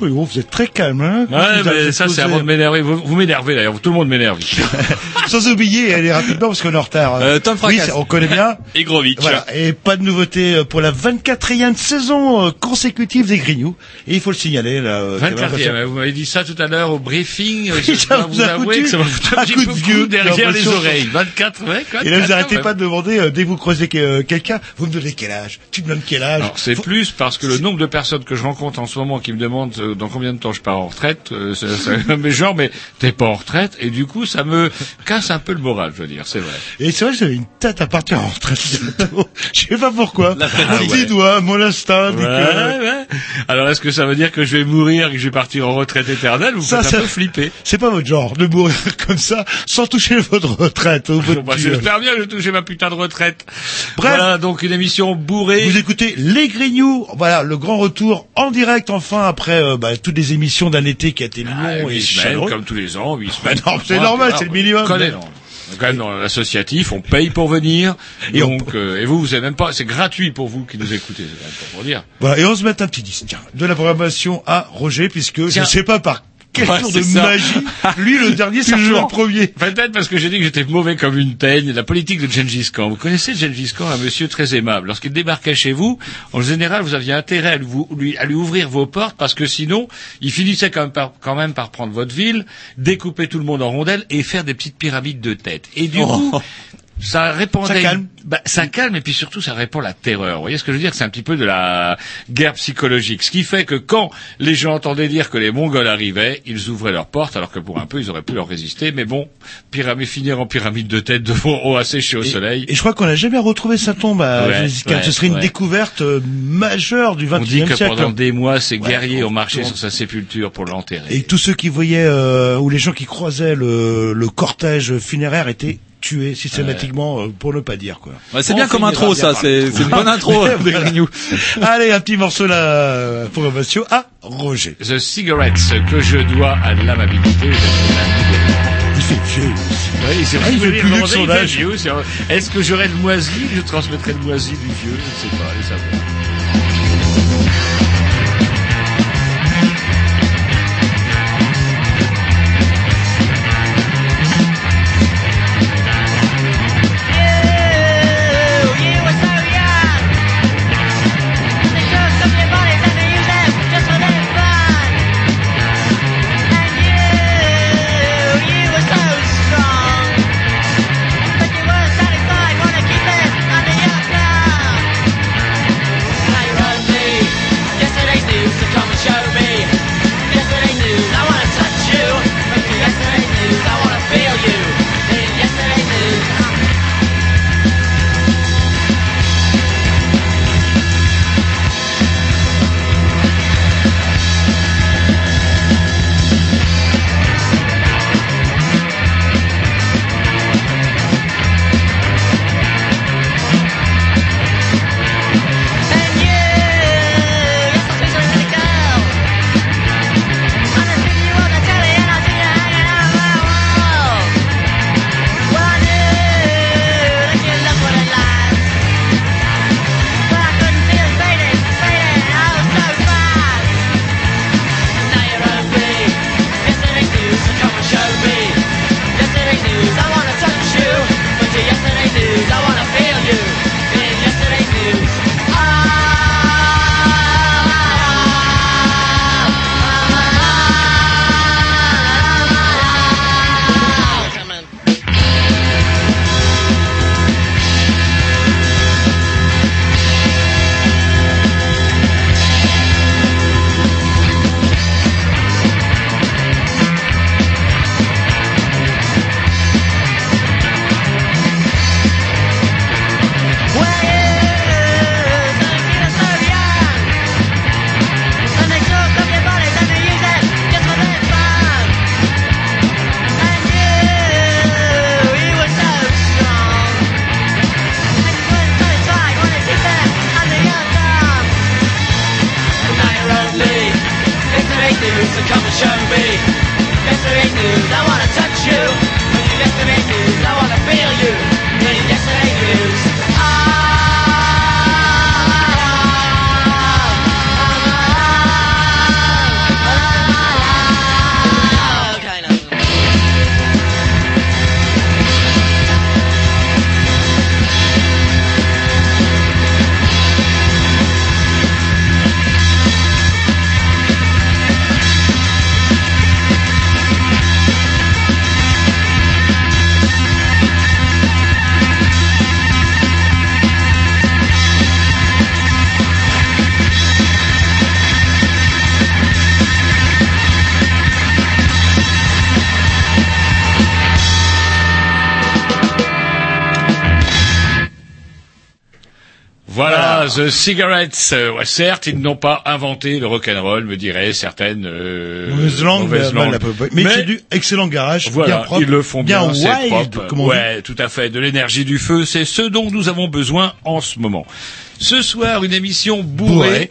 Oui, bon, vous êtes très calme, hein Ouais, mais ça c'est avant de m'énerver. Vous, vous m'énervez d'ailleurs, tout le monde m'énerve. Sans oublier, allez rapidement parce qu'on est en retard. Euh, Tom oui, Fracas. c'est- on connaît bien. Igrovitch. Voilà, et pas de nouveauté euh, pour la 24e saison euh, consécutive des Grignoux. Et il faut le signaler, là. euh, quand même, 24e, parce vous m'avez dit ça tout à l'heure au briefing. Je ça vous vous a avouer que ça m'a foutu un petit coup de vieux, derrière les oreilles. 24, ouais, quoi. Et là, vous 24, arrêtez pas de demander, euh, dès que vous croisez que- euh, quelqu'un, vous me donnez quel âge Tu me donnes quel âge Alors, c'est Faut- plus parce que le nombre de personnes que je rencontre en ce moment qui me demandent euh, dans combien de temps je pars en retraite, euh, c'est- c'est- mais genre, mais t'es pas en retraite, et du coup, ça me casse un peu le moral, je veux dire, c'est vrai. Et c'est vrai que j'avais une tête à partir en retraite. Je sais pas pourquoi. Ah Mon ouais. petit doigt, mon instinct, Ouais, ouais. Alors, est-ce que ça veut dire que je vais mourir et que je vais partir en retraite éternelle ou Ça, ça, ça- un peu flipper C'est pas votre genre de mourir comme ça sans toucher votre retraite Bah, J'espère bien que je toucher ma putain de retraite. Bref. Voilà, donc une émission bourrée. Vous écoutez Les Grignoux, voilà le grand retour en direct enfin après euh, bah, toutes les émissions d'un été qui a été long Ah, et semaines, comme tous les ans, huit semaines. non, c'est normal, c'est le minimum. Quand même dans l'associatif, on paye pour venir. Et Et on- donc, euh, et vous, vous avez même pas, c'est gratuit pour vous qui nous écoutez, c'est pour dire. Voilà, et on se met un petit disque tiens, de la programmation à Roger puisque Tiens. je sais pas par quel Ouais, de ça. magie lui le dernier c'est le premier. Peut-être parce que j'ai dit que j'étais mauvais comme une teigne. La politique de Gengis Khan. Vous connaissez Gengis Khan, un monsieur très aimable. Lorsqu'il débarquait chez vous, en général, vous aviez intérêt à lui, à lui ouvrir vos portes parce que sinon, il finissait quand même, par, quand même par prendre votre ville, découper tout le monde en rondelles et faire des petites pyramides de tête. Et du coup, ça répondait. Ça calme. Bah, ça calme et puis surtout ça répond à la terreur. Vous voyez ce que je veux dire? C'est un petit peu de la guerre psychologique. Ce qui fait que quand les gens entendaient dire que les Mongols arrivaient, ils ouvraient leurs portes alors que pour un peu ils auraient pu leur résister. Mais bon, pyramide finir en pyramide de tête devant haut asséché au soleil. Et je crois qu'on n'a jamais retrouvé sa tombe à Ouais, ouais, Ce serait une ouais. découverte euh, majeure du On dit XXe que siècle. pendant des mois, ces guerriers on- ont marché on- sur sa sépulture pour l'enterrer. Et tous ceux qui voyaient euh, ou les gens qui croisaient le, le cortège funéraire étaient tués systématiquement euh, pour ne pas dire quoi. Ouais, c'est bien comme intro, bien ça. C'est une bonne intro. Grignoux. Allez, un petit morceau la programmation à Roger. The Cigarettes que je dois à l'amabilité de Il fait vieux. Oui, c'est Ah, vrai. il fait plus vieux demander, que son il fait âge. c'est- Est-ce que j'aurais le moisi Je transmettrai le moisi du vieux. Je ne sais pas. Allez savoir. Ah, The Cigarettes. Euh, ouais, certes, ils n'ont pas inventé le rock'n'roll, me diraient certaines euh, Mauvaise langue, mauvaises mais, langues. mais, mais, Mais- c'est du excellent garage, bien propre, ils le font bien, c'est wild, propre. ouais, tout à fait. De l'énergie du feu, c'est ce dont nous avons besoin en ce moment. Ce soir, une émission bourrée, Bourrée.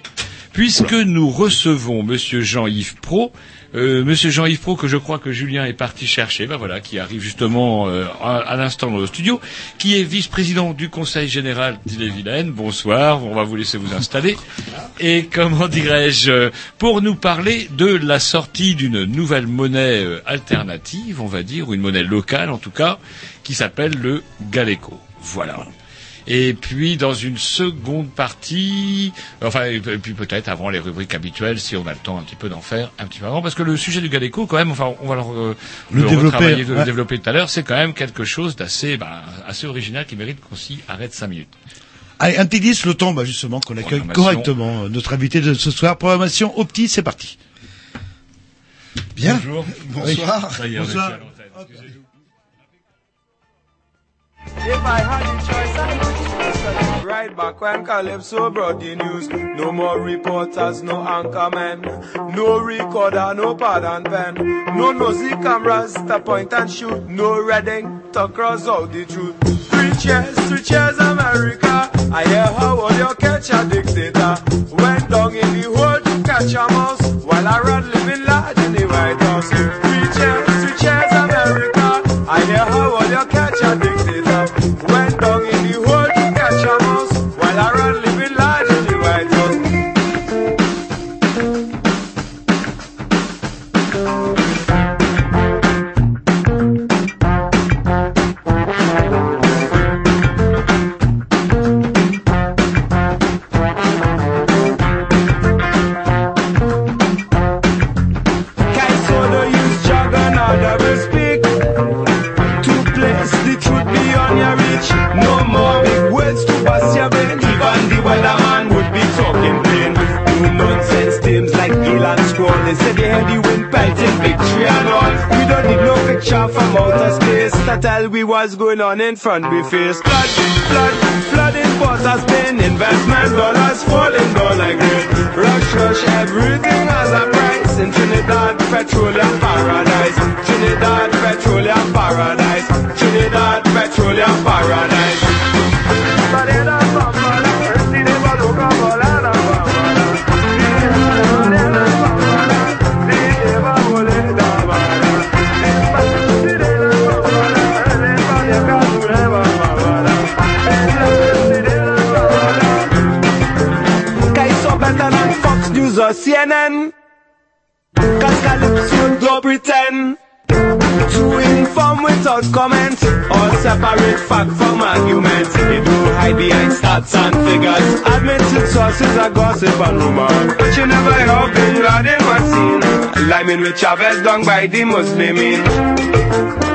puisque nous recevons Monsieur Jean-Yves Pro. Euh, Monsieur Jean-Yves Pro, que je crois que Julien est parti chercher, ben voilà, qui arrive justement euh, à, l'instant dans le studio, qui est vice-président du Conseil général d'Ille-et-Vilaine. Bonsoir, on va vous laisser vous installer. Et comment dirais-je, euh, pour nous parler de la sortie d'une nouvelle monnaie euh, alternative, on va dire, ou une monnaie locale en tout cas, qui s'appelle le Galeco. Voilà. Et puis dans une seconde partie, enfin et puis peut-être avant les rubriques habituelles, si on a le temps un petit peu d'en faire un petit peu avant, parce que le sujet du Galeco, quand même, enfin on va le, re- Le le développer, le développer tout à l'heure, c'est quand même quelque chose d'assez bah, assez original qui mérite qu'on s'y arrête cinq minutes. Allez, un petit disque, le temps, bah, justement, qu'on accueille Programmation. correctement euh, notre invité de ce soir. Programmation Opti, c'est parti. Bien. Bonjour. Bonsoir. If I had the choice, I would choose right back when Calypso brought the news. No more reporters, no anchormen, no recorder, no pad and pen, no nosy cameras to point and shoot, no reading to cross out the truth. Three cheers, three cheers, America. I hear how all you catch a dictator. Went down in the hole to catch a mouse while I run living large in the White House. Three cheers, three cheers, America. I hear They had the wind pelting victory and all. We don't need no picture from outer space. To tell we what's going on in front we face Flood, flood, flooding Port Spain Investment dollars falling down like rain. Rush, rush, everything has a price. In Trinidad, petroleum paradise. Trinidad, petroleum paradise. Trinidad, petroleum paradise. Kaiso CNN. Cause Calypso don't pretend To inform without comment Or separate fact from argument. They do hide behind stats and figures. Admitted sources are gossip and rumor. But you never hear of Bin Laden was seen Liming with Chavez done by the Muslimin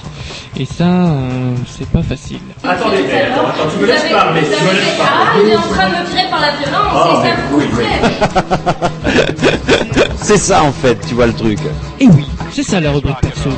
Et ça, euh, c'est pas facile. Attendez, attends, attends, tu me laisses parler, tu me laisses parler. Ah, il est en train de me tirer par la violence, Oh, c'est ça mais oui, oui. C'est ça en fait, tu vois le truc. Et oui, c'est ça la rubrique perso.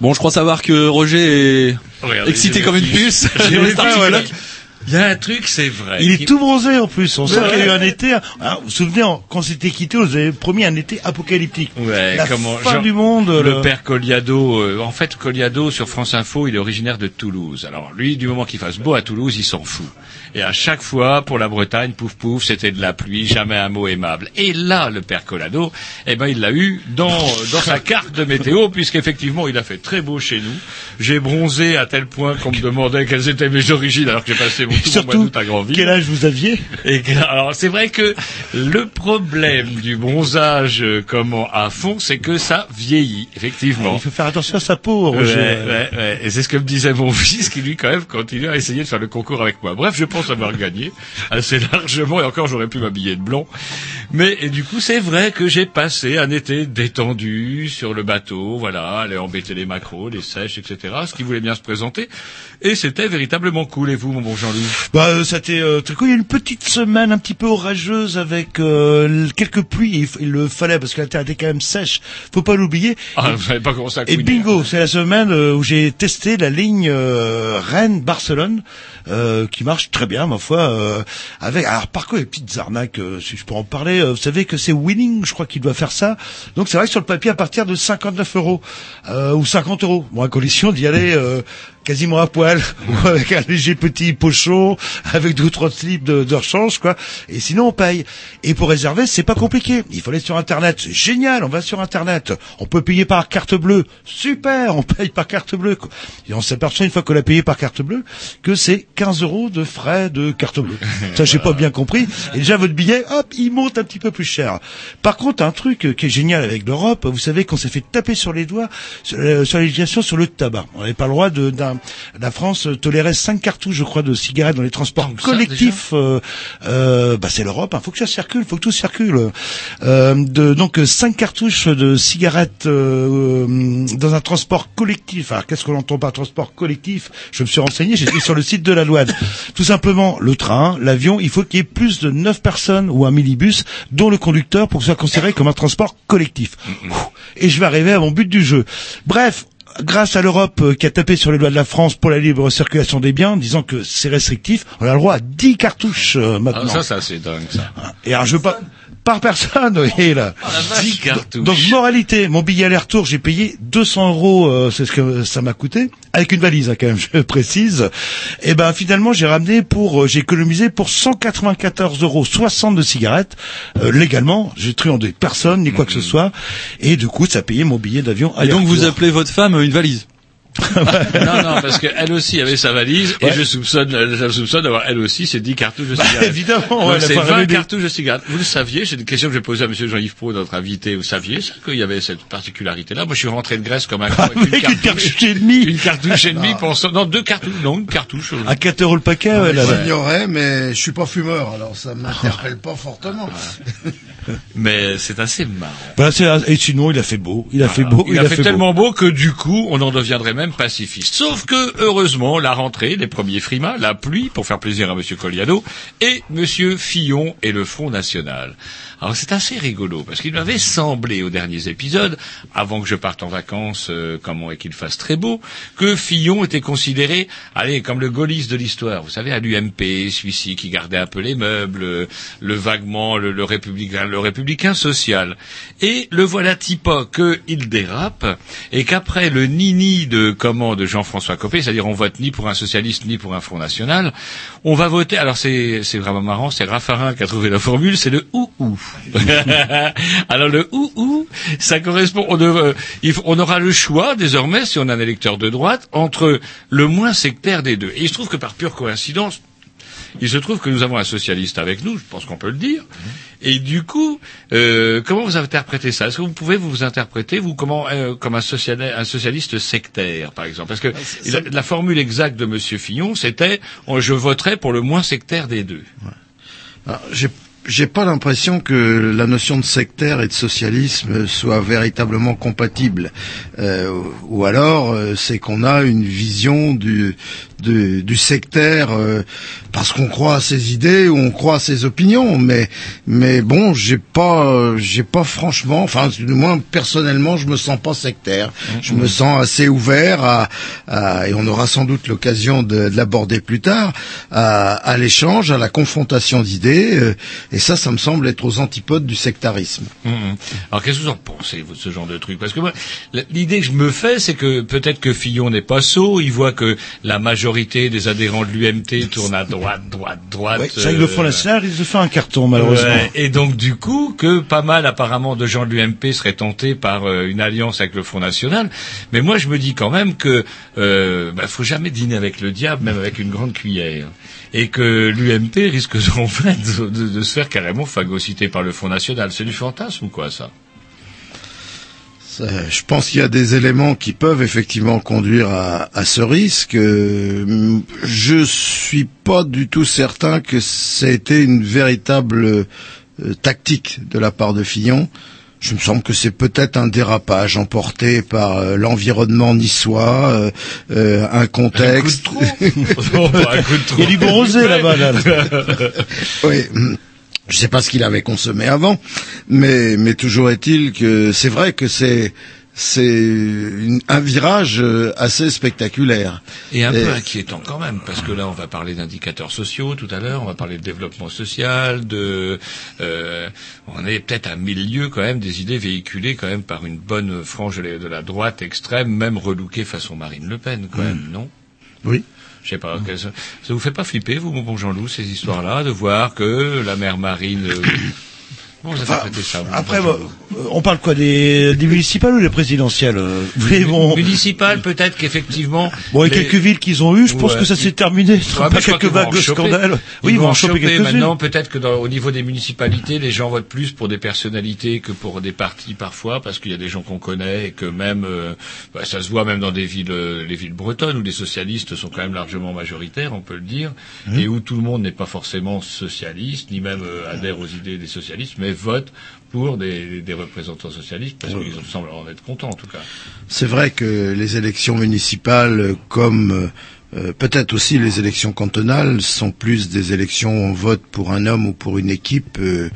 Bon, je crois savoir que Roger est Regardez, excité j'ai comme une puce. j'ai Il y a un truc, c'est vrai. Il est qui- tout bronzé en plus. On sent qu'il y a eu un été. hein, vous vous souvenez, en- quand c'était quitté, vous avez promis un été apocalyptique. Ouais, La comment fin Jean- du monde. Le le- père Colliado, euh, en fait, Colliado sur France Info, il est originaire de Toulouse. Alors lui, du moment qu'il fasse beau à Toulouse, il s'en fout. Et à chaque fois, pour la Bretagne, pouf pouf, c'était de la pluie, jamais un mot aimable. Et là, le père Collado, eh ben, il l'a eu dans dans sa carte de météo, puisqu'effectivement, il a fait très beau chez nous. J'ai bronzé à tel point qu'on me demandait quelles étaient mes origines, alors que j'ai passé mon Surtout, quel âge vous aviez Et alors c'est vrai que le problème du bronzage euh, comment à fond, c'est que ça vieillit effectivement. Il faut faire attention à sa peau, Ouais, Roger. ouais, ouais. Et c'est ce que me disait mon fils qui lui quand même continue à essayer de faire le concours avec moi. Bref, je pense avoir gagné assez largement et encore j'aurais pu m'habiller de blanc. Mais et du coup c'est vrai que j'ai passé un été détendu sur le bateau, voilà, aller embêter les macros, les sèches, etc. Ce qui voulait bien se présenter. Et c'était véritablement cool. Et vous, mon bon Jean-Loup Bah, euh, c'était euh, très cool. Il y a une petite semaine un petit peu orageuse avec euh, quelques pluies. Il, le fallait parce que la terre était quand même sèche. Faut pas l'oublier. Ah, vous pas Et couiner. bingo, c'est la semaine euh, où j'ai testé la ligne euh, Rennes-Barcelone, euh, qui marche très bien, ma foi. euh, avec, alors par contre, les petites arnaques, euh, si je peux en parler, euh, vous savez que c'est Winning, je crois qu'il doit faire ça. Donc c'est vrai que sur le papier, à partir de 59 euros ou 50 euros, bon, à condition d'y aller quasiment à poil, avec un léger petit pochon, avec deux ou trois slips de, de rechange, quoi. Et sinon, on paye. Et pour réserver, c'est pas compliqué. Il faut aller sur Internet. Génial, on va sur Internet. On peut payer par carte bleue. Super, on paye par carte bleue. quoi. Et on s'aperçoit une fois qu'on a payé par carte bleue que c'est 15 euros de frais de carte bleue. Ça, j'ai pas bien compris. Et déjà, votre billet, hop, il monte un petit peu plus cher. Par contre, un truc euh, qui est génial avec l'Europe, vous savez qu'on s'est fait taper sur les doigts sur, euh, sur la législation sur le tabac. On n'avait pas le droit de, d'un, la France tolérait 5 cartouches, je crois, de cigarettes dans les transports que ça, collectifs. euh, euh, bah, c'est l'Europe, il faut que ça circule, faut que tout circule. Euh, de, donc, 5 cartouches de cigarettes euh, euh, dans un transport collectif. Alors, qu'est-ce qu'on entend par transport collectif? Je me suis renseigné, j'étais sur le site de la douane. Tout simplement, le train, l'avion, il faut qu'il y ait plus de 9 personnes ou un minibus, dont le conducteur, pour que ce soit considéré comme un transport collectif. Ouh. Et je vais arriver à mon but du jeu. Bref, grâce à l'Europe euh, qui a tapé sur les doigts de la France pour la libre circulation des biens, disant que c'est restrictif, on a le droit à 10 cartouches euh, Ah, maintenant. ça, ça c'est dingue ça. Et alors je veux pas par personne, oui là. Ah, la vache. 10 cartouches. Donc moralité, mon billet aller-retour, j'ai payé 200 euros, euh, c'est ce que ça m'a coûté, avec une valise hein, quand même, je précise. Et ben finalement j'ai ramené pour, euh, j'ai économisé pour 194 euros 60 de cigarettes euh, légalement. J'ai truandé personne ni quoi que ce soit, et du coup ça a payé mon billet d'avion. Et donc vous appelez votre femme une valise non, non, parce qu'elle aussi avait sa valise et je soupçonne, je soupçonne d'avoir elle aussi ses 10 cartouches de Bah, cigarettes. évidemment, Donc, ouais, elle a c'est pas 20 ramené- cartouches de cigarettes. Vous le saviez, c'est une question que j'ai posée à monsieur Jean-Yves Pro, notre invité. Vous saviez ça, qu'il y avait cette particularité-là? Moi, je suis rentré de Grèce comme un con Avec une cartouche et demie. Une cartouche et demie pensant, non, deux cartouches, non, une cartouche. À 4 euros le paquet, ouais, là, ouais. J'ignorais, mais je suis pas fumeur, alors ça m'interpelle pas fortement. Mais c'est assez marrant. Voilà, c'est- et sinon il a fait beau, il a fait beau, Il, a, fait, beau. tellement beau que du coup, on en deviendrait même pacifiste. Sauf que, heureusement, la rentrée, les premiers frimas, la pluie, pour faire plaisir à Monsieur Colliado, et Monsieur Fillon et le Front National. Alors c'est assez rigolo, parce qu'il m'avait semblé aux derniers épisodes, avant que je parte en vacances, euh, comment et qu'il fasse très beau, que Fillon était considéré, allez, comme le gaulliste de l'histoire. Vous savez, à l'UMP, celui-ci qui gardait un peu les meubles, le vaguement, le, républicain, le républicain social. Et le voilà typa qu'il dérape, et qu'après le nini de comment de Jean-François Copé, c'est-à-dire on vote ni pour un socialiste ni pour un Front National, on va voter. Alors c'est c'est vraiment marrant, c'est Raffarin qui a trouvé la formule, c'est le ou ou. alors le ou ou, ça correspond. On, aura le choix désormais, si on a un électeur de droite, entre le moins sectaire des deux. Et il se trouve que par pure coïncidence, il se trouve que nous avons un socialiste avec nous, je pense qu'on peut le dire. Et du coup, euh, comment vous interprétez ça? Est-ce que vous pouvez vous interpréter, vous, comment, euh, comme un, sociali- un socialiste sectaire, par exemple? Parce que la, la formule exacte de Monsieur Fillon, c'était je voterai pour le moins sectaire des deux. Alors, j'ai pas l'impression que la notion de sectaire et de socialisme soit véritablement compatible. Euh, ou alors, euh, c'est qu'on a une vision du, du, du sectaire euh, parce qu'on croit à ses idées ou on croit à ses opinions. Mais, mais bon, j'ai pas, j'ai pas franchement, enfin, du moins personnellement, je me sens pas sectaire. Je me sens assez ouvert à, à- et on aura sans doute l'occasion de, de l'aborder plus tard, à, à l'échange, à la confrontation d'idées. euh, et ça, ça me semble être aux antipodes du sectarisme. Hum. Alors qu'est-ce que vous en pensez, vous, de ce genre de truc? Parce que moi, l'idée que je me fais, c'est que peut-être que Fillon n'est pas sot, il voit que la majorité des adhérents de l'UMT tournent à droite, droite, droite. Ouais, c'est vrai que le Front National, il se fait un carton, malheureusement. Ouais, et donc du coup que pas mal apparemment de gens de l'UMP seraient tentés par euh, une alliance avec le Front National. Mais moi je me dis quand même que euh, bah, faut jamais dîner avec le diable, même avec une grande cuillère. Et que l'UMP risque en fait de, de- de se faire carrément phagocyter par le Front National. C'est du fantasme ou quoi Ça, Je pense qu'il y a des éléments qui peuvent effectivement conduire à, à ce risque. Euh, Je suis pas du tout certain que ça a été une véritable euh, tactique de la part de Fillon. Je me semble que c'est peut-être un dérapage emporté par euh, l'environnement niçois, euh, euh, un contexte. Non, pas un coup de trop. Il y a du bon rosé là-bas, là. oui. Je sais pas ce qu'il avait consommé avant, mais, mais toujours est-il que c'est vrai que c'est c'est un virage euh, assez spectaculaire. Et un Et- peu inquiétant quand même, parce que là, on va parler d'indicateurs sociaux tout à l'heure, on va parler de développement social, de, euh, on est peut-être à milieu quand même des idées véhiculées quand même par une bonne frange de la, droite extrême, même relookée façon Marine Le Pen, quand même, non? Oui. Je sais pas, ça, ça vous fait pas flipper, vous, mon bon Jean-Loup, ces histoires-là, de voir que la mère Marine... euh, Enfin, ça, vous, Après, euh, on parle quoi des, des municipales ou des présidentielles euh Mais bon, Municipal, peut-être qu'effectivement... bon, et les- quelques villes qu'ils ont eues, je pense Ouais. que ça s'est terminé. Ouais, pas quelques vagues de scandales. Oui, ils vont en choper maintenant. Peut-être que dans, au niveau des municipalités, les gens votent plus pour des personnalités que pour des partis parfois, parce qu'il y a des gens qu'on connaît et que même euh, bah, ça se voit même dans des villes, euh, les villes bretonnes où les socialistes sont quand même largement majoritaires, on peut le dire, Mmh. et où tout le monde n'est pas forcément socialiste, ni même euh, adhère aux idées des socialistes, mais vote pour des, des représentants socialistes parce qu'ils semblent en être contents en tout cas. C'est vrai que les élections municipales, comme euh, peut-être aussi les élections cantonales, sont plus des élections où on vote pour un homme ou pour une équipe euh,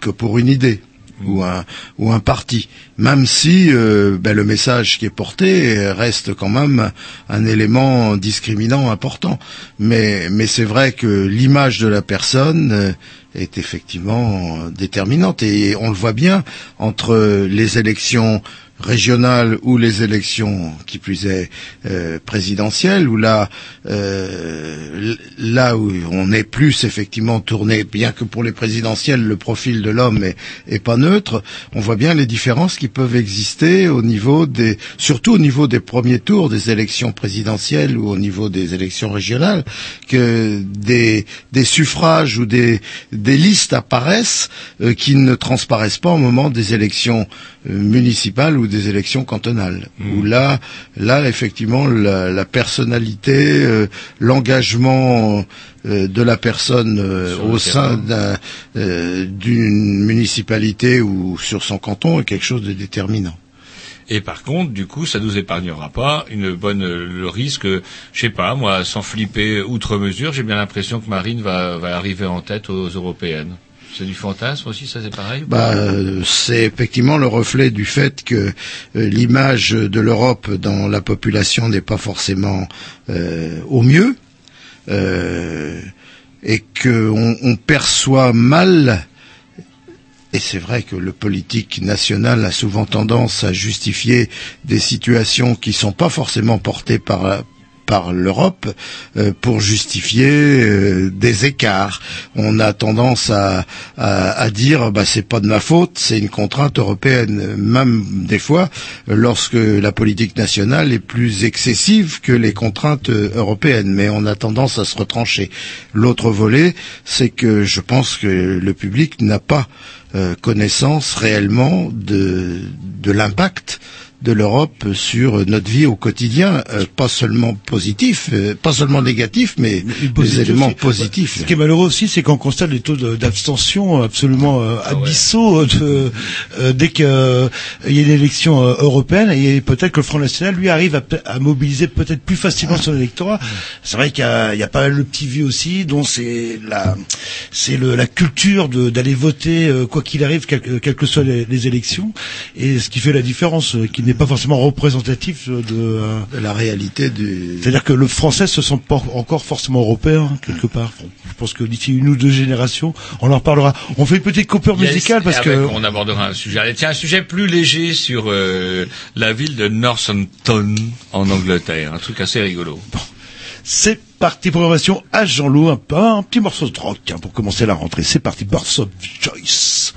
que pour une idée ou un ou un parti. Même si euh, ben, le message qui est porté reste quand même un élément discriminant important. Mais mais c'est vrai que l'image de la personne est effectivement déterminante. Et on le voit bien entre les élections régionales ou les élections qui plus est euh, présidentielles où là euh, là où on est plus effectivement tourné bien que pour les présidentielles le profil de l'homme est, est pas neutre on voit bien les différences qui peuvent exister au niveau des surtout au niveau des premiers tours des élections présidentielles ou au niveau des élections régionales que des des suffrages ou des des listes apparaissent euh, qui ne transparaissent pas au moment des élections euh, municipales ou des élections cantonales. Où là, là effectivement, la, la personnalité, euh, l'engagement euh, de la personne euh, au sein d'un, d'une municipalité ou sur son canton est quelque chose de déterminant. Et par contre, du coup, ça nous épargnera pas une bonne le risque. Je sais pas, moi, sans flipper outre mesure, j'ai bien l'impression que Marine va, va arriver en tête aux européennes. C'est du fantasme aussi, ça c'est pareil. Bah, c'est effectivement le reflet du fait que euh, l'image de l'Europe dans la population n'est pas forcément euh, au mieux euh, et qu'on on perçoit mal. Et c'est vrai que le politique national a souvent tendance à justifier des situations qui sont pas forcément portées par par l'Europe euh, pour justifier euh, des écarts. On a tendance à, à, à dire bah c'est pas de ma faute, c'est une contrainte européenne. Même des fois, lorsque la politique nationale est plus excessive que les contraintes européennes, mais on a tendance à se retrancher. L'autre volet, c'est que je pense que le public n'a pas euh, connaissance réellement de, de l'impact de l'Europe sur notre vie au quotidien, euh, pas seulement positif, euh, pas seulement négatif, mais des éléments aussi. positifs. Ce qui est malheureux aussi, c'est qu'on constate des taux d'abstention absolument euh, abyssaux de, euh, dès qu'il y a une élection euh, européenne. Et peut-être que le Front National, lui, arrive à, à mobiliser peut-être plus facilement son électorat. C'est vrai qu'il y a, il y a pas mal de petits vieux aussi, dont c'est la, c'est le, la culture de- d'aller voter euh, quoi qu'il arrive, quel- quelles que soient les, les élections. Et ce qui fait la différence, euh, qui n'est pas forcément représentatif de, euh, de la réalité du. C'est-à-dire que le français se sent pas encore forcément européen quelque part. Bon, je pense que d'ici une ou deux générations, on en reparlera. On fait une petite coupure Yes, musicale parce et que avec, on abordera un sujet. Allez, tiens, un sujet plus léger sur euh, la ville de Northampton en Angleterre, un truc assez rigolo. c'est parti programmation à Jean-Loup, un, peu- un petit morceau de rock hein, pour commencer la rentrée. C'est parti, Birth of Choice.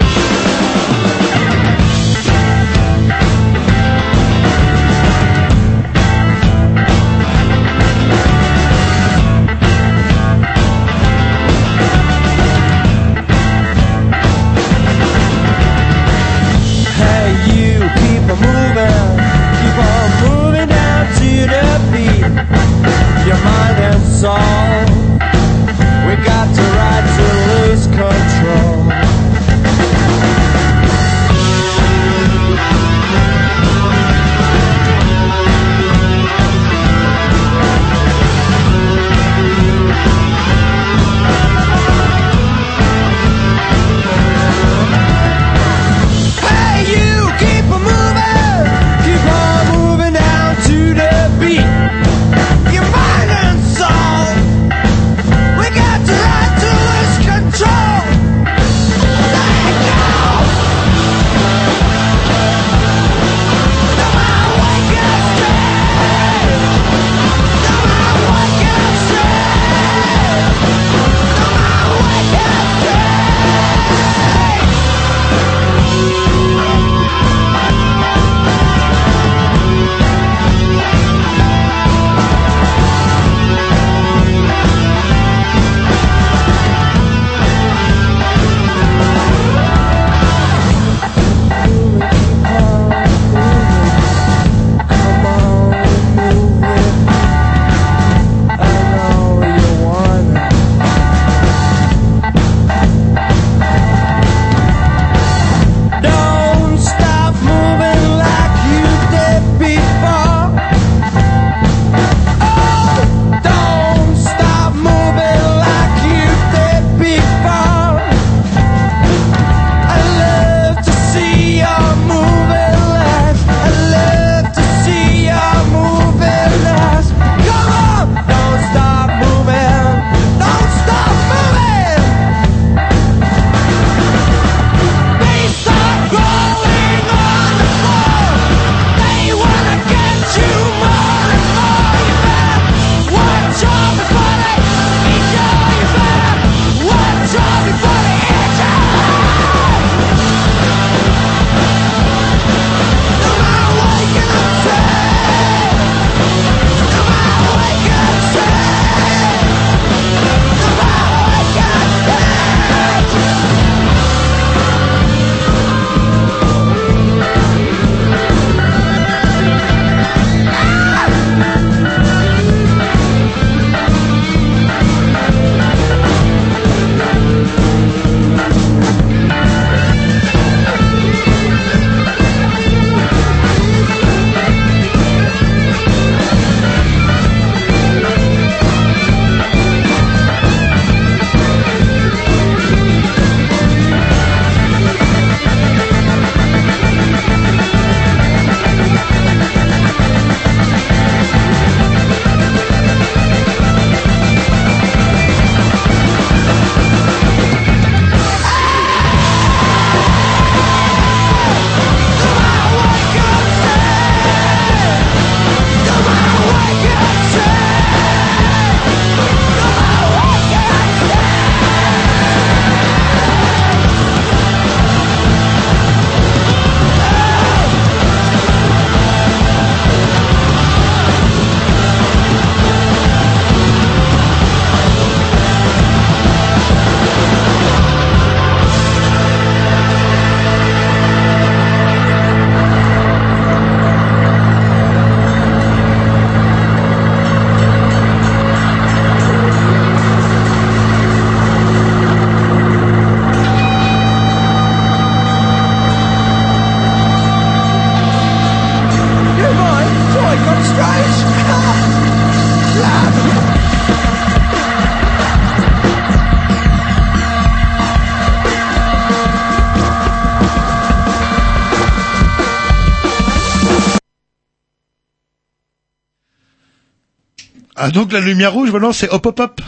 Ah donc la lumière rouge maintenant c'est hop hop hop.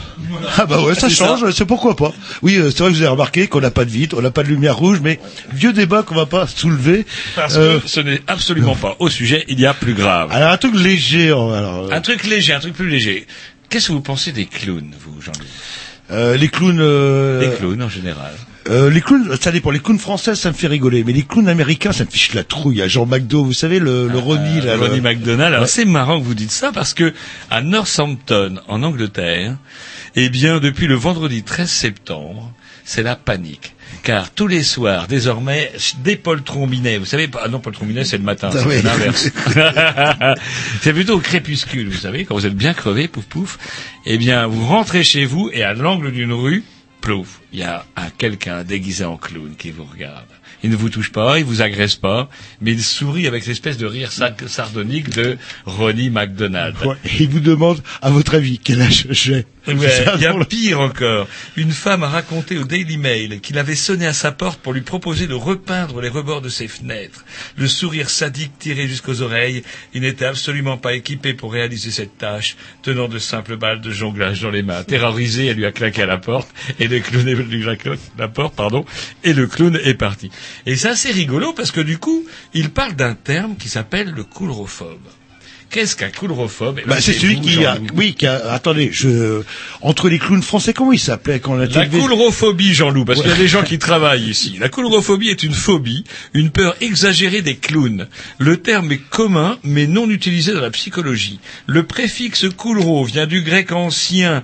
Ah bah ouais ça change, c'est pourquoi pas. Oui euh, c'est vrai que vous avez remarqué qu'on n'a pas de vitre, on n'a pas de lumière rouge, mais vieux débat qu'on va pas soulever. Parce Euh, que ce n'est absolument pas au sujet, il y a plus grave. alors un truc léger. euh, Alors, euh, Un truc léger, un truc plus léger. Qu'est-ce que vous pensez des clowns, vous, Jean-Louis? Euh, les clowns. euh, Des clowns en général. Euh, les clowns, ça dépend. Les clowns français, ça me fait rigoler, mais les clowns américains, ça me fiche la trouille. Il y a Jean McDo, vous savez, le, le Ronnie, là. Ronnie le- McDonald. Alors Ouais. c'est marrant que vous dites ça parce que à Northampton, en Angleterre, eh bien depuis le vendredi 13 septembre, c'est la panique. Car tous les soirs, désormais, dès Paul Trombinet, vous savez, ah non, Paul Trombinet, c'est le matin, Ah c'est oui. l'inverse. c'est plutôt au crépuscule, vous savez, quand vous êtes bien crevé, pouf pouf, eh bien, vous rentrez chez vous et à l'angle d'une rue, il y a un quelqu'un déguisé en clown qui vous regarde. Il ne vous touche pas, il vous agresse pas, mais il sourit avec l'espèce de rire sardonique de Ronnie McDonald. Il vous demande, à votre avis, quel âge j'ai? Ouais, C'est ça, il y a pire encore. Une femme a raconté au Daily Mail qu'il avait sonné à sa porte pour lui proposer de repeindre les rebords de ses fenêtres. Le sourire sadique tiré jusqu'aux oreilles, il n'était absolument pas équipé pour réaliser cette tâche, tenant de simples balles de jonglage dans les mains. Terrorisé, elle lui a claqué à la porte, et le clown est lui a claqué à la porte, pardon, et le clown est parti. Et c'est assez rigolo parce que du coup, il parle d'un terme qui s'appelle le coulrophobe. Qu'est-ce qu'un coulrophobe ben, Bah, c'est celui qui a, oui, qui a, attendez, je, entre les clowns français, comment il s'appelait quand on a La coulrophobie, Jean-Loup, parce qu'il y a des gens qui travaillent ici. La coulrophobie est une phobie, une peur exagérée des clowns. Le terme est commun, mais non utilisé dans la psychologie. Le préfixe coulro vient du grec ancien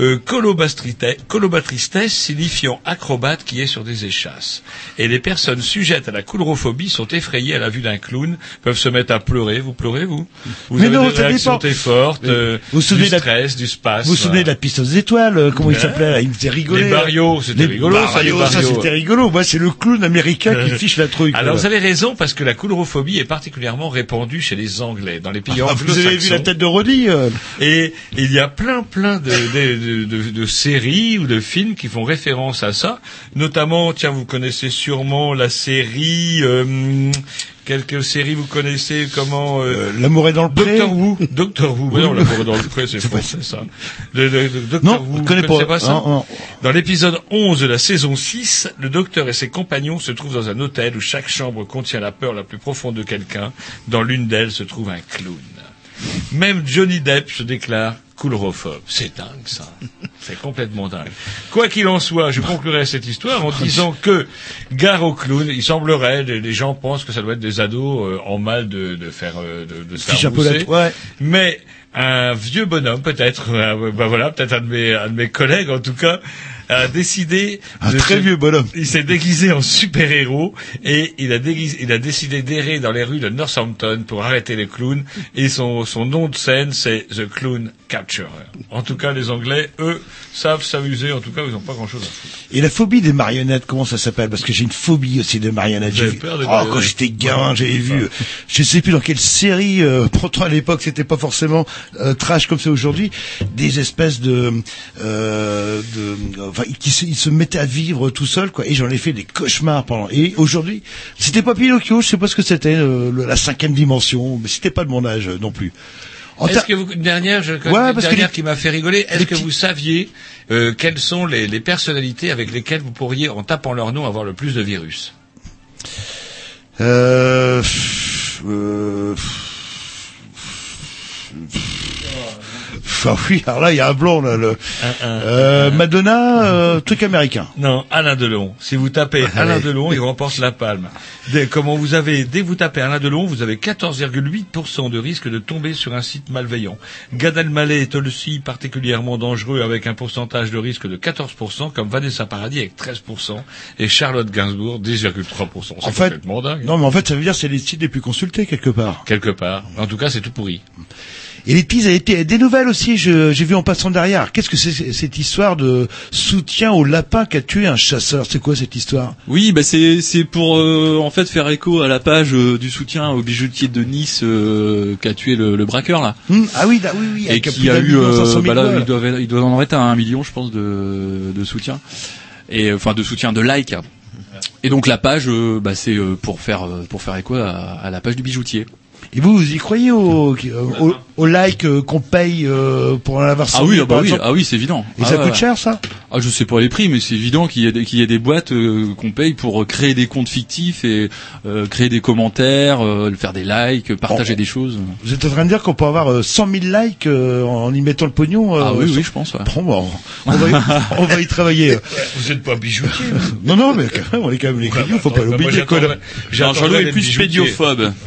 euh, colobastristes, signifiant acrobate qui est sur des échasses. Et les personnes sujettes à la coulrophobie sont effrayées à la vue d'un clown, peuvent se mettre à pleurer. Vous pleurez, vous? Vous Mais avez non, des réactions très fortes, euh, Vous du de la- stress, du space. Vous vous souvenez de la piste aux étoiles, euh, comment il Ouais. s'appelait là Il faisait rigoler. Les Barrios, c'était Les rigolo, Barrios, ça c'était rigolo. Moi, c'est le clown américain qui fiche la trouille. Alors quoi. vous avez raison parce que la coulrophobie est particulièrement répandue chez les Anglais, dans les pays Ah, vous avez vu la tête de Roddy euh, Et il y a plein plein de, de, de, de- de séries ou de films qui font référence à ça. Notamment, tiens, vous connaissez sûrement la série... euh, quelques séries vous connaissez comment... euh, euh, L'amour est dans le pré. Doctor Who, Doctor Who, mais non, l'amour est dans le pré, c'est français ça. Le, le- le Doctor Non, Who, vous connaissez pas. pas ça Non, non. Dans l'épisode 11 de la saison 6, le docteur et ses compagnons se trouvent dans un hôtel où chaque chambre contient la peur la plus profonde de quelqu'un. Dans l'une d'elles se trouve un clown. Même Johnny Depp se déclare coulrophobe. C'est dingue ça. C'est complètement dingue. Quoi qu'il en soit, je conclurai cette histoire en disant que, gare au clown, il semblerait, les gens pensent que ça doit être des ados euh, en mal de, de faire, euh, de, de se faire mousser. ouais. Mais un vieux bonhomme, peut-être, euh, bah voilà, peut-être un de mes, un de mes collègues en tout cas, a décidé. Un de très se- vieux bonhomme. Il s'est déguisé en super-héros et il a, déguisé- il a décidé d'errer dans les rues de Northampton pour arrêter les clowns. Et son, son nom de scène, c'est The Clown Capturer. En tout cas, les Anglais, eux, savent s'amuser. En tout cas, ils n'ont pas grand-chose à foutre. Et la phobie des marionnettes, comment ça s'appelle? Parce que j'ai une phobie aussi des marionnettes. J'ai peur des Oh, marionnettes quand j'étais gamin, j'avais vu. euh, Je sais plus dans quelle série. Euh, pourtant à l'époque, c'était pas forcément euh, trash comme c'est aujourd'hui. Des espèces de, euh, de, enfin, qui se, ils se mettaient à vivre tout seul, quoi. Et j'en ai fait des cauchemars pendant. Et aujourd'hui, c'était pas Pinocchio. Je sais pas ce que c'était, euh, la cinquième dimension, mais c'était pas de mon âge euh, non plus. Est-ce que vous, une dernière, je, Ouais, une dernière les- qui m'a fait rigoler. Est-ce que petits- vous saviez euh, quelles sont les, les personnalités avec lesquelles vous pourriez, en tapant leur nom, avoir le plus de virus? Euh, euh, Ah oui, alors là, il y a un blond, là. Le, euh, Madonna, euh, truc américain. Non, Alain Delon. Si vous tapez Alain. Delon, il remporte la palme. Dès, comment vous avez, dès que vous tapez Alain Delon, vous avez 14,8% de risque de tomber sur un site malveillant. Gad Elmaleh est aussi particulièrement dangereux avec un pourcentage de risque de 14%, comme Vanessa Paradis avec 13%, et Charlotte Gainsbourg 10,3%. C'est En fait, complètement dingue. non, mais en fait, ça veut dire que c'est les sites les plus consultés quelque part. Quelque part. En tout cas, c'est tout pourri. Et les petits, des des nouvelles aussi, j'ai vu en passant derrière. Qu'est-ce que c'est cette histoire de soutien au lapin qui a tué un chasseur? C'est quoi cette histoire? Oui, bah c'est c'est pour euh, en fait faire écho à la page euh, du soutien au bijoutier de Nice euh, qui a tué le, le braqueur là. Hmm, Ah oui, da- oui, oui. et qui a eu euh, bah là, il doit il doit en être à un million je pense de de soutien et enfin de soutien de like. Et donc la page bah c'est pour faire pour faire écho à, à la page du bijoutier. Et vous, vous y croyez au, au, au like euh, qu'on paye euh, pour en avoir 100 Ah oui, 000, ah bah oui, ah oui, c'est évident. Et Ah ça ouais, coûte ouais. cher, ça? Ah, je sais pas les prix, mais c'est évident qu'il y a des, qu'il y a des boîtes euh, qu'on paye pour créer des comptes fictifs et euh, créer des commentaires, euh, faire des likes, partager des choses. Vous êtes en train de dire qu'on peut avoir euh, 100 000 likes euh, en y mettant le pognon euh, Ah oui, sur- oui, je pense. ouais. Bon, bon, on, va y, on va y travailler. Vous êtes pas bijoutier. Non, non, mais quand même, on est quand même les grignoux, faut pas Moi, l'oublier. Jean-Loup est plus pédiophobe.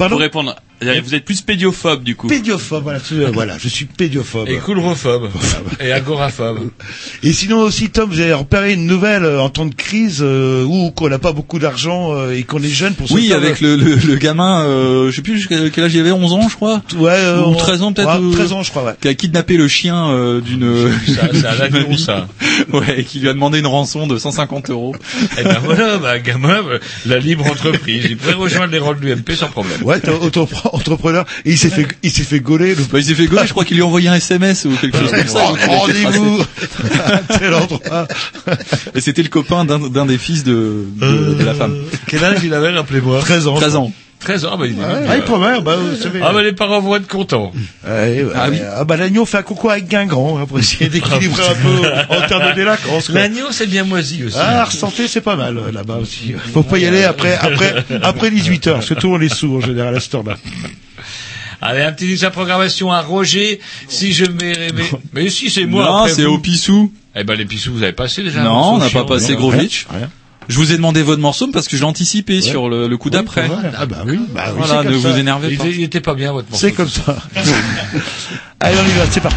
Pardon Pour répondre, vous êtes plus pédiophobe du coup. Pédiophobe, voilà, euh, voilà, je suis pédiophobe. Et coulrophobe. et agoraphobe. Et sinon aussi, Tom, vous avez repéré une nouvelle euh, en temps de crise euh, où qu'on n'a pas beaucoup d'argent euh, et qu'on est jeune pour se Oui, faire- avec le, le, le gamin, euh, je sais plus jusqu'à quel âge il avait, 11 ans je crois Ouais, euh, Ou on- 13 ans peut-être ouais, ou- 13 ans, je crois, ouais. Qui a kidnappé le chien euh, d'une... Ça, c'est mamie. ça. Ouais, et qui lui a demandé une rançon de 150 euros. Et ben voilà, bah, gamin, la libre entreprise. Il pourrait rejoindre les rôles de l'UMP sans problème. Ouais, auto- entrepreneur. Et il s'est fait, il s'est fait gauler. Le... Bah, il s'est fait gauler, je crois qu'il lui a envoyé un SMS ou quelque chose comme ça. Oh, Rendez-vous tel endroit. Et c'était le copain d'un d'un des fils de, de, de la femme. Quel âge il avait, rappelez-moi? 13 ans. 13 ans. 13 ans, bah, il est Ah, il promet, bah, vous savez. Ah, bah, les parents vont être contents. Ouais, ouais, Ah oui. Ah bah l'agneau fait un coucou avec Guingamp hein, pour essayer d'équilibrer un peu en termes de délinquance. L'agneau, c'est bien moisi aussi. Ah, ressenté, c'est pas mal euh, là-bas aussi. Faut pas y aller après après après 18 heures, parce que tout le monde est sous en général à cette heure-là. Allez, un petit disque à programmation à Roger. Si je mets, mais, mais si c'est moi. non, c'est au Pissou. Eh ben, les pissous, vous avez passé déjà. Non, un on n'a pas passé non Grovitch. Rien. Je vous ai demandé votre morceau parce que je l'ai anticipé sur le, le coup d'après. Ah bah oui, bah oui, Voilà, ne vous énervez Il pas. était, il était pas bien, votre morceau. C'est comme ça. Allez, on y va, c'est parti.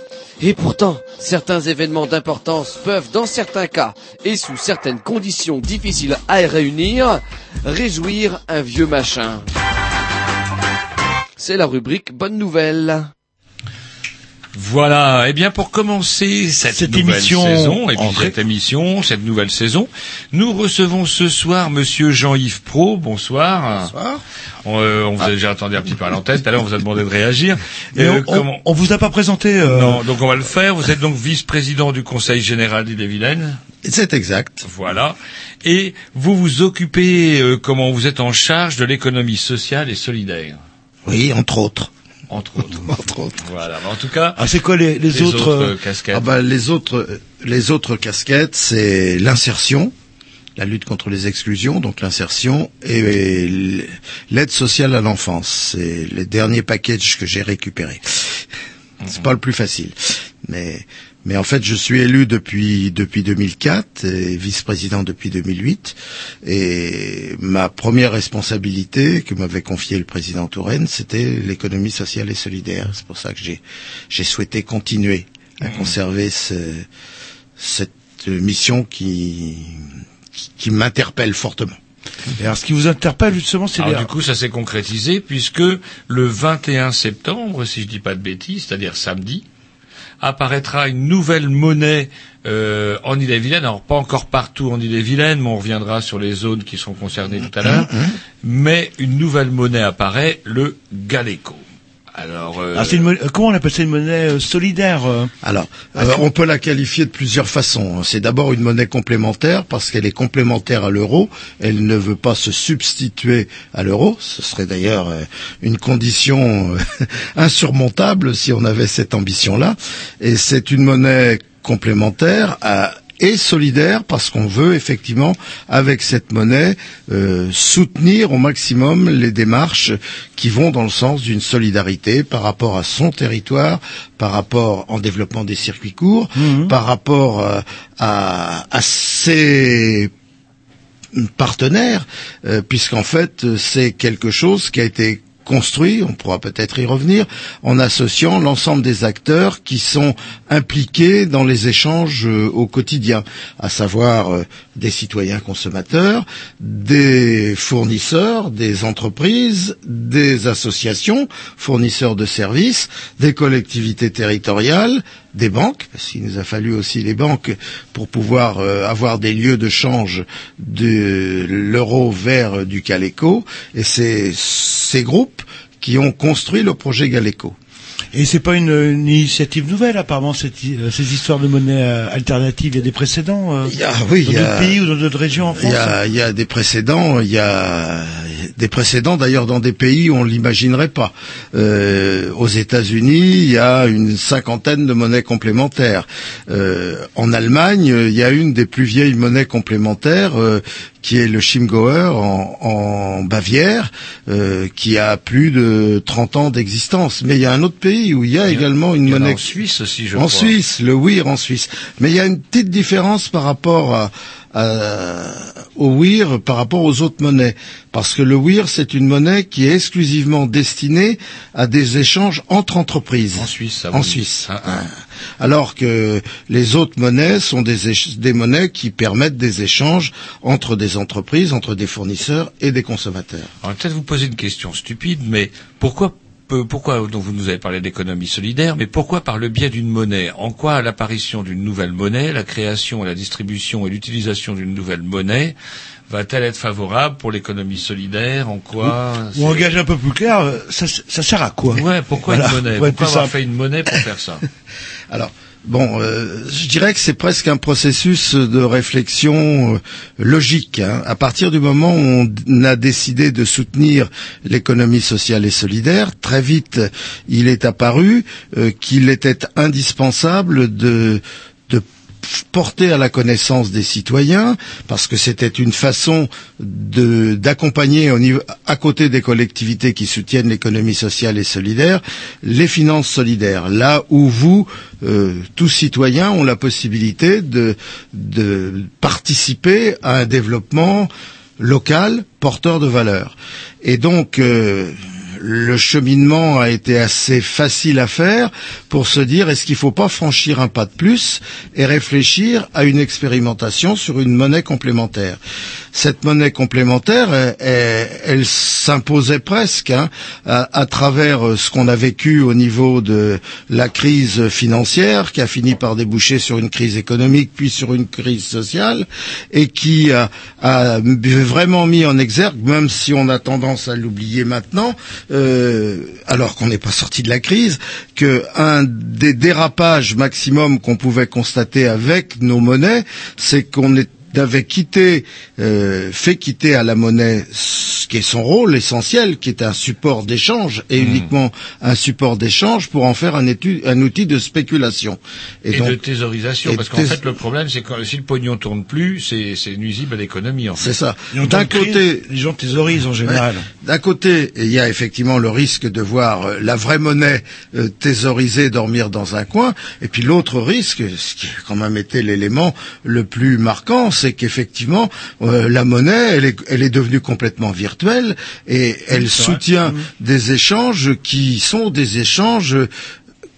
et pourtant, certains événements d'importance peuvent, dans certains cas, et sous certaines conditions difficiles à réunir, réjouir un vieux machin. C'est la rubrique Bonne Nouvelle. Voilà. Eh bien, pour commencer cette, Cette nouvelle émission saison, et puis entrée. cette émission, cette nouvelle saison, nous recevons ce soir Monsieur Jean-Yves Pro. Bonsoir. Bonsoir. On, euh, on vous a déjà entendu un petit peu à l'antenne. Tout à l'heure, on vous a demandé de réagir. Euh, on, on, on vous a pas présenté. euh, Non, donc on va le faire. Vous êtes donc vice-président du Conseil général d'Ille-et-Vilaine. C'est exact. Voilà. Et vous vous occupez, comment vous êtes en charge de l'économie sociale et solidaire. Oui, entre autres. Entre autres. entre autres. Voilà. Mais en tout cas. Ah, c'est quoi les, les, Les autres, autres, casquettes. Ah bah, les autres, les autres casquettes, c'est l'insertion, la lutte contre les exclusions, donc l'insertion et l'aide sociale à l'enfance. C'est les derniers packages que j'ai récupérés. C'est pas le plus facile, mais mais en fait, je suis élu depuis depuis 2004 et vice-président depuis 2008. Et ma première responsabilité que m'avait confiée le président Touraine, c'était l'économie sociale et solidaire. C'est pour ça que j'ai j'ai souhaité continuer à conserver ce, cette mission qui qui, qui m'interpelle fortement. Et alors, ce qui vous interpelle justement, c'est Alors, les... du coup, ça s'est concrétisé puisque le 21 septembre, si je dis pas de bêtises, c'est-à-dire samedi, apparaîtra une nouvelle monnaie euh, en Ille-et-Vilaine. Alors pas encore partout en Ille-et-Vilaine, mais on reviendra sur les zones qui sont concernées tout à l'heure. Mais une nouvelle monnaie apparaît, le Galeco. Alors, euh, Ah, c'est une monnaie- comment on appelle ça une monnaie euh, solidaire euh Alors, euh, on peut la qualifier de plusieurs façons. C'est d'abord une monnaie complémentaire parce qu'elle est complémentaire à l'euro. Elle ne veut pas se substituer à l'euro. Ce serait d'ailleurs euh, une condition euh, insurmontable si on avait cette ambition-là. Et c'est une monnaie complémentaire à et solidaire parce qu'on veut effectivement, avec cette monnaie, euh, soutenir au maximum les démarches qui vont dans le sens d'une solidarité par rapport à son territoire, par rapport en développement des circuits courts, par rapport euh, à, à ses partenaires, euh, puisqu'en fait c'est quelque chose qui a été construit, on pourra peut-être y revenir, en associant l'ensemble des acteurs qui sont impliqués dans les échanges euh, au quotidien, à savoir euh, des citoyens consommateurs, des fournisseurs, des entreprises, des associations, fournisseurs de services, des collectivités territoriales, des banques, parce qu'il nous a fallu aussi les banques pour pouvoir euh, avoir des lieux de change de l'euro vers du Caleco, et c'est ces groupes qui ont construit le projet Galeco. Et c'est pas une, une initiative nouvelle, apparemment, cette, euh, ces histoires de monnaie euh, alternative. Il y a des précédents euh, Il y a- oui, dans il d'autres pays ou dans d'autres régions en Il France y a, il y a des précédents, il y a des précédents d'ailleurs dans des pays où on l'imaginerait pas. Euh, aux États-Unis, il y a une cinquantaine de monnaies complémentaires. Euh, en Allemagne, il y a une des plus vieilles monnaies complémentaires qui est le Chiemgauer en, en Bavière, euh, qui a plus de 30 ans d'existence. Mais il y a un autre pays où il y a également une il y en a monnaie en Suisse aussi, je en crois. Suisse, le WIR en Suisse. Mais il y a une petite différence par rapport à, à- au WIR par rapport aux autres monnaies. Parce que le WIR, c'est une monnaie qui est exclusivement destinée à des échanges entre entreprises. En Suisse, ça En Suisse. Ah, ah. Alors que les autres monnaies sont des, monnaies qui permettent des échanges entre des entreprises, entre des fournisseurs et des consommateurs. Alors peut-être vous poser une question stupide, mais pourquoi pourquoi donc vous nous avez parlé d'économie solidaire, mais pourquoi par le biais d'une monnaie? En quoi l'apparition d'une nouvelle monnaie, la création, la distribution et l'utilisation d'une nouvelle monnaie va-t-elle être favorable pour l'économie solidaire? En quoi Ou engagé un peu plus clair, euh, ça, ça sert à quoi? Ouais, pourquoi Voilà, une monnaie Pourquoi avoir fait une monnaie pour faire ça? Alors, bon, euh, je dirais que c'est presque un processus de réflexion euh, logique. hein. À partir du moment où on a décidé de soutenir l'économie sociale et solidaire, très vite, il est apparu euh, qu'il était indispensable de porter à la connaissance des citoyens, parce que c'était une façon d'accompagner à côté des collectivités qui soutiennent l'économie sociale et solidaire, les finances solidaires. Là où vous, euh, tous citoyens, ont la possibilité de de participer à un développement local porteur de valeur. Et donc euh, le cheminement a été assez facile à faire pour se dire est-ce qu'il ne faut pas franchir un pas de plus et réfléchir à une expérimentation sur une monnaie complémentaire? Cette monnaie complémentaire, elle, elle- s'imposait presque hein, à, travers euh, ce qu'on a vécu au niveau de la crise financière qui a fini par déboucher sur une crise économique puis sur une crise sociale et qui a vraiment mis en exergue, même si on a tendance à l'oublier maintenant, euh, alors qu'on n'est pas sorti de la crise, que un des dérapages maximum qu'on pouvait constater avec nos monnaies, c'est qu'on est avait quitté, euh, fait quitter à la monnaie ce qui est son rôle essentiel, qui est un support d'échange et uniquement un support d'échange pour en faire un, étu- un outil de spéculation. Et, donc- de thésaurisation, et parce qu'en thés- fait le problème c'est que si le pognon tourne plus, c'est c'est nuisible à l'économie en fait. C'est ça. Et D'un côté, les gens thésaurisent en général. D'un côté, il y a effectivement le risque de voir euh, la vraie monnaie euh, thésaurisée dormir dans un coin, et puis l'autre risque, ce qui a quand même été l'élément le plus marquant, c'est qu'effectivement euh, la monnaie, elle est, elle est devenue complètement virtuelle et elle soutient des échanges qui sont des échanges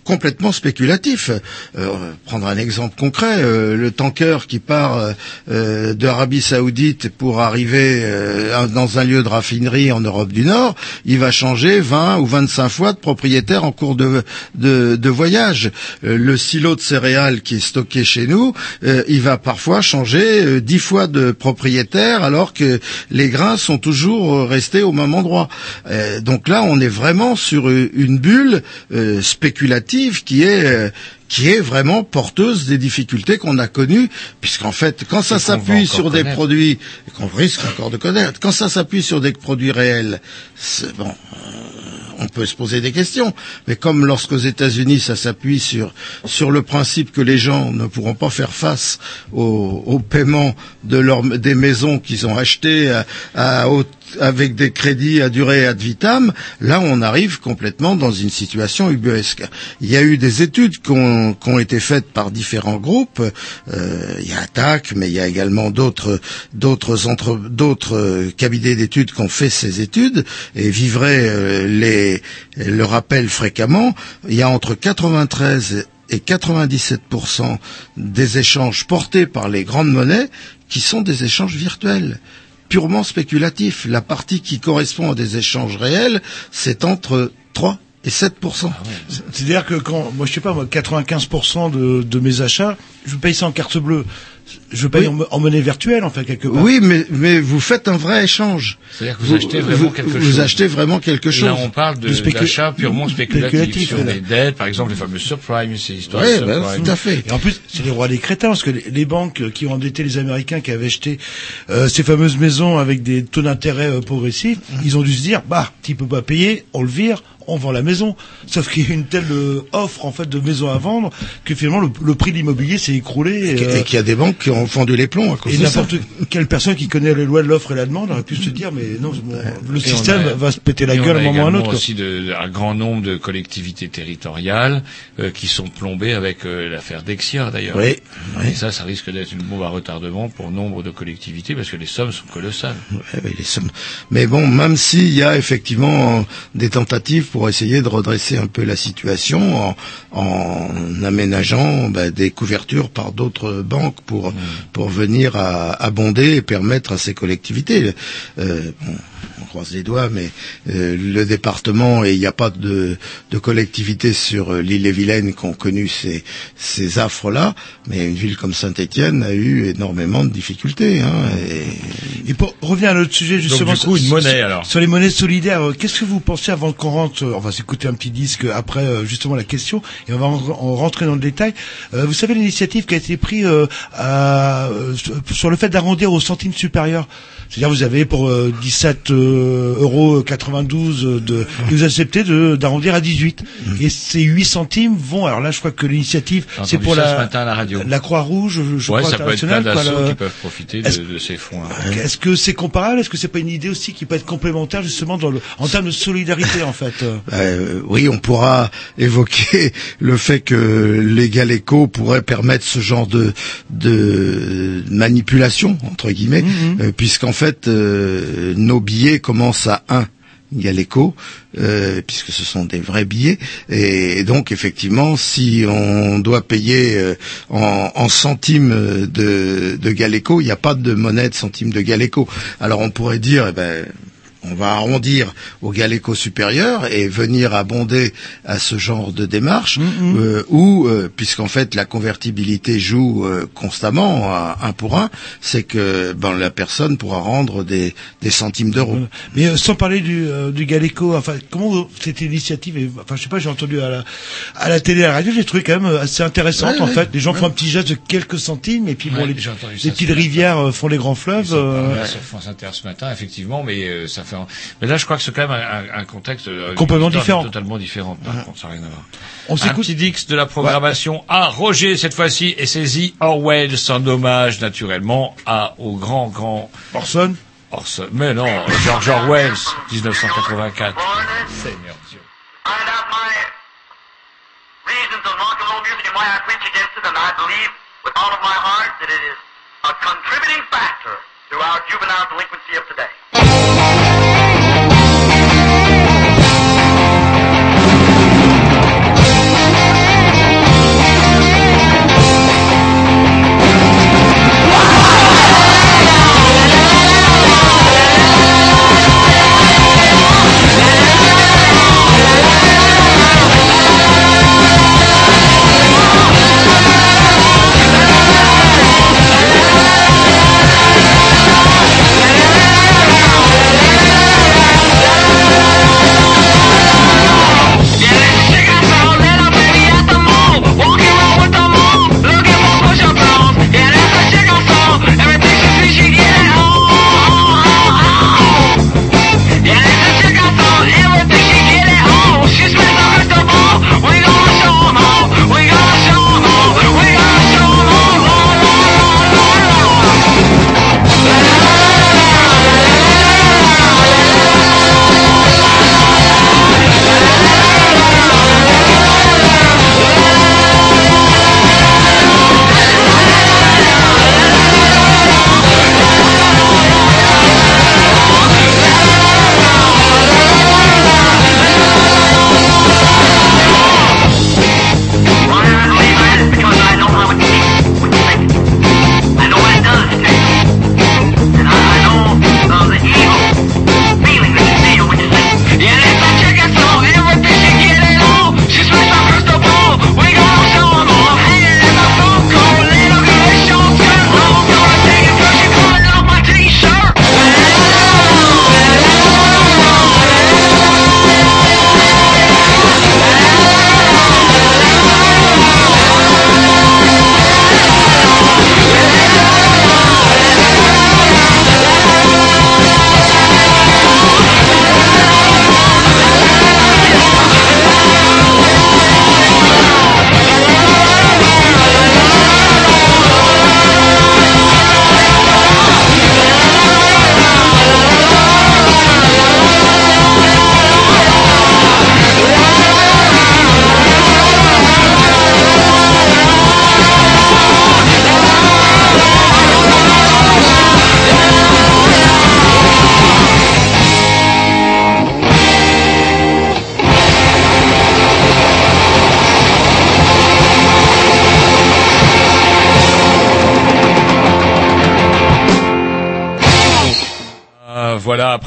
complètement spéculatif. Euh, prendre un exemple concret, euh, le tanker qui part euh, euh, d'Arabie Saoudite pour arriver euh, dans un lieu de raffinerie en Europe du Nord, il va changer 20 ou 25 fois de propriétaire en cours de, de, de voyage. Euh, le silo de céréales qui est stocké chez nous, il va parfois changer euh, 10 fois de propriétaire alors que les grains sont toujours restés au même endroit. Donc là, on est vraiment sur une bulle euh, qui est euh, qui est vraiment porteuse des difficultés qu'on a connues, puisqu'en fait, quand ça s'appuie sur des connaître. produits qu'on risque encore de connaître, quand ça s'appuie sur des produits réels, c'est bon. euh, On peut se poser des questions, mais comme lorsqu'aux États-Unis ça s'appuie sur sur le principe que les gens ne pourront pas faire face au, au paiement de leur des maisons qu'ils ont achetées à, à haute avec des crédits à durée ad vitam, là on arrive complètement dans une situation ubuesque. Il y a eu des études qui ont, été faites par différents groupes. Euh, il y a ATTAC, mais il y a également d'autres cabinets d'études qui ont fait ces études et vivraient euh, les le rappellent fréquemment. Il y a entre 93 et 97% des échanges portés par les grandes monnaies qui sont des échanges virtuels purement spéculatifs. La partie qui correspond à des échanges réels, c'est entre 3 et 7 C'est-à-dire que quand, moi je sais pas, moi, 95% de, de mes achats, je paye ça en carte bleue. Je paye Oui. en, en monnaie virtuelle, en fait, quelque part. Oui, mais, mais vous faites un vrai échange. C'est-à-dire que vous achetez vraiment quelque vous chose. achetez vraiment quelque chose. Là, on parle de- De spécu- d'achat purement spéculatif, spéculatif, sur des dettes, par exemple les fameux subprimes, ces histoires bah, subprimes. tout à fait. Et en plus, c'est les rois des crétins, parce que les, les banques qui ont endetté les Américains, qui avaient acheté euh, ces fameuses maisons avec des taux d'intérêt euh, progressifs, ils ont dû se dire, bah, tu peux pas payer, on le vire, on vend la maison. Sauf qu'il y a une telle euh, offre en fait de maisons à vendre que finalement le, le prix de l'immobilier s'est écroulé. Et euh, qu'il y a des banques qui ont fendu les plombs à cause et de ça. n'importe quelle personne qui connaît les lois de l'offre et la demande aurait pu se dire, mais non, bon, le Et système a- va se péter la gueule à un moment ou à un autre. quoi. aussi de, un grand nombre de collectivités territoriales euh, qui sont plombées avec euh, l'affaire Dexia d'ailleurs. Oui, oui. Et ça, ça risque d'être une bombe à retardement pour nombre de collectivités parce que les sommes sont colossales. Ouais, ouais, les sommes. Mais bon, même s'il y a effectivement euh, des tentatives pour essayer de redresser un peu la situation en, en aménageant bah, des couvertures par d'autres banques pour Mmh. pour venir à abonder et permettre à ces collectivités. Euh, bon, on croise les doigts, mais euh, le département et il n'y a pas de, de collectivité sur euh, l'île et Vilaine qui ont connu ces, ces affres-là, mais une ville comme Saint-Étienne a eu énormément de difficultés. Hein, et... Et pour revenir à notre sujet justement du coup, sur, une monnaie, alors. sur les monnaies solidaires, qu'est-ce que vous pensez avant qu'on rentre euh, On va s'écouter un petit disque après euh, justement la question et on va en, en rentrer dans le détail. Euh, vous savez l'initiative qui a été prise euh, à- euh, sur- sur le fait d'arrondir au centime supérieur. C'est-à-dire vous avez pour euh, 17 euh, euros 92 euh, de et vous acceptez de d'arrondir à 18 et ces 8 centimes vont alors là je crois que l'initiative c'est pour la ce matin à la radio. la Croix-Rouge je, je ouais, crois ça peut être plein internationale, quoi, d'assauts le- qui peuvent profiter Est-ce- de, de ces fonds. est-ce que c'est comparable? Est-ce que c'est pas une idée aussi qui peut être complémentaire justement dans le, en termes de solidarité en fait? Euh Euh, oui, on pourra évoquer le fait que les Galéco pourraient permettre ce genre de, de manipulation entre guillemets, euh, puisqu'en fait euh, nos billets commencent à 1 Galéco, euh, puisque ce sont des vrais billets, et donc effectivement, si on doit payer euh, en, en centimes de, de Galéco, il n'y a pas de monnaie de centimes de Galéco. Alors on pourrait dire, eh ben, on va arrondir au Galéco supérieur et venir abonder à ce genre de démarche, euh, où, euh, puisqu'en fait la convertibilité joue euh, constamment à un pour un, c'est que ben, la personne pourra rendre des, des centimes d'euros. Mais euh, sans parler du, euh, du Galéco, enfin, comment cette initiative, est- enfin, je sais pas, j'ai entendu à la, à la télé, à la radio, j'ai trouvé quand même euh, assez intéressante Ouais, en ouais, fait. Les gens ouais. font un petit geste de quelques centimes, et puis bon, les, les petites rivières font les grands fleuves. Euh, sur France Inter ce matin, effectivement, mais euh, ça fait. Un- Mais là, je crois que c'est quand même un, un- contexte euh, Complètement différent. totalement différent. Par contre, ça n'a rien à voir. On un petit Dix de la programmation à Roger cette fois-ci et saisit Orwell, en hommage naturellement à au grand grand Orson. Orson, mais non, George Orwell, 1984. Seigneur Dieu. reasons of non-colonialism and why I preach against it, and I believe with all of my heart that it is a contributing factor to our juvenile delinquency of today.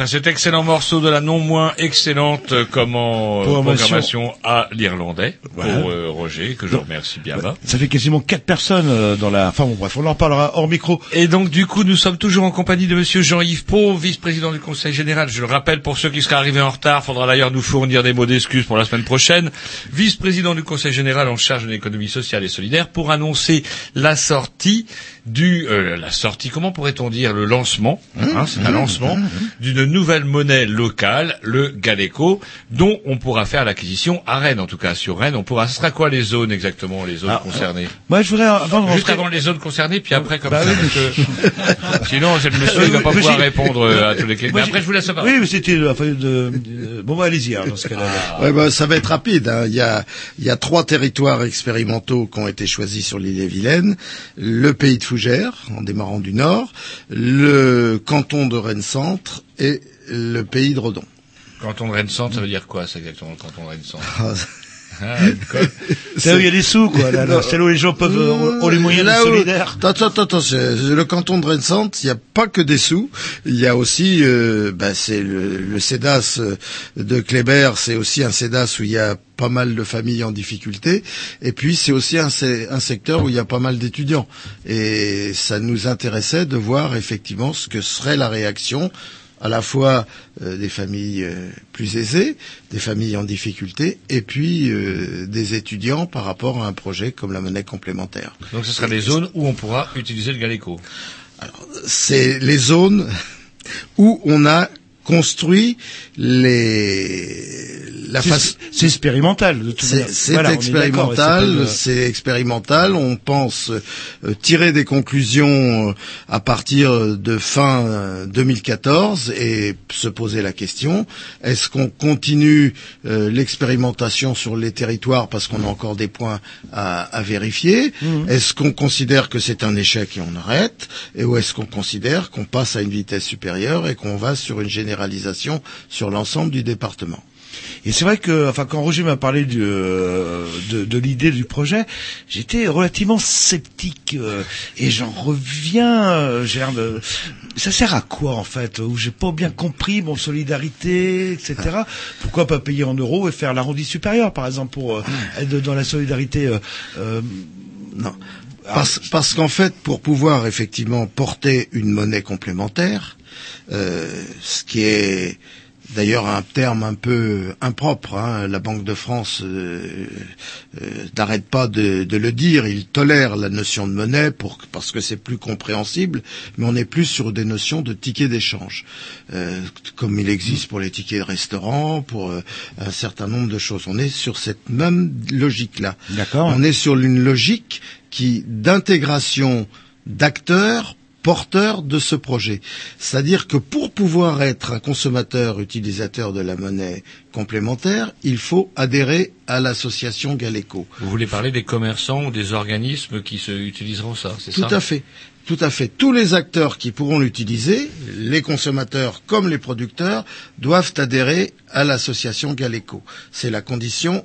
Cet excellent morceau de la non moins excellente euh, comment, euh, Programmation. à l'irlandais Voilà. pour euh, Roger, que je remercie bien bas. Ça fait quasiment quatre personnes euh, dans la. Enfin bon, bref, on en parlera hors micro. Et donc du coup, nous sommes toujours en compagnie de Monsieur Jean-Yves Pau, vice-président du Conseil général. Je le rappelle pour ceux qui seraient arrivés en retard, faudra d'ailleurs nous fournir des mots d'excuses pour la semaine prochaine. Vice-président du Conseil général en charge de l'économie sociale et solidaire pour annoncer la sortie du, euh, la sortie, comment pourrait-on dire, le lancement, hein, c'est un lancement d'une nouvelle monnaie locale, le Galeco, dont on pourra faire l'acquisition à Rennes, en tout cas sur Rennes. On pourra. Ce sera quoi les zones exactement, les zones Ah, concernées Moi, je voudrais avant de Juste rentrer. avant les zones concernées, puis après comme Bah ça. oui, parce que- Sinon, c'est le monsieur qui va pas pouvoir répondre euh, à tous les questions. Après, je vous laisse parler. Oui, mais c'était euh, enfin, de, Bon, bah, allez-y, alors, dans ce cas-là. Ouais, bah, ça va être rapide. hein. Il, y a, il y a trois territoires expérimentaux qui ont été choisis sur l'île et Vilaine. Le pays de Fougères, en démarrant du nord, le canton de Rennes-Centre et le pays de Redon. Canton de Rennes Centre, ça veut dire quoi, ça exactement, le canton de Rennes Centre Ah, C'est là où il y a des sous, quoi. Là, là. C'est là où les gens peuvent, euh, ont les moyens Là où- solidaires. Attends, attends, attends, le canton de Rennes-Centre, il n'y a pas que des sous. Il y a aussi, euh, bah, c'est le, le CEDAS euh, de Kléber, c'est aussi un CEDAS où il y a pas mal de familles en difficulté. Et puis, c'est aussi un, un secteur où il y a pas mal d'étudiants. Et ça nous intéressait de voir effectivement ce que serait la réaction à la fois euh, des familles euh, plus aisées, des familles en difficulté, et puis euh, des étudiants par rapport à un projet comme la monnaie complémentaire. Donc ce sera des zones où on pourra utiliser le Galeco. c'est les zones où on a construit les la C'est- face C'est expérimental. de toute c'est manière. Voilà, expérimental, c'est pas expérimental. On pense euh, tirer des conclusions euh, à partir de fin euh, 2014 et se poser la question est-ce qu'on continue euh, l'expérimentation sur les territoires parce qu'on a encore des points à, à vérifier? Mhm. Est-ce qu'on considère que c'est un échec et on arrête? Et ou est-ce qu'on considère qu'on passe à une vitesse supérieure et qu'on va sur une généralisation sur l'ensemble du département Et c'est vrai que, enfin, quand Roger m'a parlé du, euh, de, de l'idée du projet, j'étais relativement sceptique euh, et j'en reviens. euh, j'ai l'air de- ça sert à quoi en fait Où j'ai pas bien compris mon solidarité, etc. Pourquoi pas payer en euros et faire l'arrondi supérieur, par exemple, pour euh, être dans la solidarité euh, euh, Non. Parce, parce qu'en fait, pour pouvoir effectivement porter une monnaie complémentaire, euh, ce qui est d'ailleurs un terme un peu impropre, hein, la Banque de France euh, euh, n'arrête pas de, de le dire, il tolère la notion de monnaie pour, parce que c'est plus compréhensible, mais on est plus sur des notions de tickets d'échange, euh, comme il existe pour les tickets de restaurant, pour euh, un certain nombre de choses. On est sur cette même logique-là. D'accord. On est sur une logique qui d'intégration d'acteurs porteurs de ce projet. C'est-à-dire que pour pouvoir être un consommateur utilisateur de la monnaie complémentaire, il faut adhérer à l'association Galeco. Vous voulez parler des commerçants ou des organismes qui se utiliseront ça, c'est Tout à fait. Tout à fait. Tous les acteurs qui pourront l'utiliser, les consommateurs comme les producteurs, doivent adhérer à l'association Galeco. C'est la condition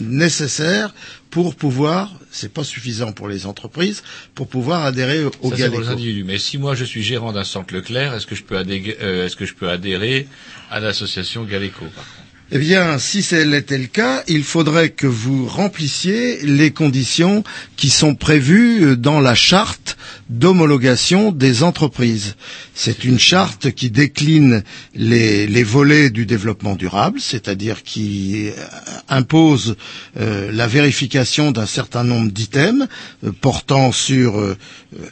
nécessaire pour pouvoir, c'est pas suffisant pour les entreprises, pour pouvoir adhérer au Ça, c'est pour Galeco. les individus. Mais si moi je suis gérant d'un centre Leclerc, est-ce que je peux adhérer, euh, est-ce que je peux adhérer à l'association Galeco par contre? Eh bien, si tel était le cas, il faudrait que vous remplissiez les conditions qui sont prévues dans la charte d'homologation des entreprises. C'est une charte qui décline les, les volets du développement durable, c'est-à-dire qui euh, impose euh, la vérification d'un certain nombre d'items euh, portant sur euh,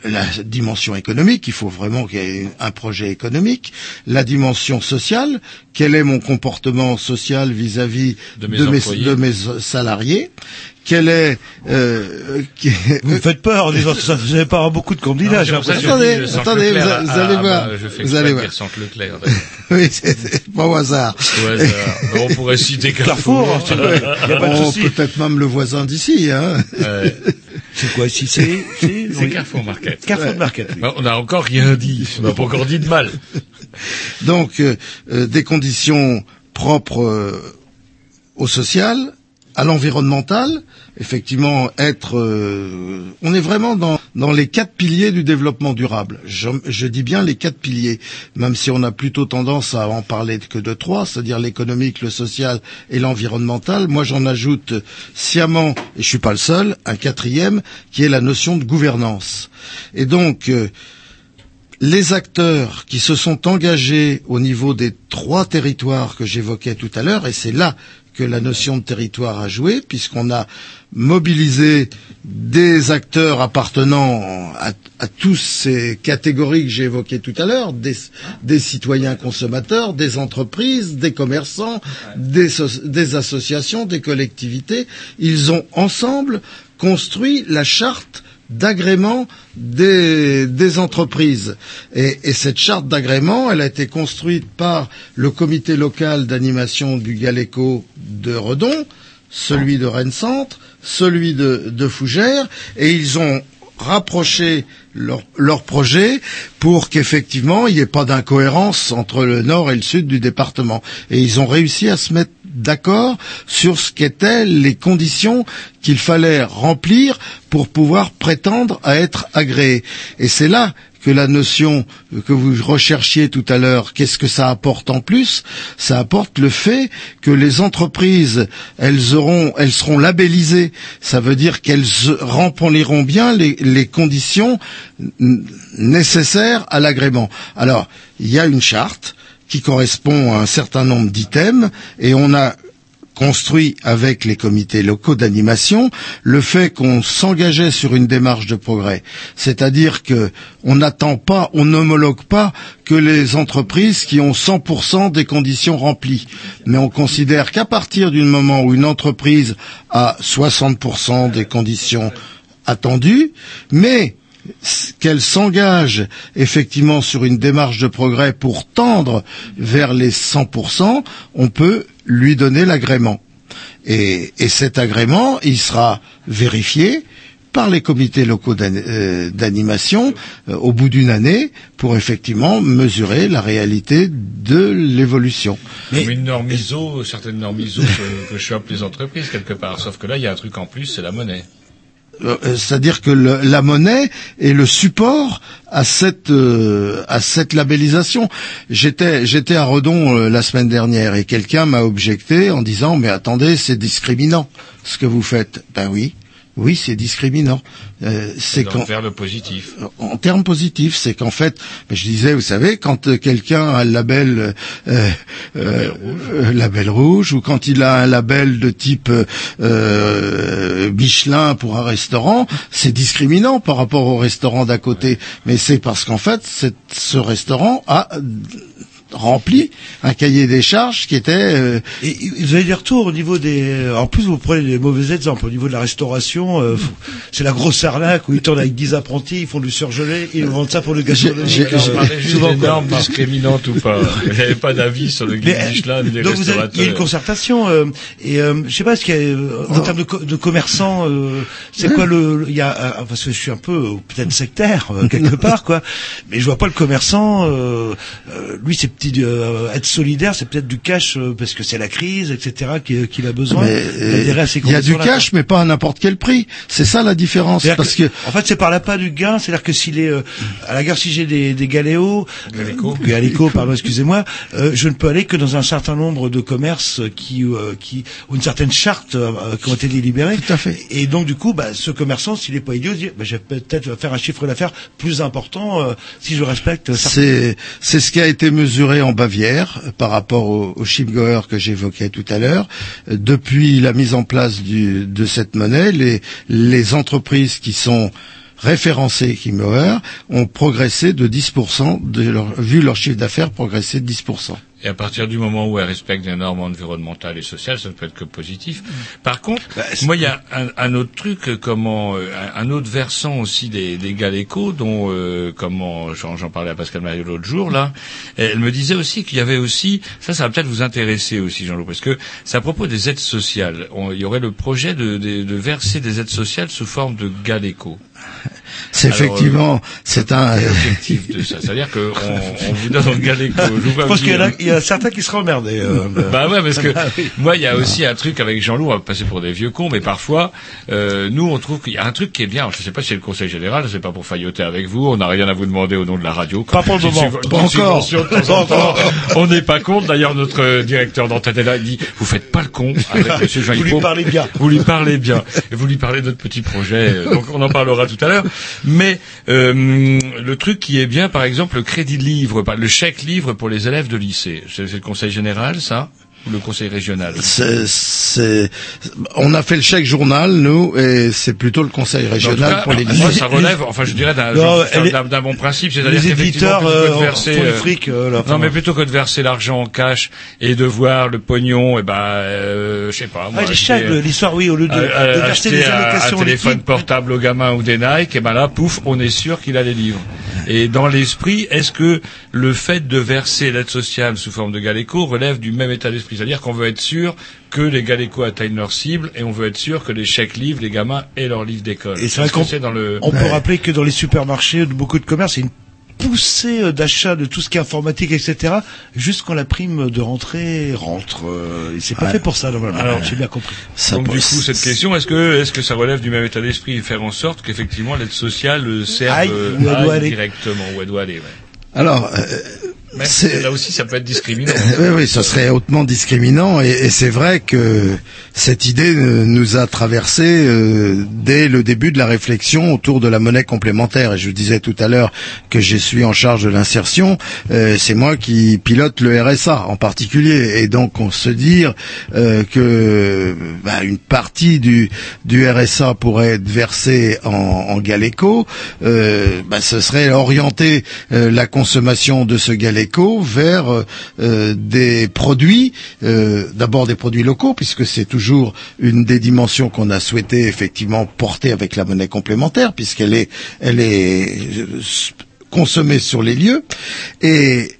la dimension économique, il faut vraiment qu'il y ait un projet économique, la dimension sociale, quel est mon comportement social vis-à-vis De mes de mes, employés. de mes salariés, quel est... Euh, qui- Vous me faites peur en disant ça. Vous n'avez pas avoir beaucoup de candidats. Non, ça. Attendez, dis attendez, vous a- vous allez ah, voir. bah, je fais Vous allez voir. Leclerc. oui, c'est pas au hasard. Au hasard. On pourrait citer Carrefour, Carrefour. hein, il y a pas de souci. Peut-être même le voisin d'ici. Hein. Ouais. C'est quoi si c'est Carrefour Market. Carrefour Market. oui. Bah, On n'a encore rien dit. On n'a pas encore dit de mal. Donc, euh, euh, des conditions propres euh, au social, à l'environnemental, effectivement, être... euh, on est vraiment dans, les quatre piliers du développement durable. Je, dis bien les quatre piliers, même si on a plutôt tendance à en parler que de trois, c'est-à-dire l'économique, le social et l'environnemental. Moi, j'en ajoute sciemment, et je suis pas le seul, un quatrième, qui est la notion de gouvernance. Et donc... euh, les acteurs qui se sont engagés au niveau des trois territoires que j'évoquais tout à l'heure, et c'est là que la notion de territoire a joué, puisqu'on a mobilisé des acteurs appartenant à, tous ces catégories que j'ai évoquées tout à l'heure, des, citoyens consommateurs, des entreprises, des commerçants, des associations, des collectivités. Ils ont ensemble construit la charte d'agrément des, entreprises. Et, et cette charte d'agrément, elle a été construite par le comité local d'animation du Galéco de Redon, celui de Rennes Centre, celui de, de Fougères, et ils ont rapproché leur, leur projet pour qu'effectivement il n'y ait pas d'incohérence entre le nord et le sud du département. Et ils ont réussi à se mettre d'accord sur ce qu'étaient les conditions qu'il fallait remplir pour pouvoir prétendre à être agréé. Et c'est là que la notion que vous recherchiez tout à l'heure, qu'est-ce que ça apporte en plus? Ça apporte le fait que les entreprises, elles auront, elles seront labellisées. Ça veut dire qu'elles rempliront bien les, conditions nécessaires à l'agrément. Alors, il y a une charte qui correspond à un certain nombre d'items et on a construit avec les comités locaux d'animation le fait qu'on s'engageait sur une démarche de progrès. C'est-à-dire que on n'attend pas, on n'homologue pas que les entreprises qui ont 100% des conditions remplies. Mais on considère qu'à partir du moment où une entreprise a 60% des conditions attendues, mais qu'elle s'engage effectivement sur une démarche de progrès pour tendre vers les 100%, on peut lui donner l'agrément. Et, et cet agrément, il sera vérifié par les comités locaux euh, d'animation euh, au bout d'une année pour effectivement mesurer la réalité de l'évolution. Comme une norme ISO, certaines normes ISO que, que chopent les entreprises quelque part. Sauf que là, il y a un truc en plus, c'est la monnaie. Euh, euh, c'est-à-dire que le- la monnaie est le support à cette euh, à cette labellisation. J'étais j'étais à Redon la semaine dernière et quelqu'un m'a objecté en disant mais attendez c'est discriminant ce que vous faites. Ben oui. Oui, c'est discriminant. Euh, c'est quand vers le positif. en termes positifs, c'est qu'en fait, ben, je disais, vous savez, quand euh, quelqu'un a le label euh, euh, euh, label rouge, ou quand il a un label de type euh, Michelin pour un restaurant, c'est discriminant par rapport au restaurant d'à côté. Mais c'est parce qu'en fait, ce restaurant a rempli un cahier des charges qui était euh, Et vous avez des retours au niveau des... En plus, vous prenez des mauvais exemples. Au niveau de la restauration, euh, c'est la grosse arnaque où ils tournent avec 10 apprentis, ils font du surgelé, ils vendent ça pour le gâteau. J'ai- Souvent, discriminantes ou pas. Il n'y avait pas d'avis sur le guide euh, Michelin des donc vous avez, il y a une concertation euh, et euh, je sais pas ce qu'il y a euh, en termes de, co- de commerçants euh, c'est quoi le il y a euh, parce que je suis un peu euh, peut-être sectaire euh, quelque part quoi mais je vois pas le commerçant euh, euh, lui c'est petit euh, être solidaire c'est peut-être du cash euh, parce que c'est la crise etc qu'il qu'il a besoin ces il y a du cash, mais pas à n'importe quel prix. C'est ça la différence. Parce que en fait, c'est par l'appât du gain, c'est-à-dire que s'il est euh, à la gare, si j'ai des, des galéos, Galéco. euh, galéco, pardon, excusez-moi, euh, je ne peux aller que dans un certain nombre de commerces qui, euh, qui ont une certaine charte euh, qui ont été délibérées. Tout à fait. Et donc du coup, bah, ce commerçant, s'il est pas idiot, il dit, bah, je vais peut-être faire un chiffre d'affaires plus important euh, si je respecte. certains- C'est c'est ce qui a été mesuré en Bavière euh, par rapport au, au que j'évoquais tout à l'heure. Euh, Depuis la mise en place de cette monnaie, les, entreprises qui sont référencées Chipgoer ont progressé de 10%, de leur, vu leur chiffre d'affaires progresser de 10%. Et à partir du moment où elle respecte des normes environnementales et sociales, ça ne peut être que positif. Par contre, moi, il y a un, un autre truc, euh, comment, euh, un, autre versant aussi des, des Galéco, dont, euh, comment, j'en j'en parlais à Pascal Mario l'autre jour, là. Elle me disait aussi qu'il y avait aussi, ça, ça va peut-être vous intéresser aussi, Jean-Loup, parce que c'est à propos des aides sociales. On- il y aurait le projet de, de, de verser des aides sociales sous forme de Galéco. C'est effectivement, euh, c'est un. L'objectif de ça, c'est-à-dire qu'on on vous donne un Galéco. Je, Je pense qu'il y, en a- y certains qui seraient emmerdés. euh, Bah ouais, parce que Ah moi, il y a aussi un truc avec Jean-Loup, on va passer pour des vieux cons, mais parfois, euh, nous, on trouve qu'il y a un truc qui est bien. Je sais pas si c'est le Conseil général, c'est pas pour failloter avec vous, on n'a rien à vous demander au nom de la radio. Pas pour le moment. Pas encore. subvention de temps en temps. On n'est pas contre. D'ailleurs, notre euh, directeur d'antenne est là, il dit, vous faites pas le con avec monsieur Jean Vous lui parlez bien. Vous lui parlez bien. Et vous lui parlez de notre petit projet. euh, Donc, on en parlera tout à l'heure. Mais, euh, le truc qui est bien, par exemple, le crédit livre, le chèque livre pour les élèves de lycée. C'est le Conseil général, ça? Ou le Conseil régional? C'est, c'est- on a fait le chèque journal, nous, et c'est plutôt le conseil régional cas, pour les moi, ça relève, enfin, je dirais d'un bon principe, c'est-à-dire les qu'effectivement, éditeurs plutôt que de euh, verser, le euh, fric. euh, là, non, mais plutôt que de verser l'argent en cash et de voir le pognon, et ben, euh, je sais pas. moi, ah, les chèques, l'histoire, oui, au lieu de, de verser des acheter un, un allocations téléphone portable au gamin ou des Nike, et ben là, pouf, on est sûr qu'il a les livres. Et dans l'esprit, est-ce que le fait de verser l'aide sociale sous forme de Galéco relève du même état d'esprit? C'est-à-dire qu'on veut être sûr que les Galéco atteignent leur cible et on veut être sûr que les chèques livres, les gamins aient leurs livres d'école. Et c'est vrai qu'on dans le... on peut rappeler que dans les supermarchés beaucoup de commerces, c'est une poussée euh, d'achat de tout ce qui est informatique, etc., juste quand la prime de rentrée rentre. Euh, et c'est pas Ouais. fait pour ça, normalement. Alors, j'ai bien compris. Donc du coup, cette question, est-ce que est-ce que ça relève du même état d'esprit, faire en sorte qu'effectivement l'aide sociale euh, serve Aille, où elle doit aille aller. directement où elle doit aller ouais. Alors, euh, Mais là aussi, ça peut être discriminant. oui, oui, ce serait hautement discriminant et, c'est vrai que cette idée nous a traversé euh, dès le début de la réflexion autour de la monnaie complémentaire. Et je vous disais tout à l'heure que je suis en charge de l'insertion. euh, c'est moi qui pilote le RSA en particulier. Et donc on se dit euh, que bah, une partie du, RSA pourrait être versée en, Galeco. Euh, bah, ce serait orienter la consommation de ce Vers euh, euh, des produits, euh, d'abord des produits locaux, puisque c'est toujours une des dimensions qu'on a souhaité effectivement porter avec la monnaie complémentaire, puisqu'elle est, elle est consommée sur les lieux. Et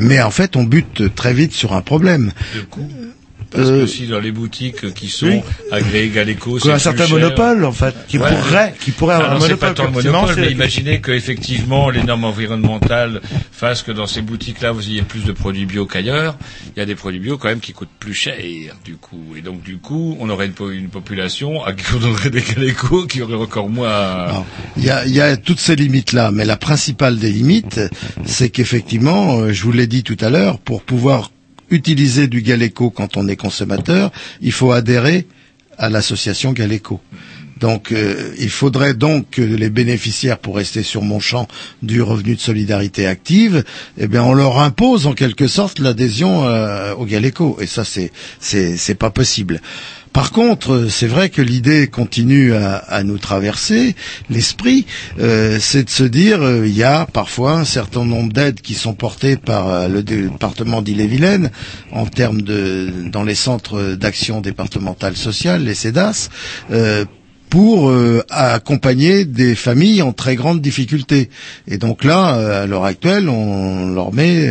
mais en fait, on bute très vite sur un problème. Parce Euh, que si dans les boutiques qui sont oui. agréées Galeco, c'est un certain cher. monopole, en fait, qui Ouais. pourrait, qui pourrait avoir un non, c'est monopole. pas tant le monopole, mais imaginez qu'effectivement les normes environnementales fassent que dans ces boutiques-là vous ayez plus de produits bio qu'ailleurs. Il y a des produits bio quand même qui coûtent plus cher du coup, et donc du coup on aurait une, po- une population à qui on donnerait des Galeco qui aurait encore moins. Alors, Il y a, il y a toutes ces limites-là, mais la principale des limites, c'est qu'effectivement, euh, je vous l'ai dit tout à l'heure, pour pouvoir utiliser du Galeco quand on est consommateur, il faut adhérer à l'association Galeco. Donc, euh, il faudrait donc que les bénéficiaires, pour rester sur mon champ du revenu de solidarité active, eh bien, on leur impose en quelque sorte l'adhésion euh, au Galeco, et ça, c'est c'est pas possible. Par contre, c'est vrai que l'idée continue à, nous traverser l'esprit, euh, c'est de se dire, euh, il y a parfois un certain nombre d'aides qui sont portées par euh, le département d'Ille-et-Vilaine en termes de dans les centres d'action départementale sociale, les CEDAS. pour accompagner des familles en très grande difficulté. Et donc là, à l'heure actuelle, on leur met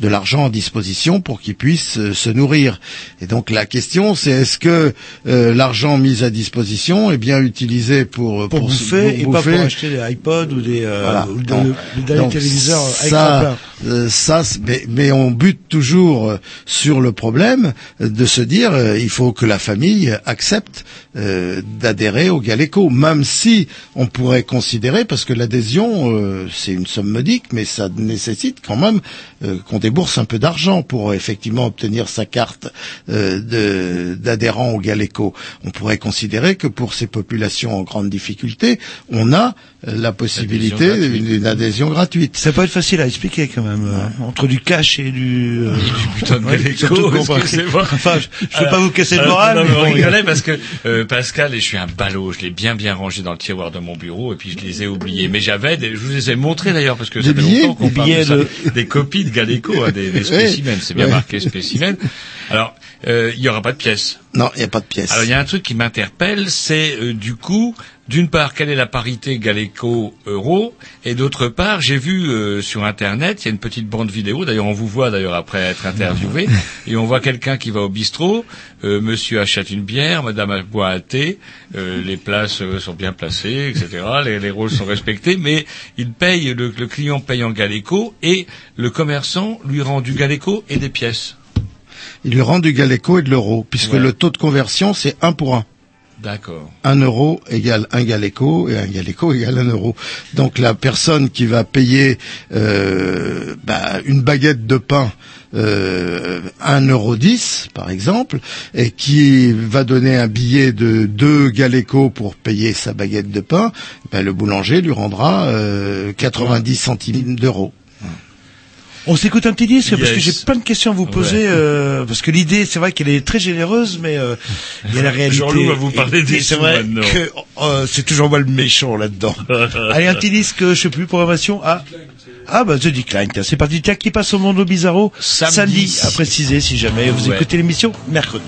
de l'argent à disposition pour qu'ils puissent euh, se nourrir. Et donc la question, c'est est-ce que euh, l'argent mis à disposition est bien utilisé pour pour se- bouffer et pas bouffer pour acheter des iPods ou des, euh, Voilà. ou des, Donc- ou des donc téléviseurs ça, euh, ça, mais, mais on bute toujours euh, sur le problème euh, de se dire euh, il faut que la famille accepte euh, d'adhérer au Galeco, même si on pourrait considérer, parce que l'adhésion euh, c'est une somme modique, mais ça nécessite quand même euh, qu'on débourse un peu d'argent pour euh, effectivement obtenir sa carte euh, d'adhérent au Galeco. On pourrait considérer que pour ces populations en grande difficulté, on a euh, la possibilité d'une adhésion gratuite. Ça peut être facile à expliquer quand même, entre du cash et du, euh, putain de qu'on- excusez-moi. Enfin, je, je veux pas vous casser le moral, non, mais mais on bon, rigolait parce que euh, Pascal et je suis un ballot, je l'ai bien bien rangé dans le tiroir de mon bureau et puis je les ai oubliés. Mais j'avais, des, je vous les ai montrés d'ailleurs parce que ça Des fait billets longtemps qu'on Des parle de ça. de- des copies de Hein, des, des Oui. spécimens, c'est bien marqué spécimen. Alors, euh, il y aura pas de pièces. Non, il n'y a pas de pièces. Alors il y a un truc qui m'interpelle, c'est euh, du coup, d'une part, quelle est la parité Galeco-Euro, et d'autre part, j'ai vu euh, sur Internet, il y a une petite bande vidéo, d'ailleurs on vous voit d'ailleurs après être interviewé, et on voit quelqu'un qui va au bistrot, euh, monsieur achète une bière, madame boit un thé, euh, les places sont bien placées, etc., les, les rôles sont respectés, mais il paye, le, le client paye en Galeco, et le commerçant lui rend du Galeco et des pièces. Il lui rend du Galeco et de l'euro, puisque Ouais. le taux de conversion, c'est 1 pour 1. D'accord. Un euro égale un Galeco et un Galeco égale un euro. Donc la personne qui va payer euh, bah, une baguette de pain euh, 1 euro 10 par exemple et qui va donner un billet de 2 Galeco pour payer sa baguette de pain, bah, le boulanger lui rendra euh, 90 centimes d'euros. On s'écoute un petit disque parce que j'ai plein de questions à vous poser Ouais. euh, parce que l'idée c'est vrai qu'elle est très généreuse mais euh, il y a la réalité. Jean-Loup va vous parler et des C'est vrai maintenant. que euh, c'est toujours moi le méchant là-dedans. Allez un petit disque, je sais plus programmation. Ah ah bah The Decline. C'est parti. Tiens qui passe au monde bizarro Samedi. samedi à préciser si jamais vous Ouais. écoutez l'émission mercredi.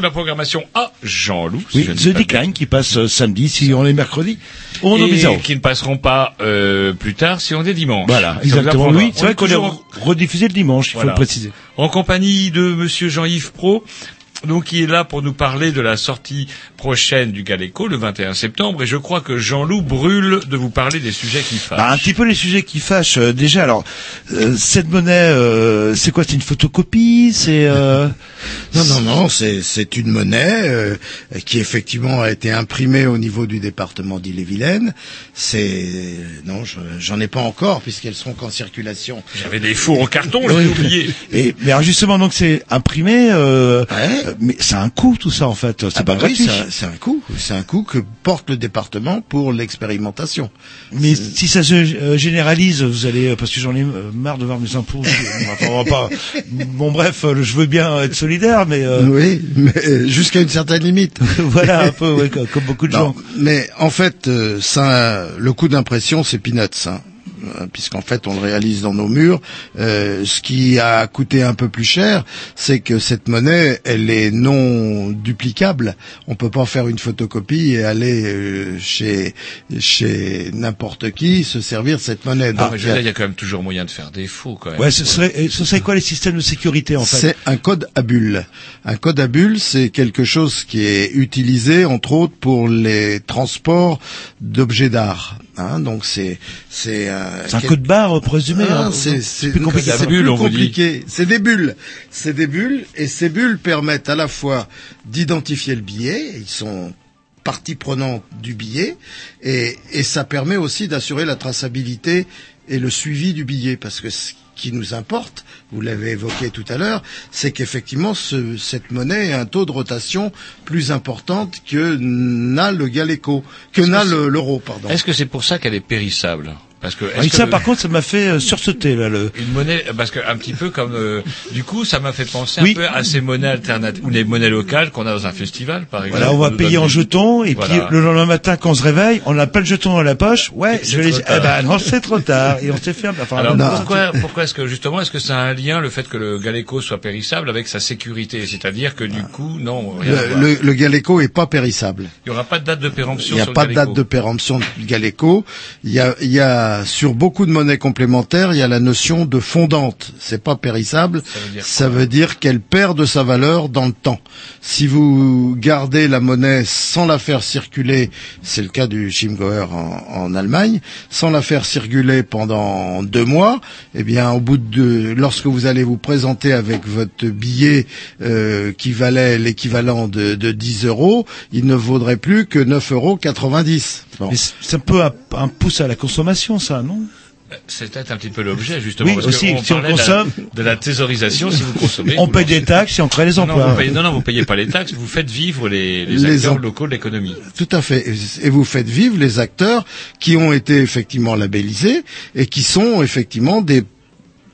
De la programmation à Jean-Loup, Oui, je The Decline qui passe euh, samedi si on est mercredi. Nom et qui ne passeront pas euh, plus tard si on est dimanche. Voilà, exactement. Oui, c'est On vrai qu'on est toujours rediffusé le dimanche, il faut le préciser. en compagnie de Monsieur Jean-Yves Pro, donc qui est là pour nous parler de la sortie prochaine du Galeco le 21 septembre. Et je crois que Jean-Loup brûle de vous parler des sujets qui fâchent. Bah, un petit peu les sujets qui fâchent. Euh, déjà, alors, euh, cette monnaie, euh, c'est quoi? C'est une photocopie? C'est. Non, non, non, c'est c'est une monnaie euh, qui effectivement a été imprimée au niveau du département d'Ille-et-Vilaine. C'est non, je- j'en ai pas encore puisqu'elles seront qu'en circulation. J'avais des fours en carton, j'ai oublié. Et mais alors justement, donc c'est imprimé, euh, euh, mais c'est un coût tout ça en fait. C'est Ah pas bah gratuit. c'est un- c'est un coût, c'est un coût que porte le département pour l'expérimentation. Mais si ça se euh, généralise, vous allez, parce que j'en ai marre de voir mes impôts. je- enfin, on va pas. Bon bref, je veux bien être solidaire, mais euh, Oui, mais jusqu'à une certaine limite. voilà un peu, ouais, comme, beaucoup de Non, gens. Mais en fait, euh, ça, le coût d'impression, c'est peanuts. Hein. Euh, Puisqu'en fait, on le réalise dans nos murs. Euh, ce qui a coûté un peu plus cher, c'est que cette monnaie, elle est non duplicable. On peut pas faire une photocopie et aller euh, chez chez n'importe qui se servir de cette monnaie. Ah, Donc, mais je il y veux a- dire, il y a quand même toujours moyen de faire des faux, quand même. Ouais, ce serait, et ce serait quoi les systèmes de sécurité en fait? C'est un code à bulles. Un code à bulles, c'est quelque chose qui est utilisé entre autres pour les transports d'objets d'art. Hein, donc c'est c'est euh, un quel- code barre présumé. Ah, hein. c'est c'est plus compliqué. c'est plus compliqué. C'est des bulles. C'est des bulles et ces bulles permettent à la fois d'identifier le billet. Ils sont partie prenante du billet et, et ça permet aussi d'assurer la traçabilité et le suivi du billet parce que ce qui nous importe, vous l'avez évoqué tout à l'heure, c'est qu'effectivement ce- cette monnaie a un taux de rotation plus importante que n'a le Galeco, que n'a le- l'euro, pardon. Est-ce que c'est pour ça qu'elle est périssable? Parce que, Ah, que ça, le- par contre, ça m'a fait euh, sursauter là. Le... Une monnaie, parce que un petit peu comme, euh, du coup, ça m'a fait penser Oui. un peu à ces monnaies alternatives ou les monnaies locales qu'on a dans un festival, par exemple. Voilà, on va payer en des- jetons et Voilà. puis le lendemain matin, quand on se réveille, on n'a pas le jeton dans la poche. Ouais, C'est je vais trop les. tard. Eh ben non, c'est trop tard et on s'est fait. Enfin, Alors non. pourquoi, pourquoi est-ce que justement, est-ce que ça a un lien le fait que le Galeco soit périssable avec sa sécurité, c'est-à-dire que du coup, non, rien Le, le, le Galeco est pas périssable. il n'y aura pas de date de péremption. Il n'y a pas de date de péremption du Galeco. Il y a, il y a sur beaucoup de monnaies complémentaires, il y a la notion de fondante. C'est pas périssable. Ça veut dire qu'elle perd de sa valeur dans le temps. Si vous gardez la monnaie sans la faire circuler, c'est le cas du Chiemgauer en, en Allemagne, sans la faire circuler pendant deux mois, eh bien, au bout de, lorsque vous allez vous présenter avec votre billet euh, qui valait l'équivalent de, de 10 euros, il ne vaudrait plus que 9,90 euros. Bon. Mais c'est un peu un, un pouce à la consommation, ça, non? C'est peut-être un petit peu l'objet justement. Oui, parce aussi, que si on parlait de la- consomme- de la thésaurisation, si vous consommez. On vous paye des taxes et on crée les Non, non, emplois. vous payez, non, non, vous payez pas les taxes, vous faites vivre les, les, Les acteurs em- locaux de l'économie. Tout à fait. Et vous faites vivre les acteurs qui ont été effectivement labellisés et qui sont effectivement des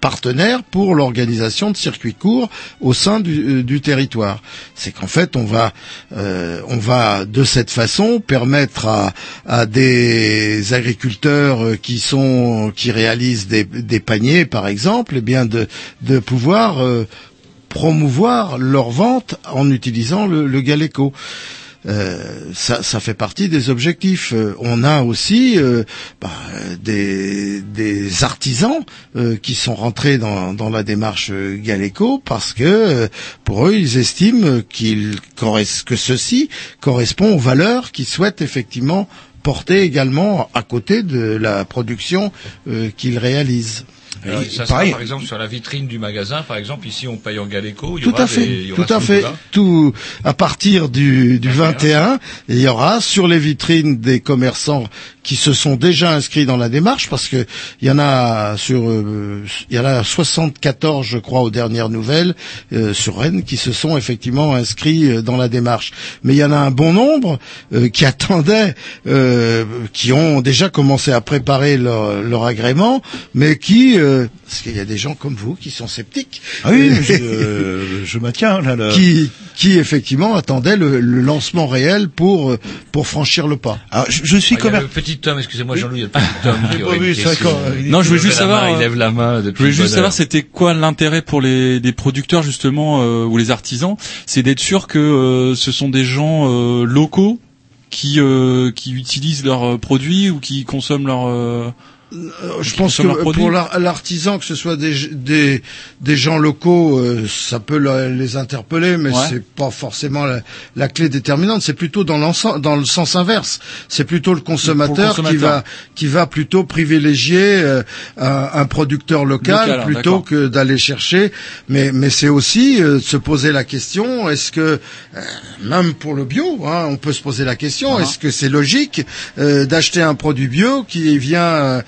partenaires pour l'organisation de circuits courts au sein du, euh, du territoire. C'est qu'en fait, on va, euh, on va de cette façon permettre à, des agriculteurs euh, qui sont, qui réalisent des, paniers, par exemple, eh bien de, pouvoir promouvoir leur vente en utilisant le, le. Euh, ça, fait partie des objectifs. Euh, on a aussi euh, bah, des, artisans qui sont rentrés dans, la démarche Galeco parce que pour eux, ils estiment qu'ils que ceci correspond aux valeurs qu'ils souhaitent effectivement porter également à côté de la production qu'ils réalisent. Alors, Et ça pareil, sera par exemple sur la vitrine du magasin, par exemple ici on paye en Galeco. Il y tout aura à fait, des- il y aura tout à fait. Tout à partir du, du 21, il y aura sur les vitrines des commerçants qui se sont déjà inscrits dans la démarche, parce que il y en a sur, euh, il y en a 74, je crois, aux dernières nouvelles euh, sur Rennes qui se sont effectivement inscrits euh, dans la démarche. Mais il y en a un bon nombre euh, qui attendaient, euh, qui ont déjà commencé à préparer leur, leur agrément, mais qui, parce qu'il y a des gens comme vous qui sont sceptiques, Ah oui, je, euh, je maintiens là. le- qui qui effectivement attendaient le, le lancement réel pour euh, pour franchir le pas. Alors, je, je suis Ah, commer- le petit Tom, excusez-moi Jean-Louis, il y a le petit qui aurait Non, je voulais juste savoir. main, Il lève la main Je voulais juste savoir c'était quoi l'intérêt pour les, les producteurs justement euh, ou les artisans, c'est d'être sûr que euh, ce sont des gens euh, locaux qui euh, qui utilisent leurs produits ou qui consomment leurs je qui pense que pour l'ar- l'artisan, que ce soit des, des, des gens locaux, euh, ça peut la- les interpeller, mais Ouais. c'est pas forcément la, la clé déterminante. C'est plutôt dans, dans le sens inverse. C'est plutôt le consommateur, qui consommateur. va qui va plutôt privilégier euh, un, un producteur local, Local, plutôt que d'aller chercher. Mais mais c'est aussi euh, de se poser la question est-ce que euh, même pour le bio, hein, on peut se poser la question Ah. est-ce que c'est logique euh, d'acheter un produit bio qui vient euh,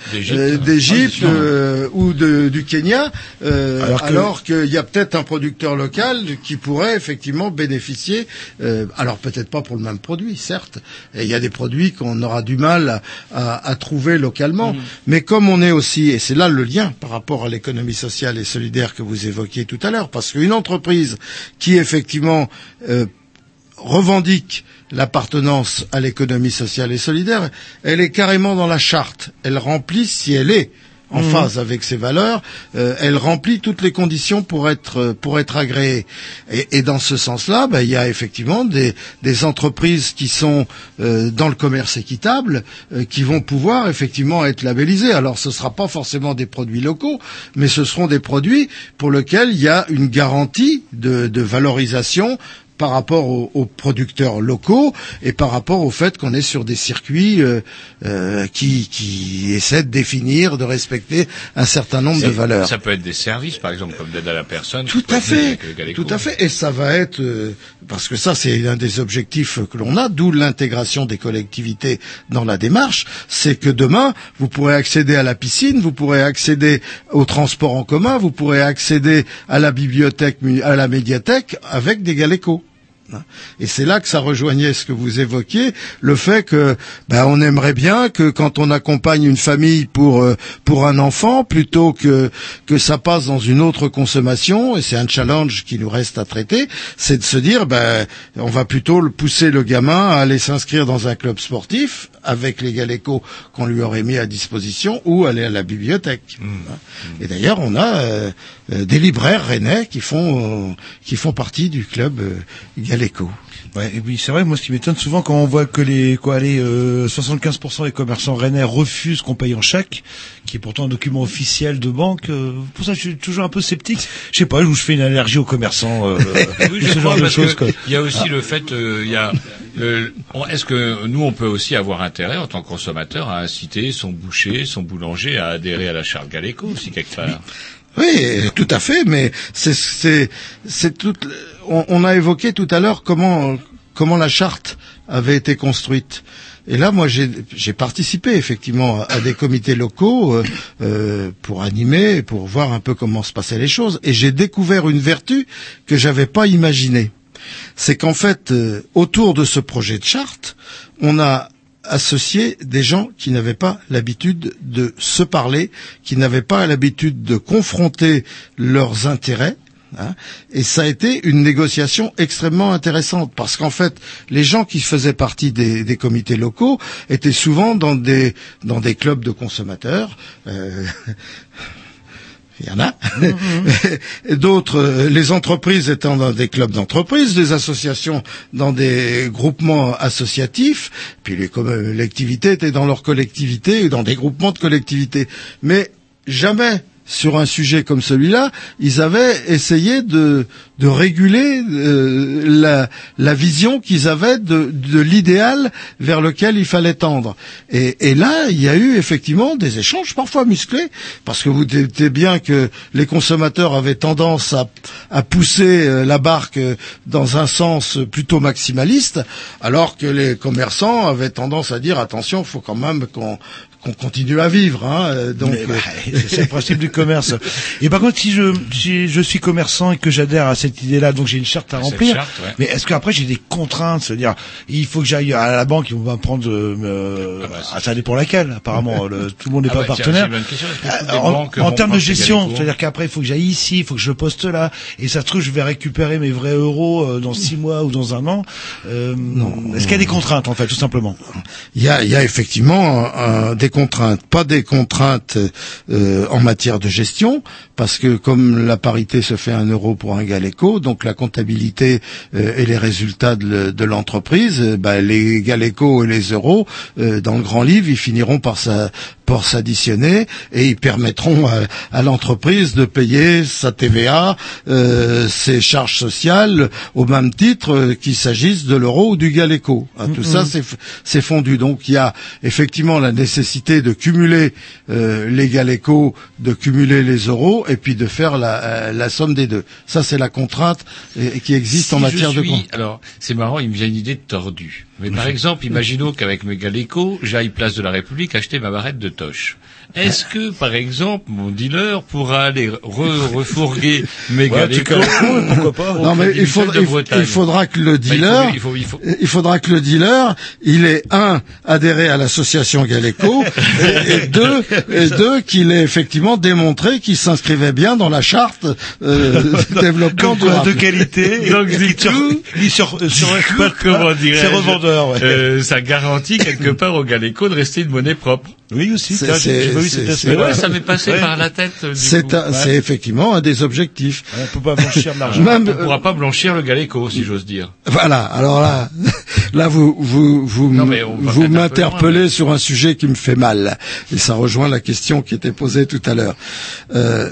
D'Égypte. euh, Ah, euh, ou de, du Kenya, euh, Alors qu'il y a peut-être un producteur local qui pourrait effectivement bénéficier. euh, alors peut-être pas pour le même produit, certes. Et il y a des produits qu'on aura du mal à, à- à trouver localement. Mais comme on est aussi, et c'est là le lien par rapport à l'économie sociale et solidaire que vous évoquiez tout à l'heure, parce qu'une entreprise qui effectivement euh, revendique l'appartenance à l'économie sociale et solidaire, elle est carrément dans la charte. Elle remplit, si elle est en Mhm. phase avec ses valeurs, euh, elle remplit toutes les conditions pour être euh, pour être agréée. Et, et dans ce sens-là, ben, il y a effectivement des, des entreprises qui sont euh, dans le commerce équitable, euh, qui vont pouvoir effectivement être labellisées. Alors, ce ne sera pas forcément des produits locaux, mais ce seront des produits pour lesquels il y a une garantie de, de valorisation par rapport aux, aux producteurs locaux et par rapport au fait qu'on est sur des circuits euh, euh, qui, qui essaient de définir, de respecter un certain nombre de valeurs. Ça peut être des services, par exemple, comme d'aide à la personne. Tout à fait, tout à fait. Et ça va être euh, parce que ça c'est l'un des objectifs que l'on a, d'où l'intégration des collectivités dans la démarche. C'est que demain vous pourrez accéder à la piscine, vous pourrez accéder au transport en commun, vous pourrez accéder à la bibliothèque, à la médiathèque avec des galécos. Hein. Et c'est là que ça rejoignait ce que vous évoquiez, le fait que ben, on aimerait bien que quand on accompagne une famille pour euh, pour un enfant, plutôt que que ça passe dans une autre consommation, et c'est un challenge qui nous reste à traiter, c'est de se dire ben on va plutôt le pousser le gamin à aller s'inscrire dans un club sportif avec les galécos qu'on lui aurait mis à disposition ou aller à la bibliothèque. Hein. Et d'ailleurs on a euh, euh, des libraires rennais qui font euh, qui font partie du club Galéco. Ouais, et oui, c'est vrai. Moi, ce qui m'étonne souvent quand on voit que les quoi, allez, euh, 75% des commerçants rennais refusent qu'on paye en chèque, qui est pourtant un document officiel de banque. euh, pour ça, je suis toujours un peu sceptique. Je sais pas, où je fais une allergie aux commerçants. Euh, Oui, je ce crois, genre de choses. il y a aussi Ah. le fait, euh, il y a, est-ce que nous on peut aussi avoir intérêt en tant que consommateur à inciter son boucher, son boulanger à adhérer à la charte Galeco aussi quelque part? Oui, tout à fait, mais c'est c'est c'est tout. On, a évoqué tout à l'heure comment la charte avait été construite. Et là, moi, j'ai j'ai participé effectivement à des comités locaux euh, euh, pour animer, pour voir un peu comment se passaient les choses, et j'ai découvert une vertu que j'avais pas imaginée. C'est qu'en fait, euh, autour de ce projet de charte, on a associé des gens qui n'avaient pas l'habitude de se parler, qui n'avaient pas l'habitude de confronter leurs intérêts. Hein. et ça a été une négociation extrêmement intéressante parce qu'en fait, les gens qui faisaient partie des, des comités locaux étaient souvent dans des dans des clubs de consommateurs. euh, il y en a. Et D'autres, euh, les entreprises étant dans des clubs d'entreprises, les associations dans des groupements associatifs, puis les collectivités étaient dans leur collectivité et dans des groupements de collectivités. Mais jamais sur un sujet comme celui-là, ils avaient essayé de, réguler euh, la, vision qu'ils avaient de, l'idéal vers lequel il fallait tendre. Et, là, il y a eu effectivement des échanges parfois musclés, parce que vous dites bien que les consommateurs avaient tendance à, à pousser euh, la barque dans un sens plutôt maximaliste, alors que les commerçants avaient tendance à dire attention, faut quand même qu'on qu'on continue à vivre. Hein, euh, donc, Mais, bah, euh, c'est le principe du commerce. Et par contre, si je, si je suis commerçant et que j'adhère à cette idée-là, donc j'ai une charte à remplir. charte, ouais. Mais est-ce qu'après j'ai des contraintes, c'est-à-dire il faut que j'aille à la banque, ils vont me prendre, euh, ah, ça dépend laquelle. Apparemment, le- tout le monde n'est Ah pas ouais, tiens, partenaire. Euh, en, termes de gestion, c'est-à-dire qu'après il faut que j'aille ici, il faut que je poste là, et ça se trouve je vais récupérer mes vrais euros euh, dans six mois ou dans un an. Euh, Est-ce qu'il y a des contraintes en fait, tout simplement? Il y a, il y a effectivement euh, des contraintes, pas des contraintes euh, en matière de gestion, parce que comme la parité se fait un euro pour un Galeco, donc la comptabilité euh, et les résultats de, le- de l'entreprise, euh, bah, les Galeco et les euros, dans le grand livre, ils finiront par pour s'additionner et ils permettront à, à l'entreprise de payer sa TVA, euh, ses charges sociales au même titre euh, qu'il s'agisse de l'euro ou du Galeco. Hein, Tout ça c'est fondu. Donc il y a effectivement la nécessité de cumuler euh, les Galeco, de cumuler les euros et puis de faire la, euh, la somme des deux. Ça c'est la contrainte euh, qui existe Si en je matière de suis- compte. Alors, c'est marrant, il me vient une idée tordue. Mais par exemple, imaginons qu'avec mes Galeco, j'aille place de la République acheter ma barrette de litość. Est-ce que, par exemple, mon dealer pourra aller re- refourguer mes Ouais, pourquoi pas. Non mais il de il, faudra que le Bah, il faut- dealer, il faut- faut- faudra que le dealer, il ait un adhéré à l'association Galeco et, et deux, et deux qu'il ait effectivement démontré qu'il s'inscrivait bien dans la charte euh, de développement durable. de qualité. Donc, du coup- il sur, sur exploite Comment revendeurs. Ouais. euh, Ça garantit quelque part au Galeco de rester une monnaie propre. oui aussi. c'est- aspect. Mais ouais, ça m'est passé Ouais. par la tête. euh, du C'est coup. un- c'est effectivement un des objectifs. On peut pas blanchir l'argent. Même, On euh, pourra pas blanchir le Galeco, si j'ose dire. Voilà. Alors là, là vous vous vous Non, vous m'interpellez loin, sur un sujet qui me fait mal et ça rejoint la question qui était posée tout à l'heure. Euh,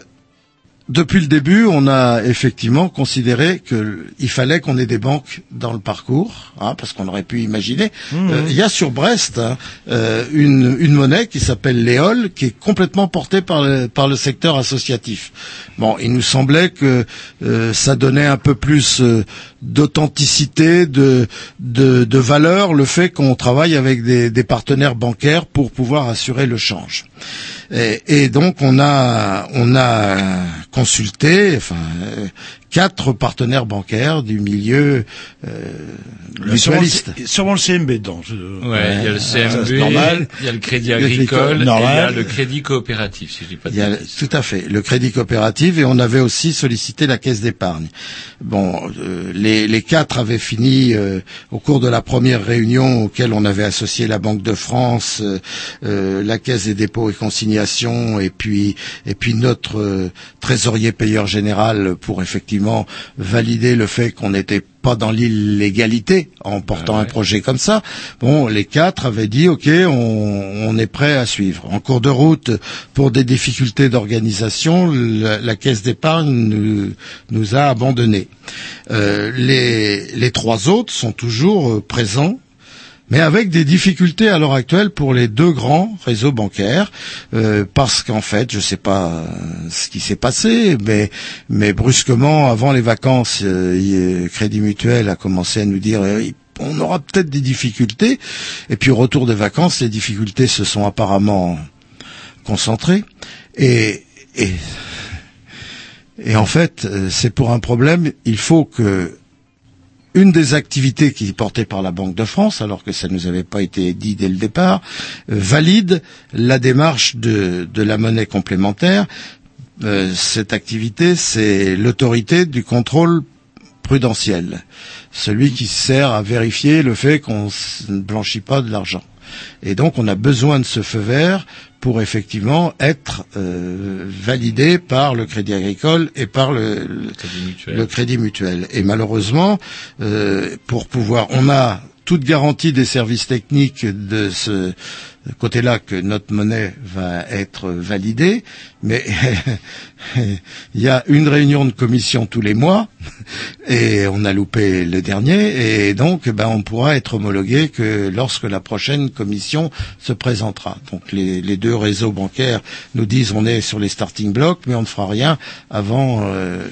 depuis le début, on a effectivement considéré qu'il fallait qu'on ait des banques dans le parcours, hein, parce qu'on aurait pu imaginer. Mmh. Euh, Il y a sur Brest hein, euh, une, une monnaie qui s'appelle l'éole, qui est complètement portée par le, par le secteur associatif. Bon, il nous semblait que euh, ça donnait un peu plus euh, d'authenticité, de, de, de valeur, le fait qu'on travaille avec des, des partenaires bancaires pour pouvoir assurer le change. Et, et donc on a on a consulté enfin quatre partenaires bancaires du milieu euh, Sûrement mutualiste. le- Sûrement le CMB dedans. Ouais, il y a le ça, CMB, normal. il y a le Crédit Le Agricole, et il y a normal. le Crédit Coopératif, si je dis pas de Il y a, bêtises. tout à fait, le crédit coopératif et on avait aussi sollicité la caisse d'épargne. Bon, euh, les, les quatre avaient fini euh, au cours de la première réunion auquel on avait associé la Banque de France, euh, euh, la Caisse des dépôts et consignations et puis et puis notre trésorier payeur général pour effectivement valider le fait qu'on n'était pas dans l'illégalité en portant un projet comme ça. Bon, les quatre avaient dit OK, on, on est prêt à suivre. En cours de route, pour des difficultés d'organisation, la, la caisse d'épargne nous, nous a abandonnés. Euh, les, les trois autres sont toujours euh, présents mais avec des difficultés à l'heure actuelle pour les deux grands réseaux bancaires, euh, parce qu'en fait, je ne sais pas euh, ce qui s'est passé, mais, mais brusquement, avant les vacances, euh, y- Crédit Mutuel a commencé à nous dire euh, on aura peut-être des difficultés, et puis au retour des vacances, les difficultés se sont apparemment concentrées, et, et, et en fait, euh, c'est pour un problème, il faut que une des activités qui est portée par la Banque de France, alors que ça ne nous avait pas été dit dès le départ, euh, valide la démarche de, de la monnaie complémentaire. Euh, cette activité, c'est l'autorité du contrôle prudentiel, celui qui sert à vérifier le fait qu'on ne blanchit pas de l'argent. Et donc, on a besoin de ce feu vert pour effectivement être euh, validé par le Crédit Agricole et par le, le- Crédit Mutuel. le Crédit Mutuel. Et malheureusement, euh, pour pouvoir, on a toute garantie des services techniques de ce côté-là que notre monnaie va être validée, mais il y a une réunion de commission tous les mois et on a loupé le dernier, et donc ben, on pourra être homologué que lorsque la prochaine commission se présentera. Donc les, les deux réseaux bancaires nous disent on est sur les starting blocks, mais on ne fera rien avant euh,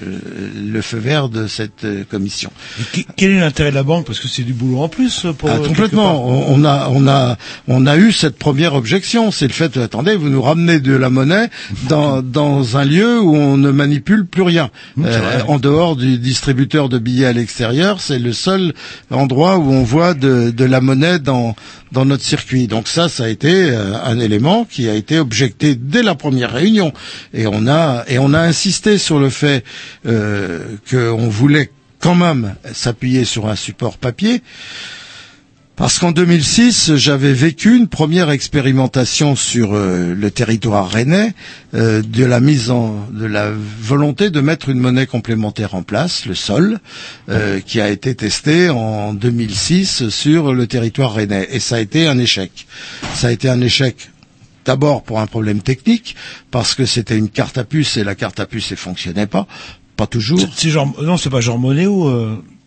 le feu vert de cette euh, commission. Et quel est l'intérêt de la banque? Parce que c'est du boulot en plus pour. Ah, euh, complètement. On, on a, on a, on a eu cette première objection, c'est le fait, attendez, vous nous ramenez de la monnaie dans, dans un lieu où on ne manipule plus rien. Euh, en dehors du distributeur de billets à l'extérieur, c'est le seul endroit où on voit de, la monnaie dans, notre circuit. Donc ça, ça a été euh, un élément qui a été objecté dès la première réunion. Et on a, et on a insisté sur le fait euh, qu'on voulait quand même s'appuyer sur un support papier. Parce qu'en 2006, j'avais vécu une première expérimentation sur euh, le territoire rennais euh, de la mise en, de la volonté de mettre une monnaie complémentaire en place, le sol, euh, qui a été testé en 2006 sur le territoire rennais, et ça a été un échec. Ça a été un échec d'abord pour un problème technique, parce que c'était une carte à puce et la carte à puce ne fonctionnait pas, pas toujours. C'est- genre non, c'est pas genre Monéo.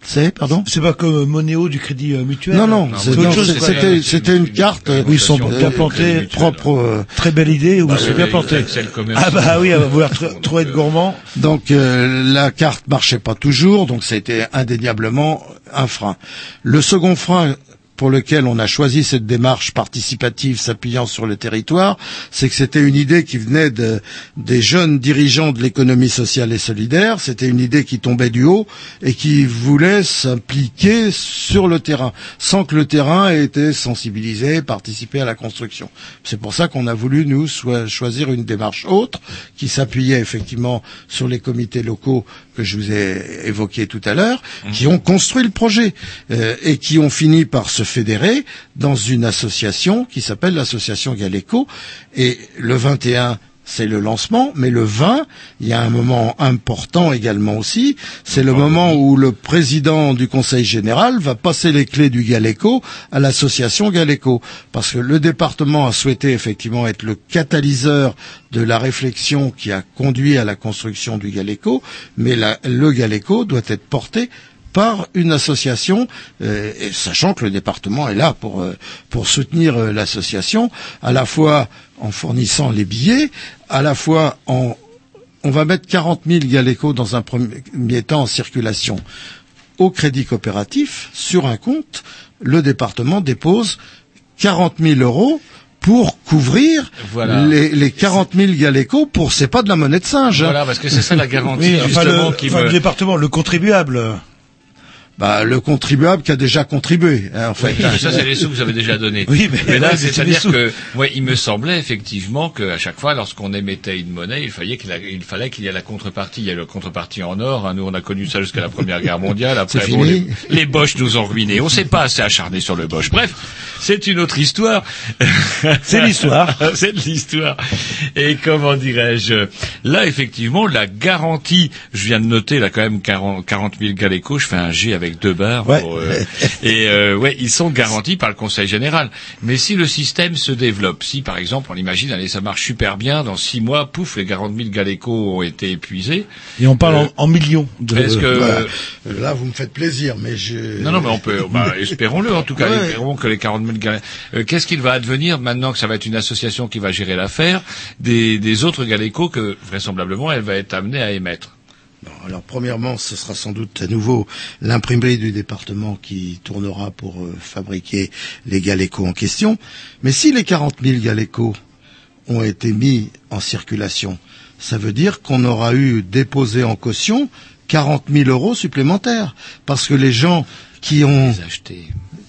C'est pardon C'est pas comme Monéo du Crédit euh, Mutuel. Non, non, c'est- autre non, chose. c'est- c'était c'était une carte Oui, ils sont bien plantés. propre. euh, Très belle idée, oui, Bah, bien oui, planté. Excel commerce. Ah bah oui, va vouloir tr- trop être gourmand. Donc euh, la carte marchait pas toujours, donc c'était indéniablement un frein. Le second frein pour lequel on a choisi cette démarche participative s'appuyant sur le territoire, c'est que c'était une idée qui venait de, des jeunes dirigeants de l'économie sociale et solidaire, c'était une idée qui tombait du haut et qui voulait s'impliquer sur le terrain, sans que le terrain ait été sensibilisé, participé à la construction. C'est pour ça qu'on a voulu, nous, choisir une démarche autre, qui s'appuyait effectivement sur les comités locaux que je vous ai évoqués tout à l'heure, qui ont construit le projet euh, et qui ont fini par se fédérer dans une association qui s'appelle l'association Galeco. Et le 21 c'est le lancement, mais le 20, il y a un moment important également aussi, c'est le moment où le président du Conseil général va passer les clés du Galeco à l'association Galeco, parce que le département a souhaité effectivement être le catalyseur de la réflexion qui a conduit à la construction du Galeco, mais la- le Galeco doit être porté par une association, euh, et sachant que le département est là pour, euh, pour soutenir euh, l'association, à la fois en fournissant les billets, à la fois en... On va mettre 40 000 Galeco dans un premier temps en circulation au crédit coopératif, sur un compte, le département dépose 40 000 euros pour couvrir Voilà. les, les 40 000 Galeco pour, c'est pas de la monnaie de singe. hein. Voilà, parce que c'est ça la garantie, Oui, enfin, justement, le, qui enfin, me... le département, le contribuable. Bah, le contribuable qui a déjà contribué, hein, en fait. Oui, ça, c'est les sous que vous avez déjà donnés. Oui, mais- là, ouais, c'est-à-dire que, ouais, il me semblait effectivement qu'à chaque fois, lorsqu'on émettait une monnaie, il fallait qu'il, a- il fallait qu'il y ait la contrepartie. Il y a la contrepartie en or. hein. Nous, on a connu ça jusqu'à la Première Guerre mondiale. Après, bon, les, les Boches nous ont ruinés. On s'est pas assez acharné sur le Bosch. Bref, c'est une autre histoire. C'est l'histoire. c'est de l'histoire. Et comment dirais-je? Là, effectivement, la garantie. Je viens de noter là quand même 40, 40 000 Galeco. Je fais un G avec deux barres. Ouais. pour, euh, et euh, ouais, ils sont garantis par le Conseil général. Mais si le système se développe, si par exemple on imagine, allez, ça marche super bien, dans six mois, pouf, les 40 000 Galeco ont été épuisés. Et on parle Euh, en, en millions. De... Est-ce que Voilà. Là, vous me faites plaisir, mais je... non, non, mais on peut, bah, espérons-le en tout cas, Ouais. espérons que les 40 000 Galeco. Euh, Qu'est-ce qu'il va advenir maintenant que ça va être une association qui va gérer l'affaire des, des autres Galeco que vraisemblablement elle va être amenée à émettre? Alors, premièrement, ce sera sans doute à nouveau l'imprimerie du département qui tournera pour euh, fabriquer les Galeco en question. Mais si les 40 000 Galeco ont été mis en circulation, ça veut dire qu'on aura eu déposé en caution 40 000 euros supplémentaires. Parce que les gens qui ont les acheter.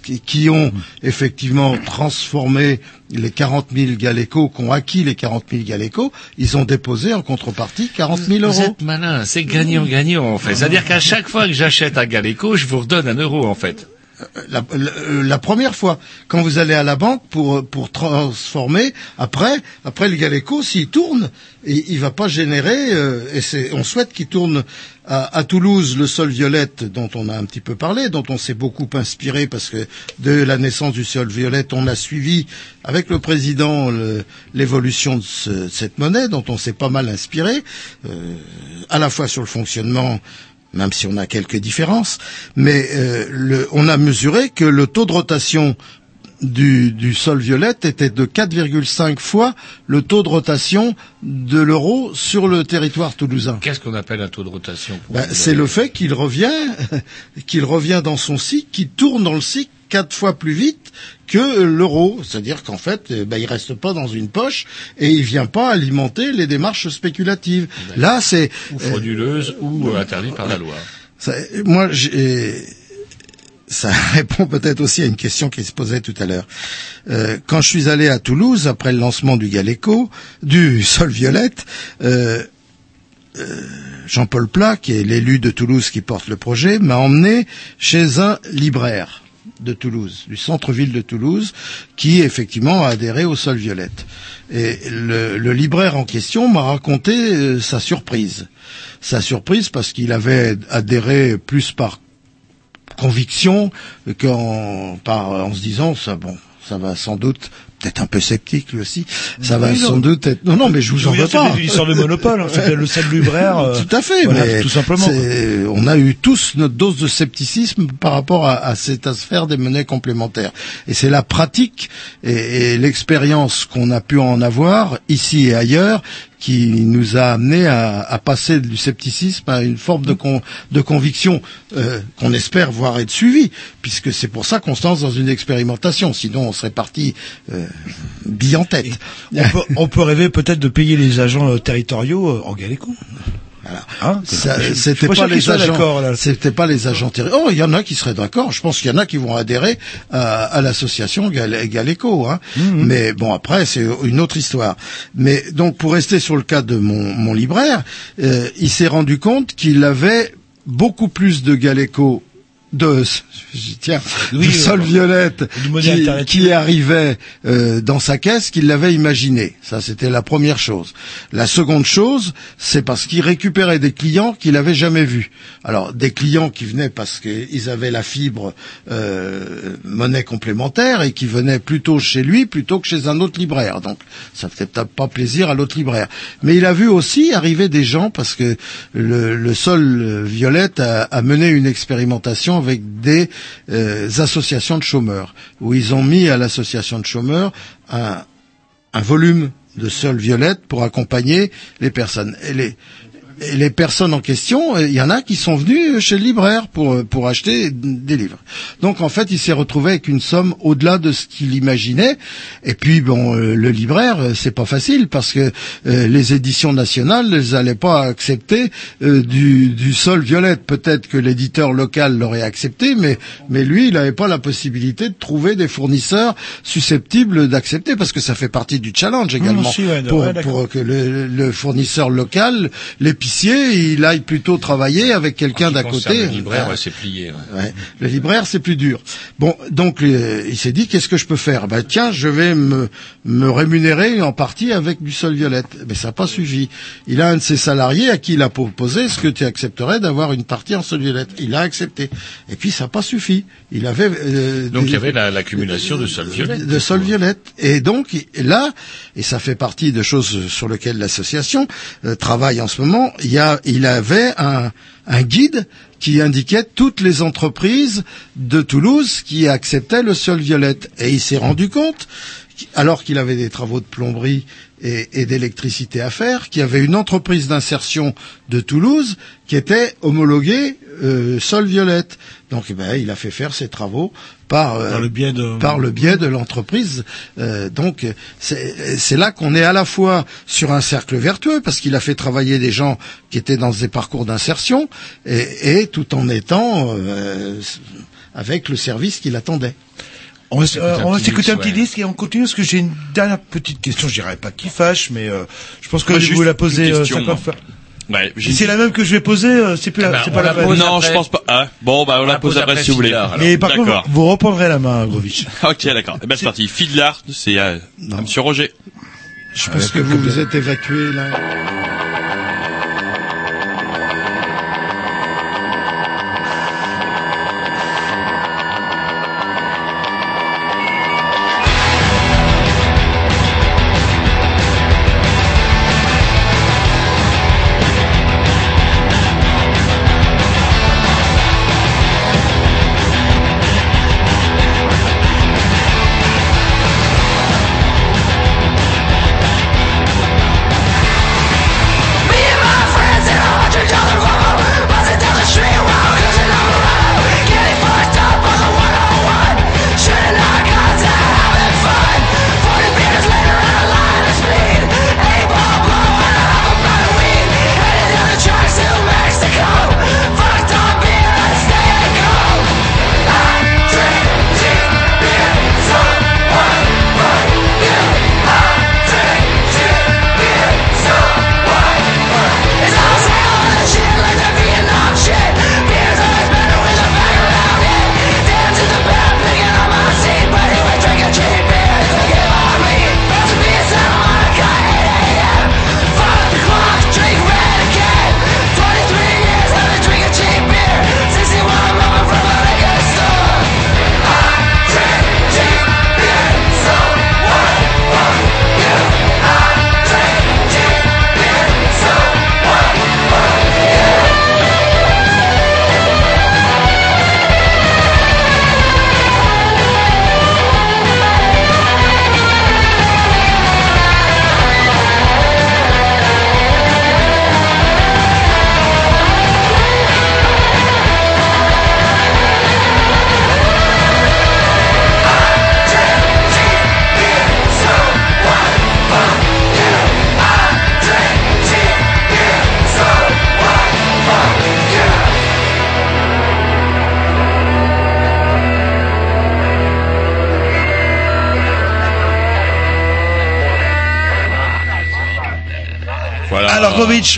Qui, qui ont effectivement transformé les 40 000 Galeco, qui ont acquis les 40 000 Galeco, ils ont déposé en contrepartie 40 000 Vous euros. êtes malin, c'est gagnant-gagnant en fait. C'est-à-dire qu'à chaque fois que j'achète un Galeco, je vous redonne un euro en fait. La, première fois, quand vous allez à la banque pour pour transformer, après après le Galeco, s'il tourne, il, il va pas générer. euh, et c'est, on souhaite qu'il tourne à, à Toulouse le sol violette dont on a un petit peu parlé, dont on s'est beaucoup inspiré parce que de la naissance du sol violette, on a suivi avec le président l'évolution de ce- cette monnaie dont on s'est pas mal inspiré, euh, à la fois sur le fonctionnement même si on a quelques différences. Mais euh, le, on a mesuré que le taux de rotation du, du sol violette était de 4,5 fois le taux de rotation de l'euro sur le territoire toulousain. Qu'est-ce qu'on appelle un taux de rotation Ben, c'est le fait qu'il revient, qu'il revient dans son cycle, qu'il tourne dans le cycle quatre fois plus vite que l'euro. C'est-à-dire qu'en fait, euh, ben, il reste pas dans une poche et il vient pas alimenter les démarches spéculatives. Là, c'est Ou frauduleuse ou euh, interdite par la loi. ça- moi, j'ai- ça répond peut-être aussi à une question qui se posait tout à l'heure. Euh, quand je suis allé à Toulouse après le lancement du Galeco, du Sol Violette, euh, euh, Jean-Paul Plat, qui est l'élu de Toulouse qui porte le projet, m'a emmené chez un libraire de Toulouse, du centre-ville de Toulouse, qui effectivement a adhéré au Sol Violette. Et le, libraire en question m'a raconté euh, sa surprise. Sa surprise parce qu'il avait adhéré plus par conviction qu'en par en se disant ça bon ça va sans doute peut-être un peu sceptique lui aussi ça va Oui, sans doute être non non mais je vous en veux pas c'est l'histoire de monopole, hein, c'était le seul libraire. euh, tout à fait voilà, mais tout simplement. on a eu tous notre dose de scepticisme par rapport à, à cette affaire des monnaies complémentaires et c'est la pratique et, et l'expérience qu'on a pu en avoir ici et ailleurs qui nous a amené à, passer du scepticisme à une forme de, con- de conviction euh, qu'on espère voir être suivie, puisque c'est pour ça qu'on se lance dans une expérimentation. Sinon, on serait parti euh, en tête. On peut, on peut rêver peut-être de payer les agents euh, territoriaux euh, en Galéco. Hein suis c'était pas les agents. C'était pas les agents Oh, il y en a qui seraient d'accord. Je pense qu'il y en a qui vont adhérer à, à l'association Gal- Galéco. Hein. Mmh, Mais bon, après, c'est une autre histoire. Mais donc, pour rester sur le cas de mon, mon libraire, euh, il s'est rendu compte qu'il avait beaucoup plus de Galéco de tiens Oui, de euh, sol violette qui, arrivait euh, dans sa caisse qu'il l'avait imaginé. Ça, c'était la première chose. La seconde chose, c'est parce qu'il récupérait des clients qu'il avait jamais vus. Alors, des clients qui venaient parce qu'ils avaient la fibre euh, monnaie complémentaire et qui venaient plutôt chez lui plutôt que chez un autre libraire. Donc, ça fait peut-être pas plaisir à l'autre libraire. Mais il a vu aussi arriver des gens parce que le, le sol violette a, a mené une expérimentation avec des euh, associations de chômeurs où ils ont mis à l'association de chômeurs un, un volume de sol violette pour accompagner les personnes. Et les personnes en question, il y en a qui sont venus chez le libraire pour pour acheter des livres. Donc en fait, il s'est retrouvé avec une somme au-delà de ce qu'il imaginait. Et puis bon, euh, le libraire, euh, c'est pas facile parce que euh, les éditions nationales, elles allaient pas accepter euh, du du sol violette. Peut-être que l'éditeur local l'aurait accepté, mais mais lui, il n'avait pas la possibilité de trouver des fournisseurs susceptibles d'accepter parce que ça fait partie du challenge également si, ouais, pour, ouais, pour que le, le fournisseur local, l'épicier, il aille plutôt travailler avec quelqu'un d'à Concerne côté. Le libraire, Ah, ouais, plié. ouais. ouais. Le libraire, c'est plus dur. Bon, donc euh, il s'est dit, qu'est-ce que je peux faire? Ben tiens, je vais me, me rémunérer en partie avec du sol violette. Mais ça n'a pas suivi. Il a un de ses salariés à qui il a proposé, est-ce que tu accepterais d'avoir une partie en sol violette Il a accepté. Et puis ça n'a pas suffi. Il avait euh, Donc des- il y avait la- l'accumulation de sol violette. de sol violette. Et donc et là, et ça fait partie de choses sur lesquelles l'association euh, travaille en ce moment, il y avait un, un guide qui indiquait toutes les entreprises de Toulouse qui acceptaient le sol violette. Et il s'est rendu compte, alors qu'il avait des travaux de plomberie et, et d'électricité à faire, qu'il y avait une entreprise d'insertion de Toulouse qui était homologuée euh, sol violette. Donc eh ben, il a fait faire ses travaux par, euh, Par le biais de- par le biais de l'entreprise. Euh, donc c'est là qu'on est à la fois sur un cercle vertueux parce qu'il a fait travailler des gens qui étaient dans des parcours d'insertion et, et tout en étant euh, avec le service qu'il attendait. On va, s'écoute euh, un petit s'écouter un disque, petit ouais. disque et on continue parce que j'ai une dernière petite question. Je dirais pas qui fâche, mais euh, je pense que je juste vous la poser euh, question, 50 moi. fois. Ouais, c'est la même que je vais poser, euh, c'est plus Ah la, bah, c'est pas la la pose Non, après. je pense pas. Ah, bon, bah, on la pose après, si vous voulez. Mais par D'accord. contre, vous reprendrez la main, Grovitch. Ok, d'accord. Eh ben, c'est parti. Fiddler, c'est euh, Monsieur Roger. Je pense que vous vous êtes évacué là.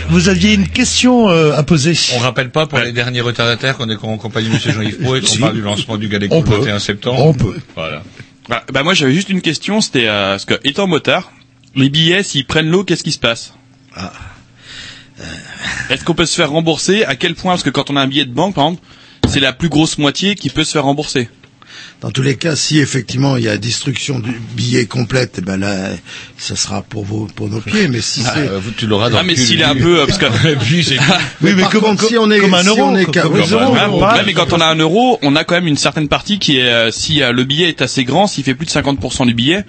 Vous aviez une question euh, à poser. On rappelle pas pour les derniers retardataires qu'on est en compagnie de Monsieur Jean-Yves Pro et qu'on Si. parle du lancement du Galeco On le peut. 21 septembre. On peut. Voilà. Bah, bah, moi j'avais juste une question, c'était euh, parce que étant motard, les billets s'ils prennent l'eau, qu'est-ce qui se passe? Ah. Est-ce qu'on peut se faire rembourser? À quel point? Parce que quand on a un billet de banque, par exemple, c'est la plus grosse moitié qui peut se faire rembourser. Dans tous les cas, si effectivement il y a destruction du billet complète, eh ben là, ça sera pour vos, pour nos pieds. Mais si Ah, c'est, euh, vous, tu l'auras dans Ah mais s'il est un peu euh, parce que Et puis, c'est- Oui, mais par comme- contre, si on est- comme un si euro, on est comme- qu'à comme- 11 euros, Ouais, on- ouais, mais quand on a un euro, on a quand même une certaine partie qui est euh, si euh, le billet est assez grand, s'il fait plus de 50% du billet,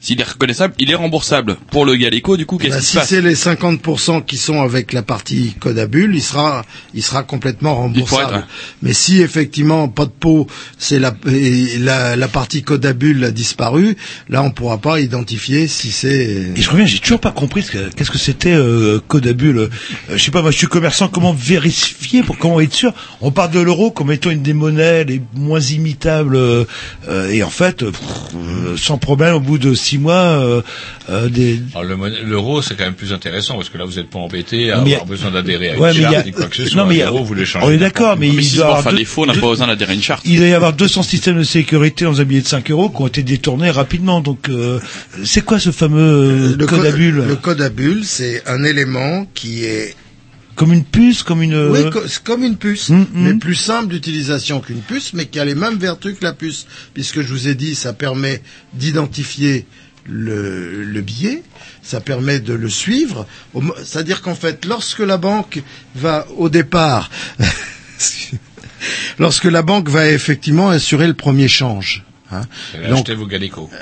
s'il est reconnaissable, il est remboursable. Pour le Galeco, du coup, qu'est-ce Bah, qui se si passe c'est les 50% qui sont avec la partie codabule, il sera, il sera complètement remboursable. être. Mais si effectivement pas de pot, c'est la, la, la partie codabule a disparu, là on pourra pas identifier si c'est. Et je reviens, j'ai toujours pas compris ce que- qu'est-ce que c'était euh, Codabule. Euh, je sais pas, moi je suis commerçant, comment vérifier pour comment être sûr? On parle de l'euro comme étant une des monnaies les moins imitables euh, euh, et en fait, pff, euh, sans problème, au bout de six mois, euh, euh, des. Alors, le monnaie- l'euro, c'est quand même plus intéressant parce que là, vous n'êtes pas embêté à mais a- avoir besoin d'adhérer à Ouais, une mais il y a- charte quoi que ce soit. non, mais il y a- L'euro, vous les changez. on est d'accord, mais, Mais il doit avoir faire deux- défaut, on n'a deux- pas besoin d'adhérer à une charte. Il doit y avoir 200 systèmes de sécurité dans un billet de 5 euros qui ont été détournés rapidement. Donc, euh, c'est quoi ce fameux euh, Le co- Codabule Le codabule, c'est un élément qui est Comme une puce, comme une. Oui, comme une puce, Mm, mais mm. plus simple d'utilisation qu'une puce, mais qui a les mêmes vertus que la puce, puisque je vous ai dit, ça permet d'identifier le, le billet, ça permet de le suivre. C'est-à-dire qu'en fait, lorsque la banque va au départ, lorsque la banque va effectivement assurer le premier change. Hein, donc, vos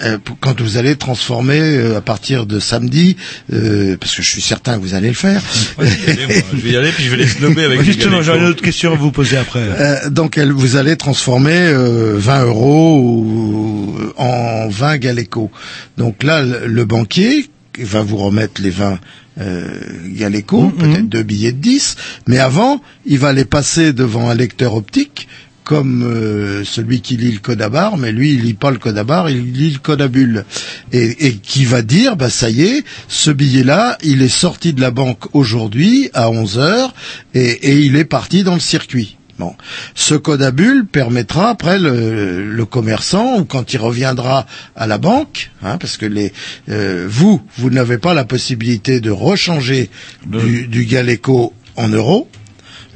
euh, quand vous allez transformer euh, à partir de samedi, euh, parce que je suis certain que vous allez le faire. Allez, moi, je vais y aller, puis je vais les snobber avec Justement, j'aurais une autre question à vous poser après. Euh, donc elle, vous allez transformer euh, 20 euros ou- en 20 Galeco. Donc là, le, le banquier va vous remettre les 20 euh, Galeco, peut-être deux billets de 10, mais avant, il va les passer devant un lecteur optique comme euh, celui qui lit le code à barre, mais lui il lit pas le code à barre, il lit le code à bulle, et, et qui va dire bah ça y est, ce billet-là, il est sorti de la banque aujourd'hui à 11 heures et, et il est parti dans le circuit. Bon, ce code à bulle permettra après le, le commerçant ou quand il reviendra à la banque, hein, parce que les euh, vous vous n'avez pas la possibilité de rechanger du, du Galeco en euros.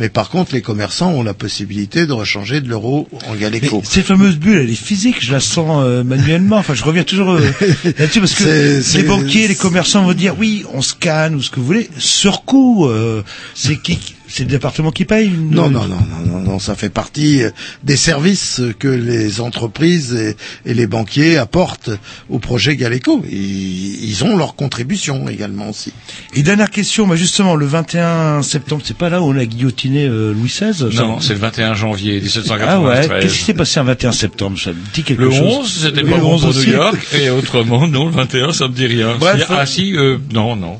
Mais par contre, les commerçants ont la possibilité de rechanger de l'euro en. Mais cette fameuse bulle, elle est physique, je la sens euh, manuellement. Enfin, je reviens toujours euh, là-dessus parce que les banquiers, les commerçants vont dire oui, on scanne ou ce que vous voulez. Sur coup, euh, c'est qui C'est le département qui paye une- Non, non, non, non, non, non, ça fait partie euh, des services que les entreprises et, et les banquiers apportent au projet Galeco. Ils, ils ont leur contribution également aussi. Et dernière question, bah justement, le 21 septembre, c'est pas là où on a guillotiné euh, Louis XVI Non, c'est le 21 janvier 1793. Ah ouais, qu'est-ce qui s'est passé un 21 septembre Ça me dit quelque Le chose. 11, c'était pas le bon 11 pour. New York, et autrement, non, le 21, ça me dit rien. Bref. Si- ah si, euh, non, non.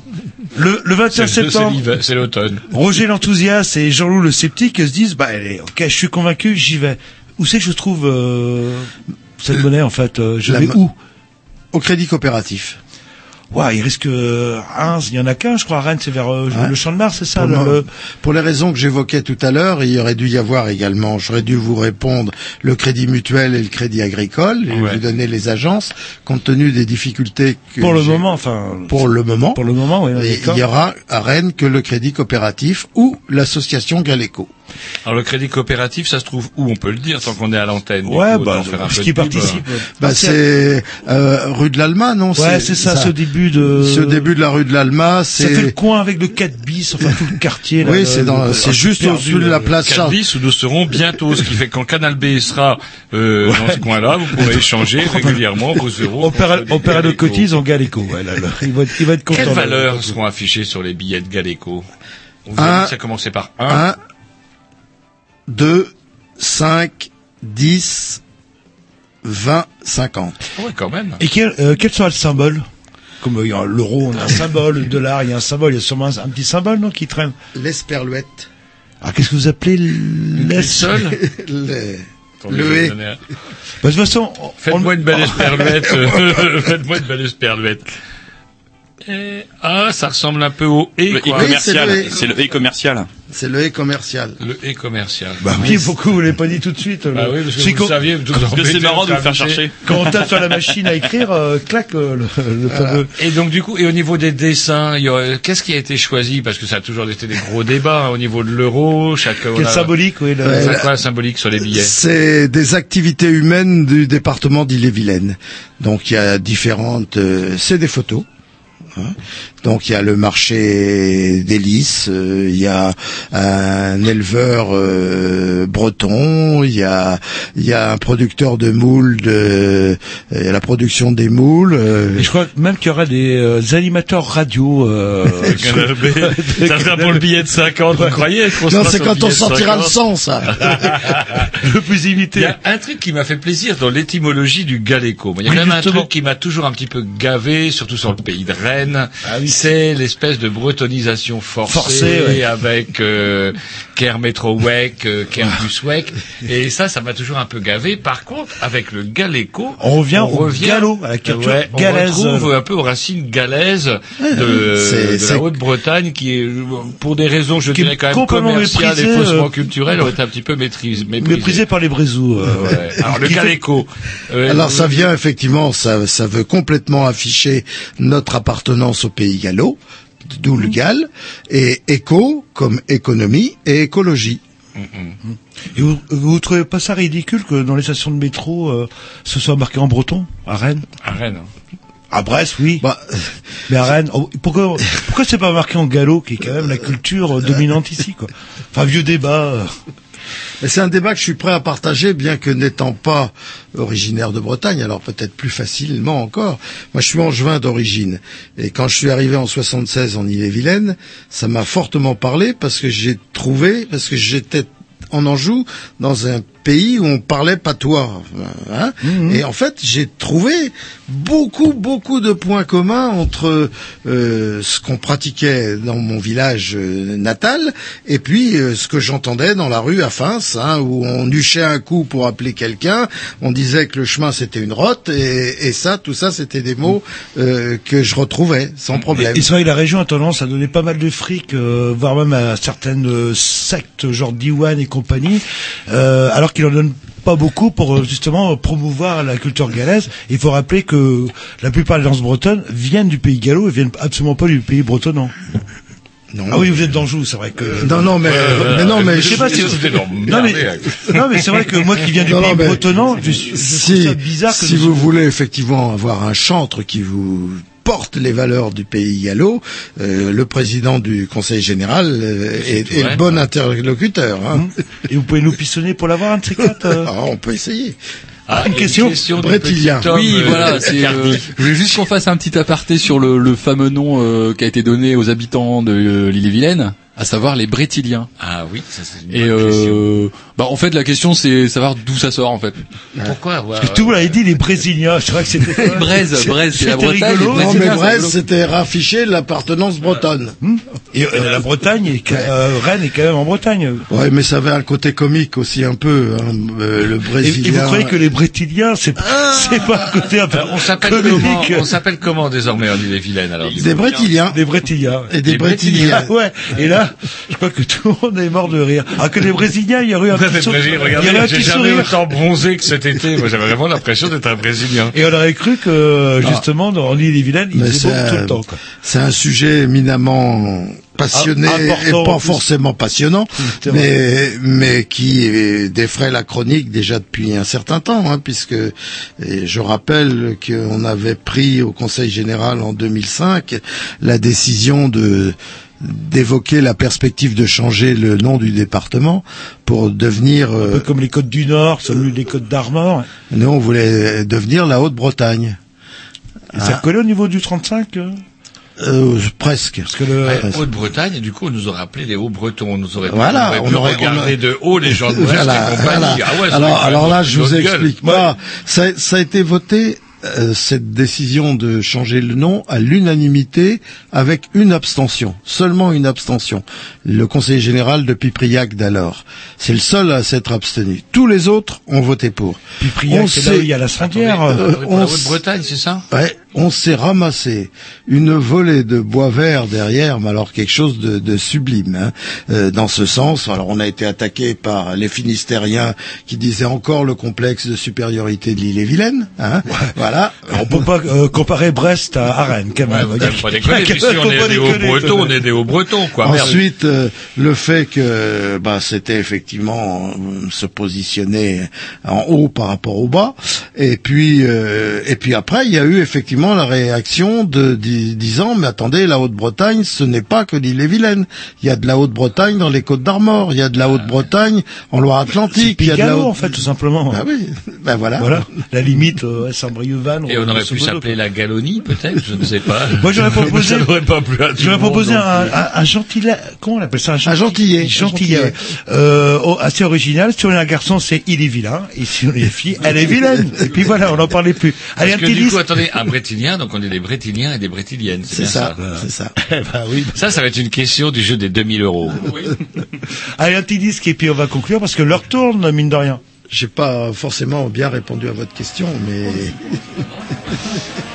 Le, le 21 C'est- c'est septembre, C'est l'automne. Roger l'enthousiaste et Jean-Loup le sceptique se disent bah allez, ok, je suis convaincu, j'y vais. Où c'est que je trouve euh, cette monnaie en fait euh, Je vais où? Au crédit coopératif. Ouais, il risque euh, un, il y en a qu'un, je crois. À Rennes, c'est vers euh, Ouais. le Champ de Mars, c'est ça Pour, le- le- le- pour les raisons que j'évoquais tout à l'heure, il aurait dû y avoir également, j'aurais dû vous répondre, le crédit mutuel et le crédit agricole, et Ouais. vous donner les agences, compte tenu des difficultés que Pour le moment, enfin. Pour le moment. Pour le moment, oui. Il y aura à Rennes que le crédit coopératif ou l'association Galeco. Alors le crédit coopératif, ça se trouve où On peut le dire tant qu'on est à l'antenne. Ouais, coup, bah, faire un ce peu qui de participe. Bah, c'est euh, rue de l'Alma, non? Ouais, c'est ça, ce début de. Ce début de la rue de l'Alma, Ça fait le c'est coin avec le 4 bis, enfin tout le quartier. Là, oui, c'est dans, c'est juste au-dessus de là, la le- place Charles. 4 où nous serons bientôt, ce qui fait que quand Canal B sera euh, dans ce coin-là, vous pourrez échanger régulièrement vos euros. Le Galeco. cotise en Galeco. Ouais, là, là. Il va être, il va être content. Quelles valeurs seront affichées sur les billets de Galeco? On vous a Un- dit que ça commençait par 1. 1, 2, 5, 10, 20, 50. Ouais, quand même. Et quel, euh, quel sera le symbole? Comme euh, il y a l'euro, on a un symbole, le dollar, il y a un symbole, il y a sûrement un, un petit symbole, non, qui traîne? L'esperluette. Ah, qu'est-ce que vous appelez l'es seul? Le, le et. un- Bah, De toute façon, on- Faites-moi une belle esperluette. Faites-moi une belle esperluette. Eh, Ah, ça ressemble un peu au E, Le quoi. e-commercial. Oui, c'est le e. c'est le e-commercial. C'est le e-commercial. Le E commercial. Bah oui, pourquoi vous l'avez pas dit tout de suite Bah le- oui, parce que C'est vous quand- saviez, vous Parce que embêtez, c'est marrant de vous faire chercher. Quand on tape sur la machine à écrire, euh, clac, euh, le, le fameux. Et donc du coup, et au niveau des dessins, qu'est-ce qui a été choisi? Parce que ça a toujours été des gros débats hein, au niveau de l'euro. Chaque Quel symbolique, oui. le- Ouais, C'est la- quoi la symbolique sur les billets? C'est des activités humaines du département d'Ille-et-Vilaine. Donc il y a différentes. euh, c'est des photos. hein. Donc il y a le marché des lys, euh, il y a un éleveur euh, breton, il y a il y a un producteur de moules, de euh, la production des moules. euh, Et je crois même qu'il y aura des euh, animateurs radio. Euh, sur- Ça sera pour le billet de 50, vous croyez non, c'est quand on sortira le 50? sang, ça. le plus Il imité. y a un truc qui m'a fait plaisir dans l'étymologie du galéco. Il y a Oui, quand même un truc qui m'a toujours un petit peu gavé, surtout sur le pays de Rennes. Ah oui. C'est l'espèce de bretonisation forcée, Forcée, ouais. avec euh, Ker Metrowek, euh, Ker Buswek. Et ça, ça m'a toujours un peu gavé. Par contre, avec le galéco, On revient au gallo, à la culture ouais, galaise. On retrouve un peu aux racines galaises de, c'est- de c'est- la Haute-Bretagne qui est, pour des raisons, je dirais quand même commerciales et faussement euh, culturelles, aurait été un petit peu maîtrise, méprisée. Méprisé par les Brézous. euh, Ouais. Alors le Galéco. euh, Alors ça euh, vient effectivement, ça, ça veut complètement afficher notre appartenance au pays gallo, d'où le Galles, et éco comme économie et écologie. Et vous, vous trouvez pas ça ridicule que dans les stations de métro, euh, ce soit marqué en breton à Rennes? À Rennes. À Brest, oui. Bah, Mais à Rennes, oh, pourquoi pourquoi c'est pas marqué en gallo, qui est quand même la culture euh, dominante ici, quoi? Enfin, vieux débat. C'est un débat que je suis prêt à partager, bien que n'étant pas originaire de Bretagne, alors peut-être plus facilement encore. Moi, je suis angevin d'origine, et quand je suis arrivé en 76 en Ille-et-Vilaine, ça m'a fortement parlé parce que j'ai trouvé, parce que j'étais en Anjou dans un pays où on parlait patois. Hein Et en fait, j'ai trouvé beaucoup, beaucoup de points communs entre euh, ce qu'on pratiquait dans mon village euh, natal et puis euh, ce que j'entendais dans la rue à Fins, hein, où on huchait un coup pour appeler quelqu'un, on disait que le chemin c'était une rotte, et, et ça, tout ça, c'était des mots euh, que je retrouvais sans problème. Et, c'est vrai que la région a tendance à donner pas mal de fric, euh, voire même à certaines sectes, genre Diwan et compagnie, euh, alors qu'il en donne pas beaucoup pour euh, justement promouvoir la culture galaise. Il faut rappeler que la plupart des danses bretonnes viennent du pays gallo et viennent absolument pas du pays bretonnant. Non. Ah oui, vous êtes d'Anjou, c'est vrai que. Non, non, mais, mais non, mais je sais pas si. Non mais, non mais c'est vrai que moi qui viens du Non, pays bretonnant, je, je trouve si, ça bizarre que si vous voulez effectivement avoir un chantre qui vous porte les valeurs du pays gallo, euh, le président du conseil général euh, est, est le bon interlocuteur. Hein. Et vous pouvez nous pissonner pour l'avoir un de ces quatre euh Ah, on peut essayer. Ah, une question, du Brétilien. petit homme, Oui, euh, voilà. c'est, euh, je voulais juste qu'on fasse un petit aparté sur le, le fameux nom euh, qui a été donné aux habitants de euh, l'île-et-Vilaine, à savoir les Brétiliens. Ah oui, ça c'est une Et bonne question. euh, bah en fait la question c'est savoir d'où ça sort en fait. Pourquoi avoir... Parce que tout vous l'avez dit, les Brésiliens. C'est vrai que c'était. Braise, c'est- Braise, c'est la Bretagne, rigolo. les Non, mais c'était raffiché l'appartenance bretonne. Et euh, la Bretagne, est, euh, Rennes est quand même en Bretagne. Ouais, mais ça avait un côté comique aussi un peu, hein, euh, le Et, brésilien. et vous croyez que les Brétiliens, c'est c'est pas un côté un peu On s'appelle comment, comique on s'appelle comment désormais en Ille-et-Vilaine alors Des Brétiliens. Des Brétiliens. Et des Des Brétiliens. Ah ouais. Et là, je crois que tout le monde est mort de rire. Ah que les Brésiliens, il y aurait eu un petit, sou- il y Regardez, j'ai petit jamais sourire. autant bronzé que cet été. Moi, j'avais vraiment l'impression d'être un Brésilien. Et on aurait cru que justement dans l'île des Vilaines, il faisait beau tout un- le temps. Quoi. C'est un sujet éminemment passionné Ah, important, et pas forcément passionnant, mais mais qui défraie la chronique déjà depuis un certain temps, hein, puisque et je rappelle qu'on avait pris au Conseil général en 2005 la décision de d'évoquer la perspective de changer le nom du département pour devenir Un euh, peu comme les côtes du Nord, celui des côtes d'Armor. nous on voulait devenir la Haute-Bretagne Et ça collait au niveau du 35 euh Euh, presque Parce que le, Ouais, Haute-Bretagne, et du coup, on nous aurait appelé les Hauts-Bretons. On nous aurait, Voilà, on on pu aurait- regarder on de haut les gens de l'Ouest Voilà, voilà. Ah ouais, alors, aurait alors là, je vous explique. Moi, ça, ça a été voté euh, cette décision de changer le nom à l'unanimité avec une abstention, seulement une abstention. Le conseiller général de Pipriac d'alors, c'est le seul à s'être abstenu. Tous les autres ont voté pour. Pipriac, c'est là où il y a la frontière. Euh, la s- Haute-Bretagne, c'est ça? Ouais, on s'est ramassé une volée de bois vert derrière, mais alors quelque chose de, de sublime. hein. Euh, dans ce sens, alors on a été attaqué par les Finistériens qui disaient encore le complexe de supériorité de l'île-et-Vilaine. Hein. Voilà. On peut pas euh, comparer Brest à, à Rennes, quand même. Ouais, faut pas déconner, puis si on est pas des on même. est des Hauts-Bretons, quoi. Ensuite, euh, le fait que bah, c'était effectivement euh, se positionner en haut par rapport au bas, et puis euh, et puis après il y a eu effectivement la réaction de di- disant mais attendez la Haute-Bretagne ce n'est pas que l'île-et-Vilaine, il y a de la Haute-Bretagne dans les Côtes d'Armor, il y a de la Haute-Bretagne en Loire-Atlantique, il y a de la Haute- en fait, tout simplement. Ah oui, ben voilà. Voilà, la limite euh, Saint-Brieuc-Vannes. Et on aurait pu s'appeler la Galonie, peut-être, je ne sais pas. Moi, j'aurais proposé- J'aurais proposé un, un, un gentillet, comment on appelle ça Un gentillet. Gentillet. Un gentillet. Euh, oh, assez original. Si on est un garçon, c'est il est vilain. Et si on est une fille, elle est vilaine. Et puis voilà, on n'en parlait plus. Allez, un Parce que petit du coup, attendez, un Donc on est des Brétiliens et des Brétiliennes, c'est ça. ça, c'est ça. Eh ben oui. Ça, ça va être une question du jeu des 2000 euros. Allez, un petit disque et puis on va conclure parce que l'heure tourne, mine de rien. J'ai pas forcément bien répondu à votre question, mais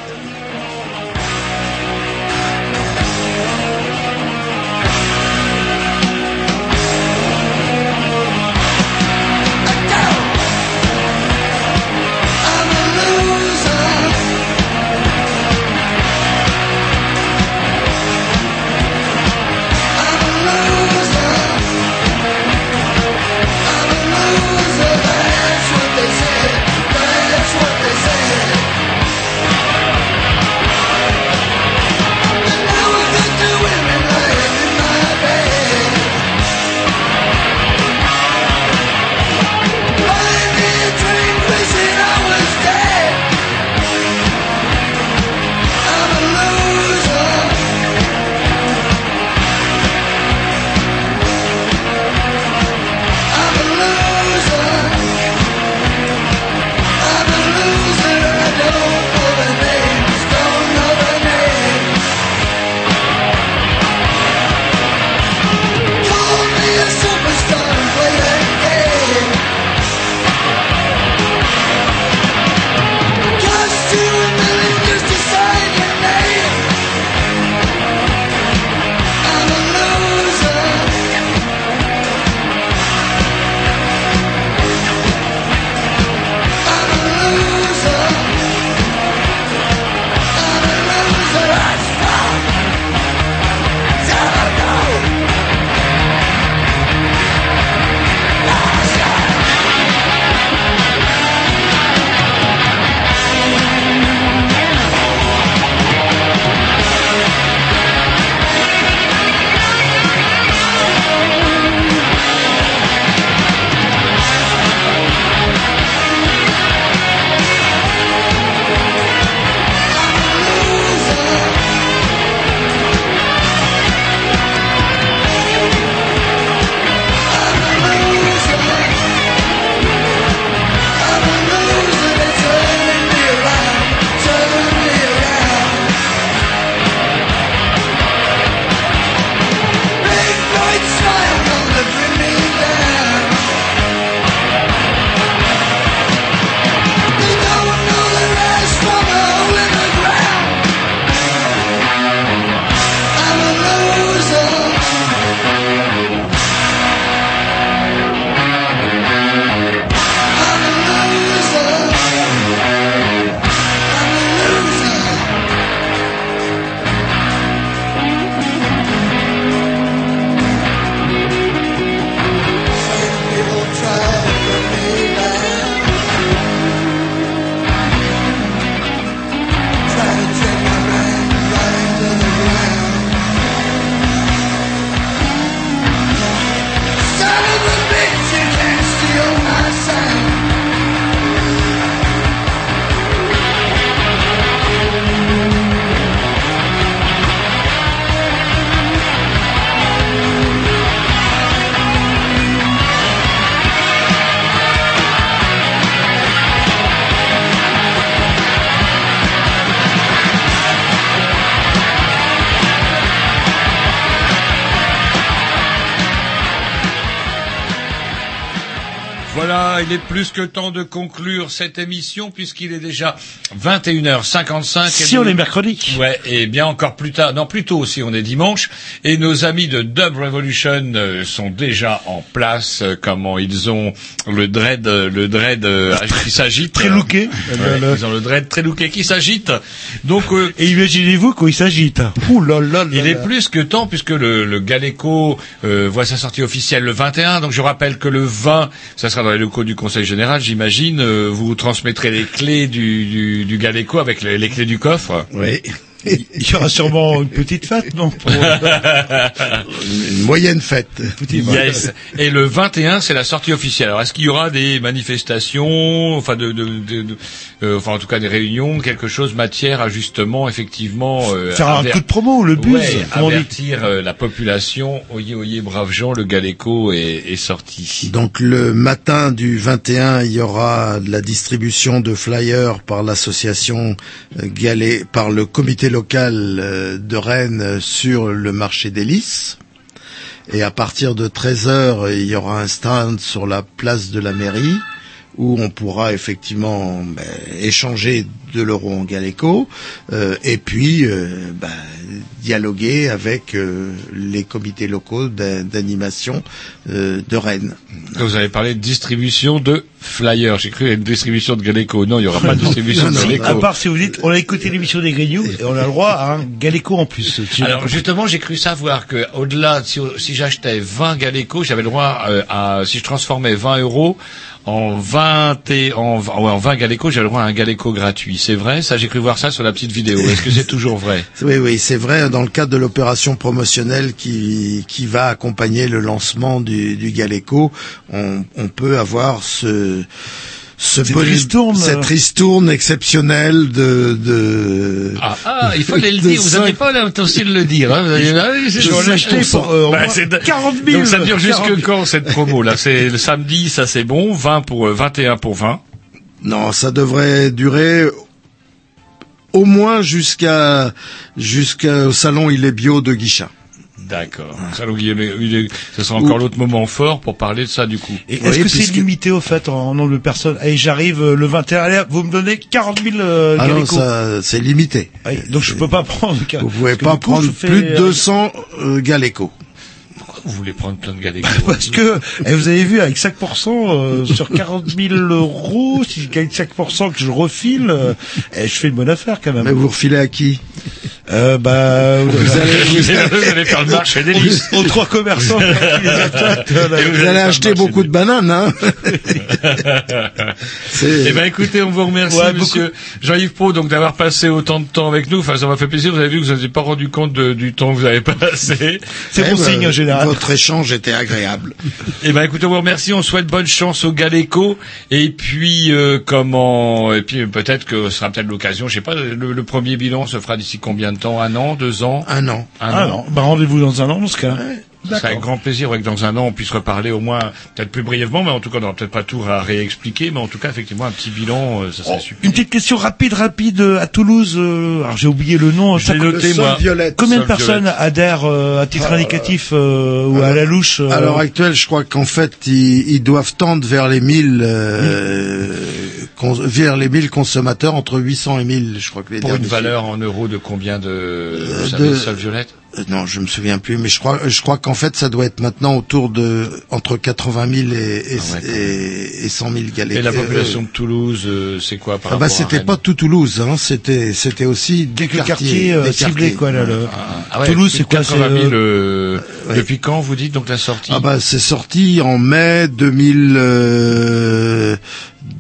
plus que temps de conclure cette émission puisqu'il est déjà 21h55. Si on est mercredi. Ouais, et bien encore plus tard, non, plus tôt si on est dimanche. Et nos amis de Dub Revolution euh, sont déjà en place. euh, comment ils ont le dread, euh, le dread euh, qui s'agite. Très looké. Ouais, Ils ont le dread très looké qui s'agite. Donc, euh, Et imaginez-vous quand il s'agite. Ouh là là là il est plus que temps puisque le, le Galeco euh, voit sa sortie officielle le 21. Donc je rappelle que le 20, ça sera dans les locaux du Conseil général, j'imagine. euh, vous transmettrez les clés du, du, du Galeco avec les, les clés du coffre. Oui. Il y aura sûrement une petite fête, non pour- Une moyenne fête. Yes. Et le 21, c'est la sortie officielle. Alors, est-ce qu'il y aura des manifestations, enfin, de, de, de- de- euh, enfin, en tout cas, des réunions, quelque chose, matière à justement, effectivement, euh, Faire un aver- coup de promo, le buzz, Ouais, avertir euh, la population. Oyez, oyez, braves gens, le Galeco est, est sorti. Donc le matin du 21, il y aura la distribution de flyers par l'association Galet, par le comité local euh, de Rennes sur le marché des Lys. Et à partir de 13 heures, il y aura un stand sur la place de la mairie où on pourra effectivement ben, échanger de l'euro en Galeco euh, et puis euh, ben, dialoguer avec euh, les comités locaux d'a- d'animation euh, de Rennes. Vous avez parlé de distribution de flyers. J'ai cru qu'il y avait une distribution de Galeco. Non, il n'y aura pas de distribution de Galeco. À part si vous dites, on a écouté l'émission des Grignoux et on a le droit à un Galeco en plus. Alors justement, j'ai cru savoir que au-delà, si, si j'achetais 20 Galeco, j'avais le droit euh, à, si je transformais 20 euros en 20 et en, ouais, en 20 Galeco, j'avais le droit à un Galeco gratuit. C'est vrai? Ça, j'ai cru voir ça sur la petite vidéo. Est-ce que c'est toujours vrai? Oui, oui, c'est vrai, dans le cadre de l'opération promotionnelle qui, qui va accompagner le lancement du, du Galeco, on, on peut avoir ce, ce Cette ristourne, cette euh. ristourne exceptionnelle de, de, ah, ah, il fallait le dire. Vous n'avez pas l'intention de le dire. Hein. Je vais l'acheter pour, euh, Bah, moins c'est- 40 000. Donc ça dure 40 jusque 000. quand cette promo là? C'est le samedi, ça c'est bon? 20 pour euh, 21 pour 20. Non, ça devrait durer au moins jusqu'à jusqu'au salon Il est bio de Guichat. D'accord. Ça, donc, il est- il est- ce sera encore l'autre moment fort pour parler de ça du coup. Et Oui, est-ce que c'est puisque- limité au fait en nombre de personnes? Allez, j'arrive euh, le 21. Allez, vous me donnez 40 000 euh, Ah non, ça c'est limité. Oui, donc je peux pas prendre. Vous pouvez pas coup, prendre plus de euh, 200 euh, Galeco. Vous voulez prendre plein de Galeco Parce que eh, vous avez vu avec 5% euh, sur 40 000 euros, si je gagne 5% que je refile, euh, eh, je fais une bonne affaire quand même. Mais vous refilez à qui? Euh, bah, vous, vous, allez, vous, allez, vous allez faire le marché des lys. aux trois commerçants qui les attaquent. euh, là, Et Vous allez allez faire acheter beaucoup de bananes, hein Eh ben écoutez, on vous remercie, Ouais, monsieur Jean-Yves Pro, donc d'avoir passé autant de temps avec nous. Enfin, ça m'a fait plaisir. Vous avez vu que vous n'avez pas rendu compte de- du temps que vous avez passé. C'est Eh bon ben, signe en général. Votre échange était agréable. Eh ben écoutez, on vous remercie. On souhaite bonne chance au Galeco. Et puis euh, comment Et puis peut-être que ce sera peut-être l'occasion. Je sais pas. Le, le premier bilan se fera d'ici combien de temps? Un an, deux ans? Un an. Un Ah an. non, bah rendez-vous dans un an dans ce cas-là. C'est avec grand plaisir ouais, que dans un an on puisse reparler au moins peut-être plus brièvement, mais en tout cas on n'aura peut-être pas tout à réexpliquer, mais en tout cas effectivement un petit bilan, euh, ça serait super. Une petite question rapide, rapide euh, à Toulouse. euh, alors j'ai oublié le nom. Ça- noté, moi. violette. Combien de personnes violette. adhèrent euh, à titre indicatif euh, ou à la louche euh, À l'heure actuelle, je crois qu'en fait, ils, ils doivent tendre vers les 1000 euh, cons- vers les 1000 consommateurs entre 800 et 1000, je crois que les Pour une valeur en euros de combien de vous de- Sol Violette? Non, je me souviens plus, mais je crois, je crois qu'en fait, ça doit être maintenant autour de entre 80 000 et, et, Ah ouais, quand et, et 100 000 galets. Et la Euh, population de Toulouse, euh, c'est quoi par Ah bah rapport à c'était pas tout Toulouse, hein, c'était c'était aussi des quelques quartiers, quartiers euh, des ciblés quartiers. quoi là, le- Ah ouais, Toulouse plus c'est de quoi c'est 80 000 euh, euh, ouais. Depuis quand vous dites donc la sortie Ah bah c'est sorti en mai 2000 euh,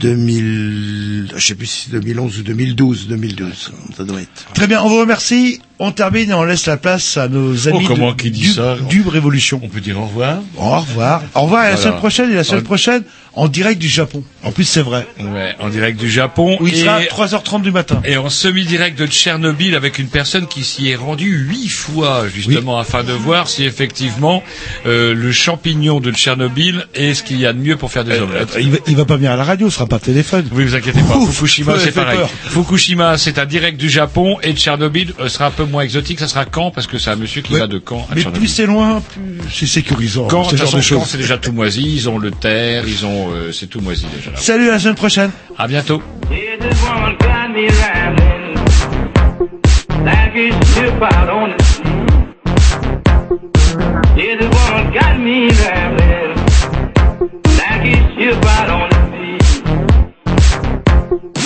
2000 je sais plus si c'est 2011 ou 2012 2012 ça doit être. Très bien, on vous remercie. On termine et on laisse la place à nos amis Oh, comment de, qui dit du, ça du Révolution. On peut dire au revoir Au revoir. Au revoir et à la semaine prochaine et la semaine prochaine en direct du Japon. En plus c'est vrai. Ouais, en direct du Japon. Où il et... sera à 3h30 du matin. Et en semi-direct de Tchernobyl avec une personne qui s'y est rendue huit fois justement afin de voir si effectivement euh, le champignon de Tchernobyl est ce qu'il y a de mieux pour faire des omelettes. Il va, il va pas venir à la radio, ce sera pas téléphone. Oui, vous inquiétez pas. Ouf, Fukushima, c'est pareil. peur. Fukushima, c'est un direct du Japon et Tchernobyl euh, sera un peu moins exotique, ça sera Caen parce que c'est un monsieur qui Ouais. va de Caen à Mais plus c'est loin, plus c'est sécurisant. Caen, de façon, c'est déjà tout moisi. Ils ont le terre, ils ont, euh, c'est tout moisi déjà. Là. Salut, à la semaine prochaine. À bientôt.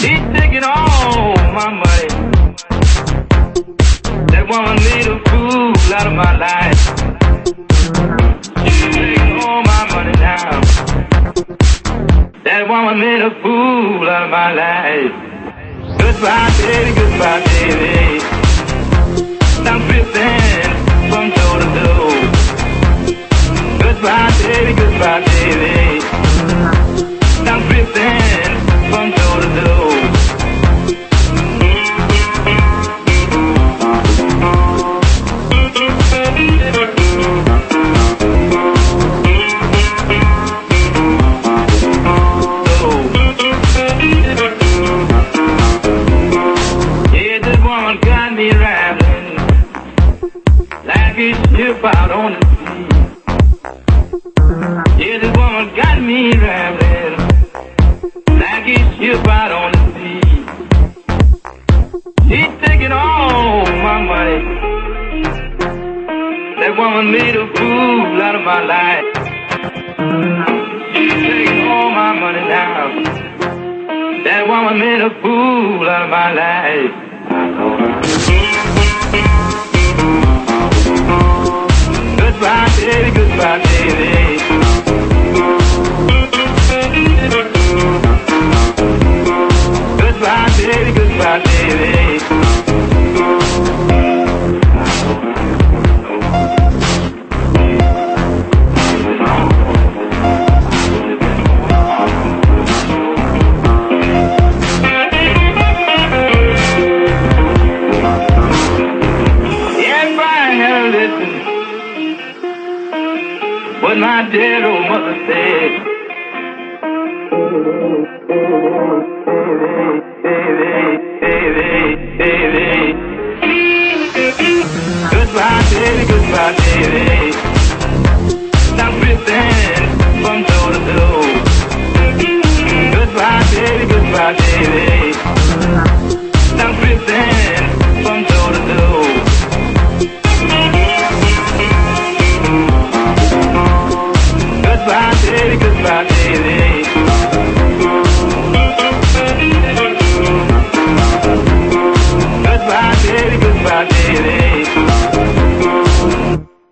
She's taking all my money. That woman made a fool out of my life. Taking all my money now. That woman made a fool out of my life. Goodbye, baby, goodbye, baby. I'm drifting from door to door. Goodbye, baby, goodbye, baby. I'm drifting from door to door. Woman made a fool out of my life. She's taking all my money now. That woman made a fool out of my life. Goodbye, baby, goodbye, baby. it.